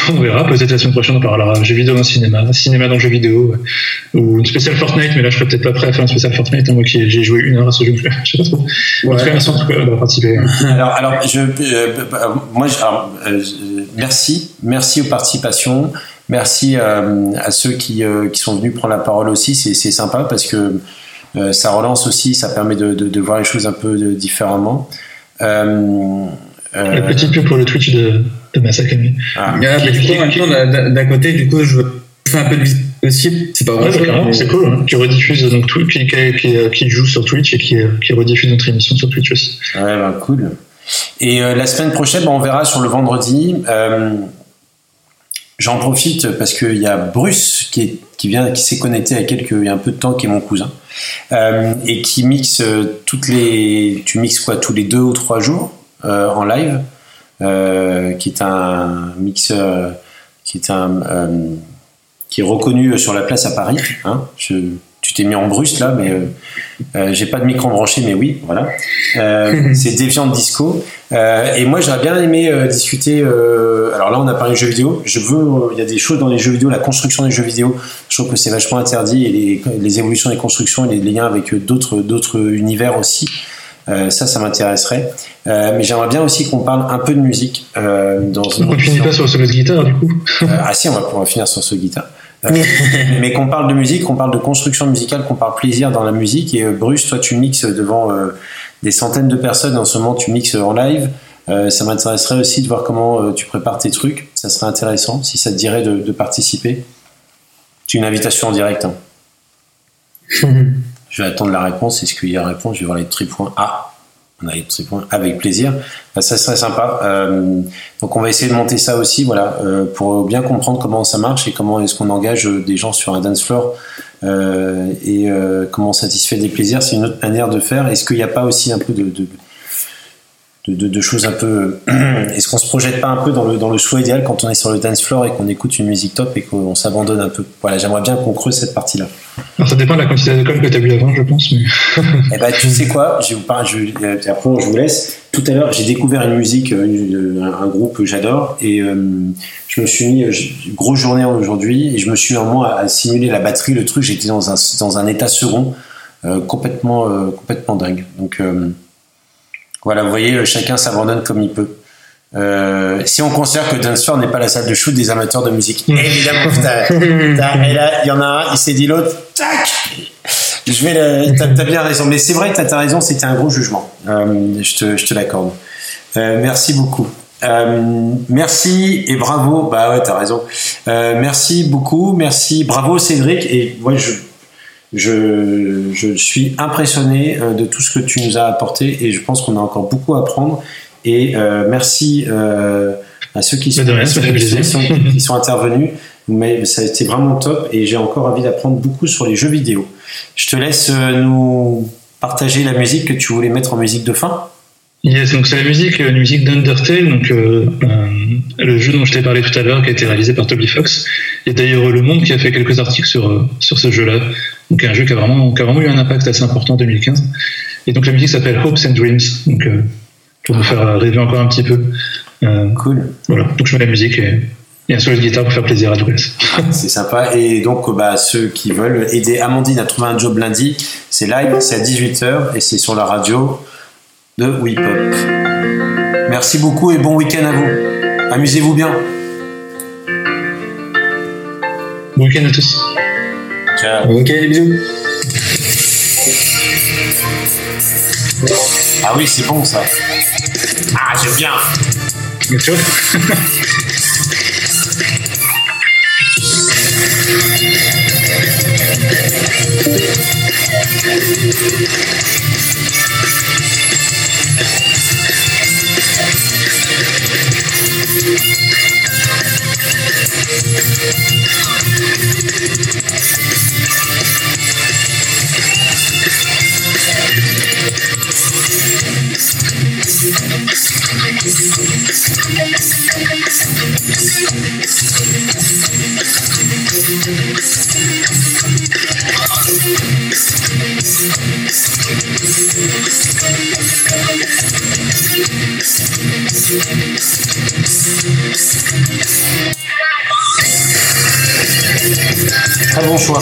[SPEAKER 2] on verra. Peut-être la semaine prochaine on parlera jeux vidéo dans le cinéma, cinéma dans le jeu vidéo, ou une spéciale Fortnite, mais là je serais peut-être pas prêt à faire une spéciale Fortnite, hein, moi qui j'ai joué une heure à ce jeu, je sais pas trop. En tout cas, merci en tout cas d'avoir participé.
[SPEAKER 1] Alors, alors je, euh, moi, euh, merci, merci aux participations, merci euh, à ceux qui, qui sont venus prendre la parole aussi, c'est sympa parce que ça relance aussi, ça permet de, de, de, voir les choses un peu différemment.
[SPEAKER 2] Le petit peu pour le Twitch de de Masakami.
[SPEAKER 5] Ah, d'un côté, du coup, je fais un peu de visite aussi. C'est pas
[SPEAKER 2] vrai. C'est cool. Hein. Qui rediffuse donc tout, qui, qui, qui, joue sur Twitch et qui, qui rediffuse notre émission sur Twitch aussi.
[SPEAKER 1] Ouais, bah, cool. Et euh, la semaine prochaine, bah, on verra sur le vendredi. Euh, J'en profite parce qu'il y a Bruce qui est qui vient, qui s'est connecté il y a quelques, il y a un peu de temps, qui est mon cousin, et qui mixe toutes les, tu mixes quoi, tous les deux ou trois jours en live, qui est un mixeur, qui est un, qui est reconnu sur la place à Paris. Hein, je, tu t'es mis en bruste là, mais euh, euh, j'ai pas de micro branché, mais oui, voilà. Euh, c'est Deviant Disco. et moi, j'aurais bien aimé discuter. alors là, on a parlé de jeux vidéo. Je veux, il y a des choses dans les jeux vidéo, la construction des jeux vidéo. Je trouve que c'est vachement interdit et les, évolutions des constructions et les liens avec d'autres d'autres univers aussi. Ça, ça m'intéresserait. mais j'aimerais bien aussi qu'on parle un peu de musique.
[SPEAKER 2] dans on ne finit pas sur le solo de guitare, du coup.
[SPEAKER 1] ah si, on va pouvoir finir sur ce guitare. mais qu'on parle de musique, qu'on parle de construction musicale, qu'on parle plaisir dans la musique. Et euh, Bruce, toi, tu mixes devant euh, des centaines de personnes. En ce moment, tu mixes en live. Euh, ça m'intéresserait aussi de voir comment tu prépares tes trucs. Ça serait intéressant si ça te dirait de, participer. C'est une invitation en direct. Hein. je vais attendre la réponse. Est-ce qu'il y a réponse? Je vais voir les tripoints. Ah, on a les points avec plaisir. Bah, ça serait sympa. Euh, donc on va essayer de monter ça aussi, voilà, euh, pour bien comprendre comment ça marche et comment est-ce qu'on engage des gens sur un dance floor euh, et comment on satisfait des plaisirs. C'est une autre manière de faire. Est-ce qu'il n'y a pas aussi un peu de, choses un peu. Est-ce qu'on se projette pas un peu dans le, dans le choix idéal quand on est sur le dance floor et qu'on écoute une musique top et qu'on s'abandonne un peu? Voilà, j'aimerais bien qu'on creuse cette partie-là.
[SPEAKER 2] ça dépend de la quantité d'alcool que tu as bu avant, je pense. Mais...
[SPEAKER 1] eh ben, tu sais quoi? Je vous parle, je, euh, après, je vous laisse. Tout à l'heure, j'ai découvert une musique, euh, un, groupe que j'adore et euh, je me suis mis, grosse journée aujourd'hui et je me suis un mois à simuler la batterie, le truc. J'étais dans un, dans un état second complètement, complètement dingue. Donc. Voilà, vous voyez, chacun s'abandonne comme il peut. Euh, si on considère que Dancefloor n'est pas la salle de shoot des amateurs de musique, mm. évidemment, et là, il y en a un, il s'est dit l'autre, tac, je vais, t'as, as bien raison, mais c'est vrai, t'as, as raison, c'était un gros jugement. Euh, je te, je te l'accorde. Euh, merci beaucoup. merci et bravo. Bah ouais, t'as raison. merci beaucoup, merci, bravo Cédric. Et moi, je, je, je, suis impressionné euh, de tout ce que tu nous as apporté et je pense qu'on a encore beaucoup à apprendre. Et euh, merci euh, à ceux qui sont, qui sont intervenus. Mais ça a été vraiment top et j'ai encore envie d'apprendre beaucoup sur les jeux vidéo. Je te laisse nous partager la musique que tu voulais mettre en musique de fin.
[SPEAKER 2] Yes, donc c'est la musique, la musique d'Undertale, donc euh, le jeu dont je t'ai parlé tout à l'heure, qui a été réalisé par Toby Fox. Il y a d'ailleurs Le Monde qui a fait quelques articles sur sur ce jeu-là. Donc un jeu qui a vraiment qui a vraiment eu un impact assez important en 2015. Et donc la musique s'appelle Hopes and Dreams. Donc euh, pour vous faire rêver encore un petit peu.
[SPEAKER 1] Euh, cool.
[SPEAKER 2] Voilà. Donc je mets la musique et, et un solo de guitare pour faire plaisir à tous.
[SPEAKER 1] c'est sympa. Et donc, bah, ceux qui veulent aider Amandine à trouver un job lundi, c'est live, c'est à 18h et c'est sur la radio de Whip Merci beaucoup et bon week-end à vous. Amusez-vous bien.
[SPEAKER 2] Bon week-end à tous.
[SPEAKER 1] Ciao.
[SPEAKER 5] Ok, bisous.
[SPEAKER 1] Ah oui, c'est bon ça. Ah, j'aime bien.
[SPEAKER 2] Bien sûr.
[SPEAKER 1] Très bon choix.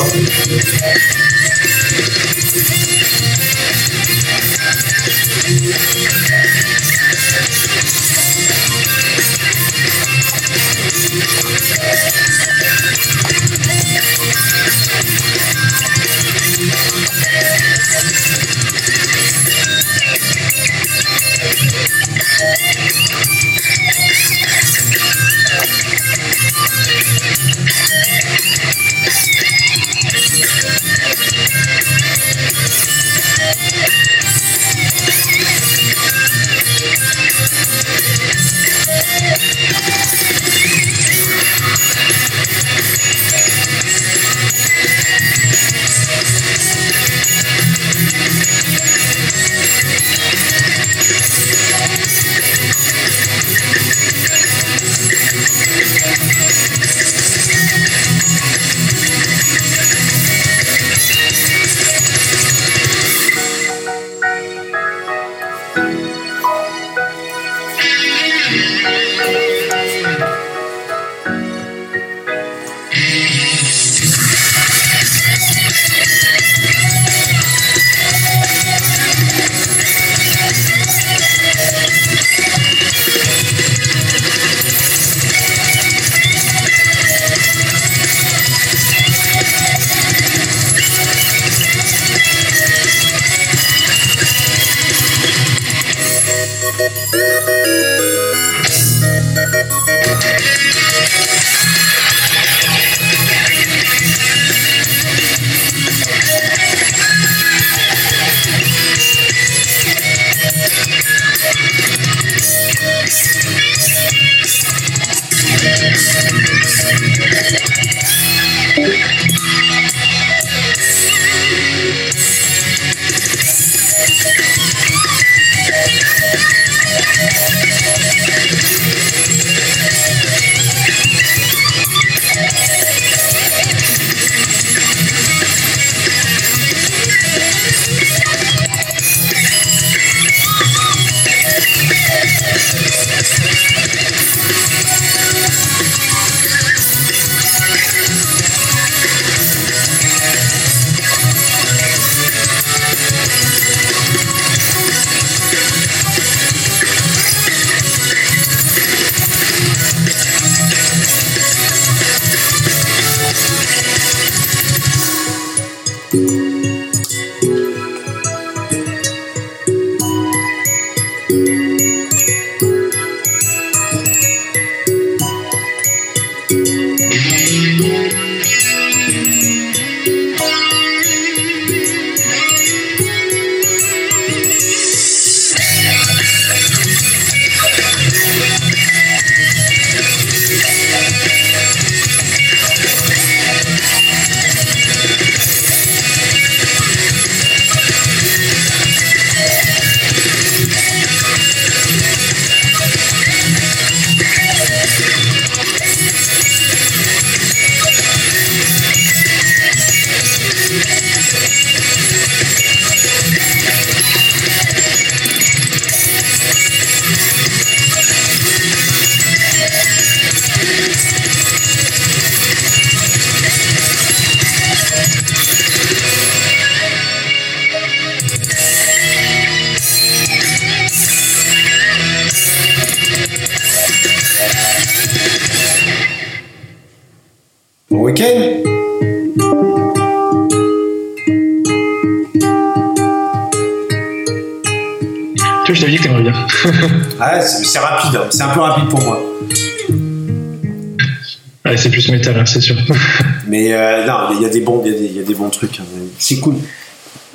[SPEAKER 2] C'est sûr.
[SPEAKER 1] Mais euh, non, il y, a des bons, il y, a des bons trucs. Hein. C'est cool.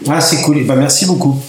[SPEAKER 1] Ah, c'est cool. Et bah, merci beaucoup.